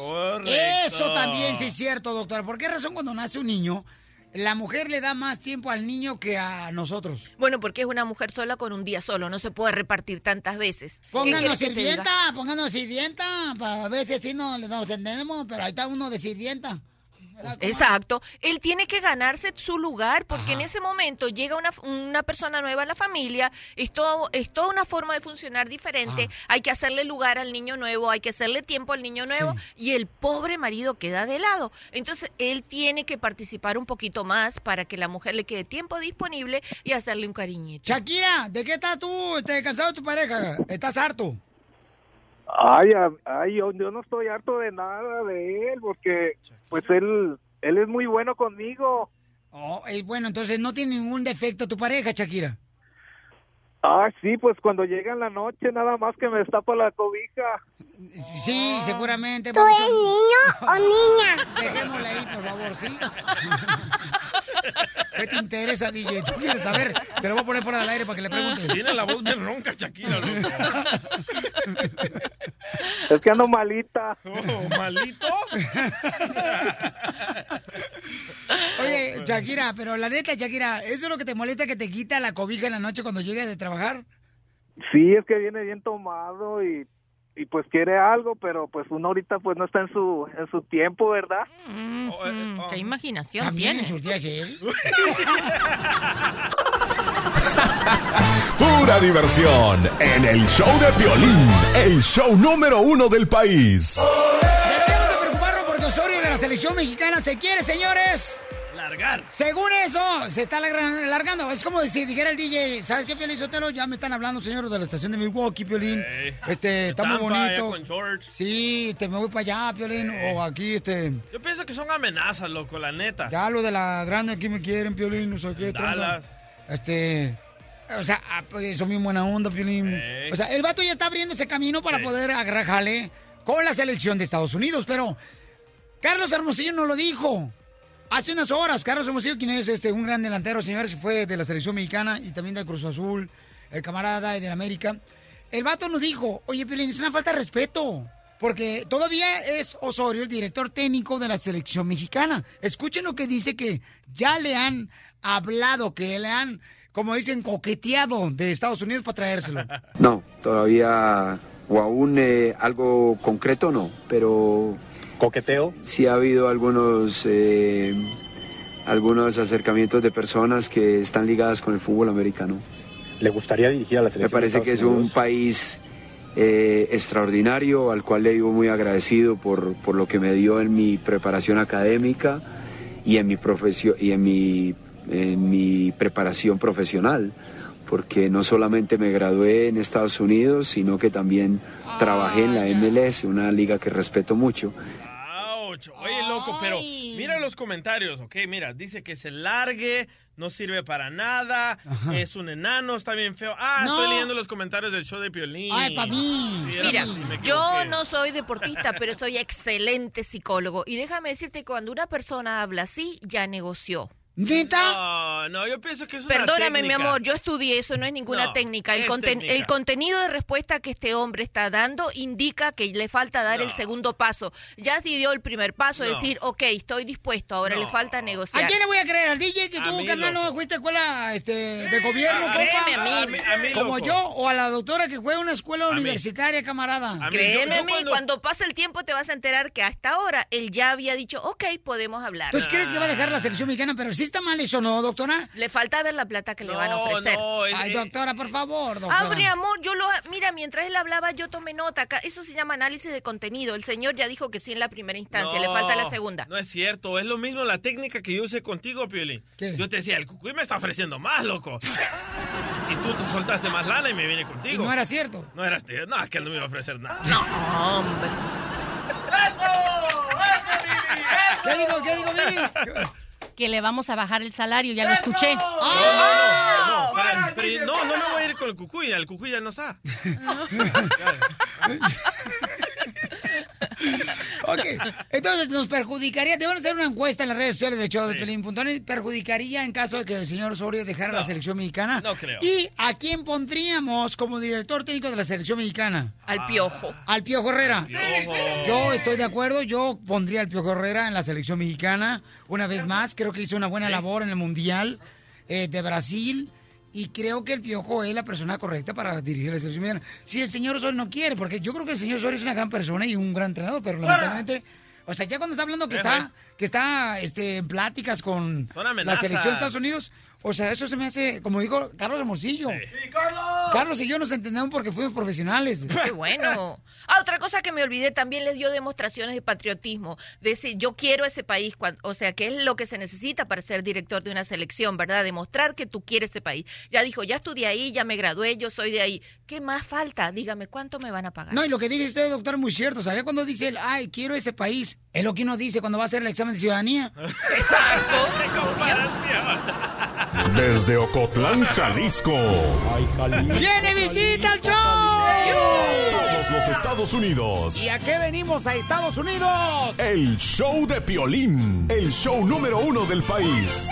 Eso también sí es cierto, doctora. ¿Por qué razón cuando nace un niño, la mujer le da más tiempo al niño que a nosotros? Bueno, porque es una mujer sola con un día solo, no se puede repartir tantas veces. ¿Qué Pónganos sirvienta, pónganos sirvienta. A veces sí no nos entendemos, pero ahí está uno de sirvienta. Exacto. Él tiene que ganarse su lugar porque en ese momento llega una, una persona nueva a la familia, es, todo, es toda una forma de funcionar diferente, hay que hacerle lugar al niño nuevo, hay que hacerle tiempo al niño nuevo y el pobre marido queda de lado. Entonces él tiene que participar un poquito más para que la mujer le quede tiempo disponible y hacerle un cariñito. Shakira, ¿de qué estás tú este, cansado de tu pareja? ¿Estás harto? Ay, a- ay, yo, yo no estoy harto de nada de él, porque pues él, él es muy bueno conmigo. Oh, eh, bueno, entonces no tiene ningún defecto tu pareja, Shakira. Ah, sí, pues cuando llega en la noche nada más que me destapa la cobija. Sí, seguramente. ¿Tú eres niño o niña? Dejémosla ahí, por favor, ¿sí? ¿Qué te interesa, DJ? ¿Tú quieres saber? Te lo voy a poner fuera del aire para que le preguntes. Tiene la voz de ronca, Shakira, loco. Es que ando malita. Oh, ¿Malito? Oye, Shakira, pero la neta, Shakira, ¿eso es lo que te molesta que te quita la cobija en la noche cuando llegas de trabajar? Sí, es que viene bien tomado y, y pues quiere algo, pero pues uno ahorita pues no está en su en su tiempo, ¿verdad? Mm, qué imaginación También tiene. Pura diversión en el show de Piolín, el show número uno del país. Debemos de preocuparnos porque Osorio de la selección mexicana se quiere, señores. Largar. Según eso, se está alargando. Es como si dijera el DJ, ¿sabes qué, Piolín Sotelo? Ya me están hablando, señores de la estación de Milwaukee, Piolín. Este, está muy bonito. con George. Sí, este, me voy para allá, Piolín. O aquí, este, Yo pienso que son amenazas, loco, la neta. ya lo de la grande aquí me quieren, Piolín, no sé qué. Dallas. Este, o sea, ah, pues, son bien buena onda, Piolín. O sea, el vato ya está abriendo ese camino para poder agarrar jale con la selección de Estados Unidos, pero Carlos Hermosillo nos lo dijo. Hace unas horas, Carlos Hermosillo, quien es este, un gran delantero, señores, fue de la selección mexicana y también del Cruz Azul, el camarada de América. El vato nos dijo, oye, Pelín, es una falta de respeto. Porque todavía es Osorio el director técnico de la selección mexicana. Escuchen lo que dice que ya le han hablado, que le han, como dicen, coqueteado de Estados Unidos para traérselo. No, todavía o aún eh, algo concreto no, pero... ¿Coqueteo? Sí ha habido algunos, eh, algunos acercamientos de personas que están ligadas con el fútbol americano. ¿Le gustaría dirigir a la Me selección? parece de que es un país eh, extraordinario al cual le vivo muy agradecido por, por lo que me dio en mi preparación académica y en mi profesión y en mi, en mi preparación profesional porque no solamente me gradué en Estados Unidos sino que también trabajé en la MLS una liga que respeto mucho Ouch. Oye, loco, pero mira los comentarios, ¿ok? Mira, dice que se largue, no sirve para nada, es un enano, está bien feo. Ah, No. estoy leyendo los comentarios del show de Piolín. Ay, pa' mí. Sí, Mira, yo no soy deportista, pero soy excelente psicólogo. Y déjame decirte que cuando una persona habla así, ya negoció. No, no, yo pienso que es una Perdóname, mi amor, yo estudié eso, no es ninguna No, técnica. El, es conten- técnica. el contenido de respuesta que este hombre está dando indica que le falta dar el segundo paso. Ya dio el primer paso, No. decir, ok, estoy dispuesto, ahora le falta negociar. ¿A quién le voy a creer? ¿Al DJ que tú, carnal, no fuiste a escuela este, de gobierno, a- compa? créeme, a mí. A mí, Como yo, o a la doctora que fue a una escuela universitaria, camarada. Créeme a mí, cuando pase el tiempo te vas a enterar que hasta ahora él ya había dicho, ok, podemos hablar. ¿Tú crees que va a dejar la selección mexicana? Pero sí está mal eso, ¿no, doctora? Le falta ver la plata que le van a ofrecer. Ay, doctora, por favor, doctora. Ah, mi amor, yo lo... Mira, mientras él hablaba, yo tomé nota. Acá, Eso se llama análisis de contenido. El señor ya dijo que sí en la primera instancia, le falta la segunda. No es cierto, es lo mismo la técnica que yo usé contigo, Piolín. Yo te decía, el cucuy me está ofreciendo más, loco. y tú te soltaste más lana y me vine contigo. Y no era cierto. No era cierto. No, es que él no me iba a ofrecer nada. No, hombre. ¿Qué digo, qué digo, Mimi? Que le vamos a bajar el salario, ya lo escuché. No, pero- pero no, no me voy a ir con el cucuy, el cucuy ya no está. Ok, entonces nos perjudicaría, te van a hacer una encuesta en las redes sociales de show de Pelín.net, perjudicaría en caso de que el señor Osorio dejara la selección mexicana. no creo. ¿Y a quién pondríamos como director técnico de la selección mexicana? Al Piojo. Al Piojo Herrera. Yo estoy de acuerdo, yo pondría al Piojo Herrera en la selección mexicana. Una vez más, creo que hizo una buena labor en el Mundial eh, de Brasil. Y creo que el Piojo es la persona correcta para dirigir la selección mexicana. Si el señor Osorio no quiere, porque yo creo que el señor Osorio es una gran persona y un gran entrenador, pero lamentablemente... O sea, ya cuando está hablando que está, que está este, en pláticas con la selección de Estados Unidos, o sea, eso se me hace, como dijo Carlos Hermosillo. Carlos y yo nos entendemos porque fuimos profesionales. Qué bueno. Ah, otra cosa que me olvidé, también les dio demostraciones de patriotismo. De decir, yo quiero ese país, o sea, que es lo que se necesita para ser director de una selección, ¿verdad? Demostrar que tú quieres ese país. Ya dijo, ya estudié ahí, ya me gradué, yo soy de ahí. ¿Qué más falta? Dígame, ¿cuánto me van a pagar? No, y lo que dice usted, doctor, es muy cierto. ¿Sabía cuando dice él, ay, quiero ese país? Es lo que uno dice cuando va a hacer el examen de ciudadanía. Desde Ocotlán, Jalisco. ¡Viene visita al show! Todos los Estados Unidos. ¿Y a qué venimos a Estados Unidos? El show de Piolín. El show número uno del país.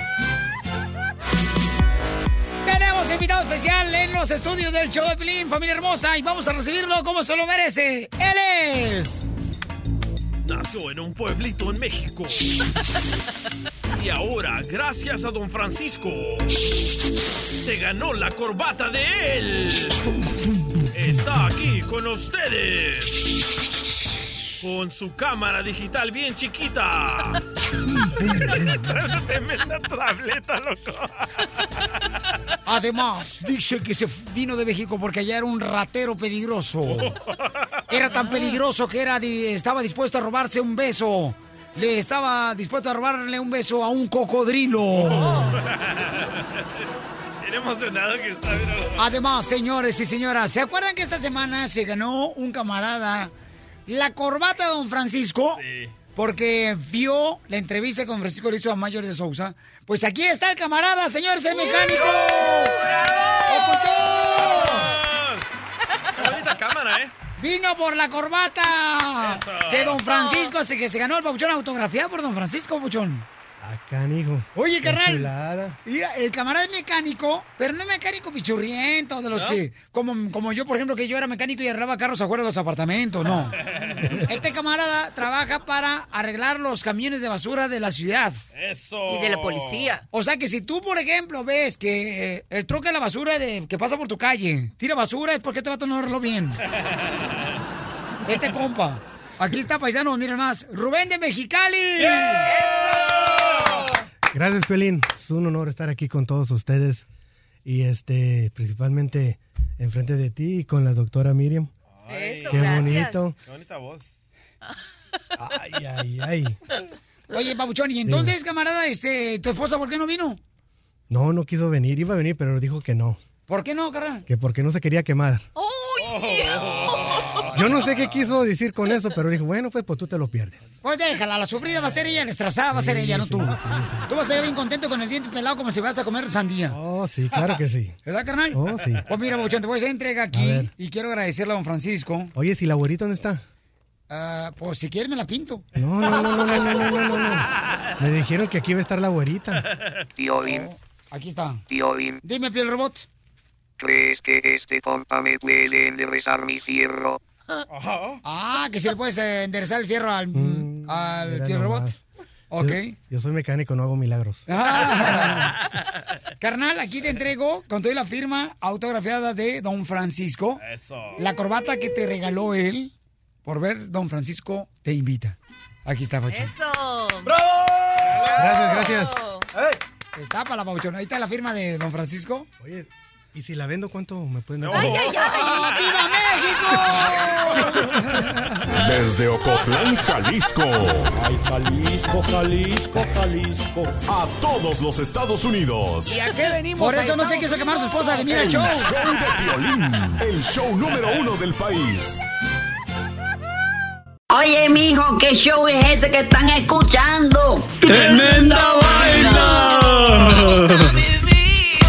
Tenemos invitado especial en los estudios del show de Pelín, familia hermosa, y vamos a recibirlo como se lo merece. Él es... Nació en un pueblito en México. Y ahora, gracias a don Francisco, se ganó la corbata de él. Está aquí con ustedes. Con su cámara digital bien chiquita. Tremenda tableta, loco. Además, dice que se vino de México porque allá era un ratero peligroso. Era tan peligroso que era di- estaba dispuesto a robarse un beso. Le estaba dispuesto a robarle un beso a un cocodrilo. Emocionado que está. Además, señores y señoras, ¿se acuerdan que esta semana se ganó un camarada la corbata de don Francisco? Porque vio la entrevista con Francisco le hizo a Mayor de Sousa. Pues aquí está el camarada, señores, el mecánico. Qué bonita cámara, ¿eh? Vino por la corbata de Don Francisco, así que se ganó el papuchón autografiado por Don Francisco, papuchón. Acá, hijo. Oye, carnal. chulada. Mira, el camarada es mecánico, pero no es mecánico pichurriento, de los ¿No? que, como, como yo, por ejemplo, que yo era mecánico y arreglaba carros afuera de los apartamentos, no. Este camarada trabaja para arreglar los camiones de basura de la ciudad. Eso. Y de la policía. O sea que si tú, por ejemplo, ves que eh, el troque de la basura de, que pasa por tu calle tira basura, es porque este vato no arregló bien. Este compa. Aquí está, paisano, miren más. Rubén de Mexicali. Gracias, Pelín. Es un honor estar aquí con todos ustedes y este, principalmente enfrente de ti y con la doctora Miriam. Eso, Qué gracias. bonito. Qué bonita voz. Ay, ay, ay. Oye, Pabuchón, y entonces, camarada, este, ¿tu esposa por qué no vino? No, no quiso venir. Iba a venir, pero dijo que no. ¿Por qué no, carnal? Que porque no se quería quemar. Yo no sé qué quiso decir con eso, pero dije, bueno, pues, pues tú te lo pierdes. Pues déjala, la sufrida va a ser ella, la estresada va a ser ella, no tú. Tú vas a ir bien contento con el diente pelado como si vas a comer sandía. Oh, sí, claro que sí. ¿Verdad, carnal? Oh, sí. Pues mira, Bochón, te voy a hacer entrega aquí y quiero agradecerle a don Francisco. Oye, si la abuelita dónde está? Uh, pues si quieres me la pinto. No, no, no, no, no, no, no, no. Me dijeron que aquí va a estar la abuelita. Tío Bim. Oh, aquí está. Tío Bim. Dime, piel robot. ¿Crees que este compa me puede enderezar mi fierro? Ah, que si le puedes eh, enderezar el fierro al, al Mira piel robot. Ok. Yo, yo soy mecánico, no hago milagros. Ah. Carnal, aquí te entrego con toda la firma autografiada de Don Francisco. Eso. La corbata que te regaló él por ver Don Francisco te invita. Aquí está, Pabuchón. Eso. Gracias, gracias. Está para la Pabuchón. Ahí está la firma de Don Francisco. Oye, ¿y si la vendo cuánto me pueden dar? ¡Ay, ay, ay! ¡Viva México! Desde Ocotlán, Jalisco. Ay, Jalisco, Jalisco, Jalisco. A todos los Estados Unidos. ¿Y a qué venimos? Por eso no se quiso quemar su esposa a venir al El show. show de Piolín. El show número uno del país. Oye, mijo, ¿qué show es ese que están escuchando? ¡Tremenda vaina!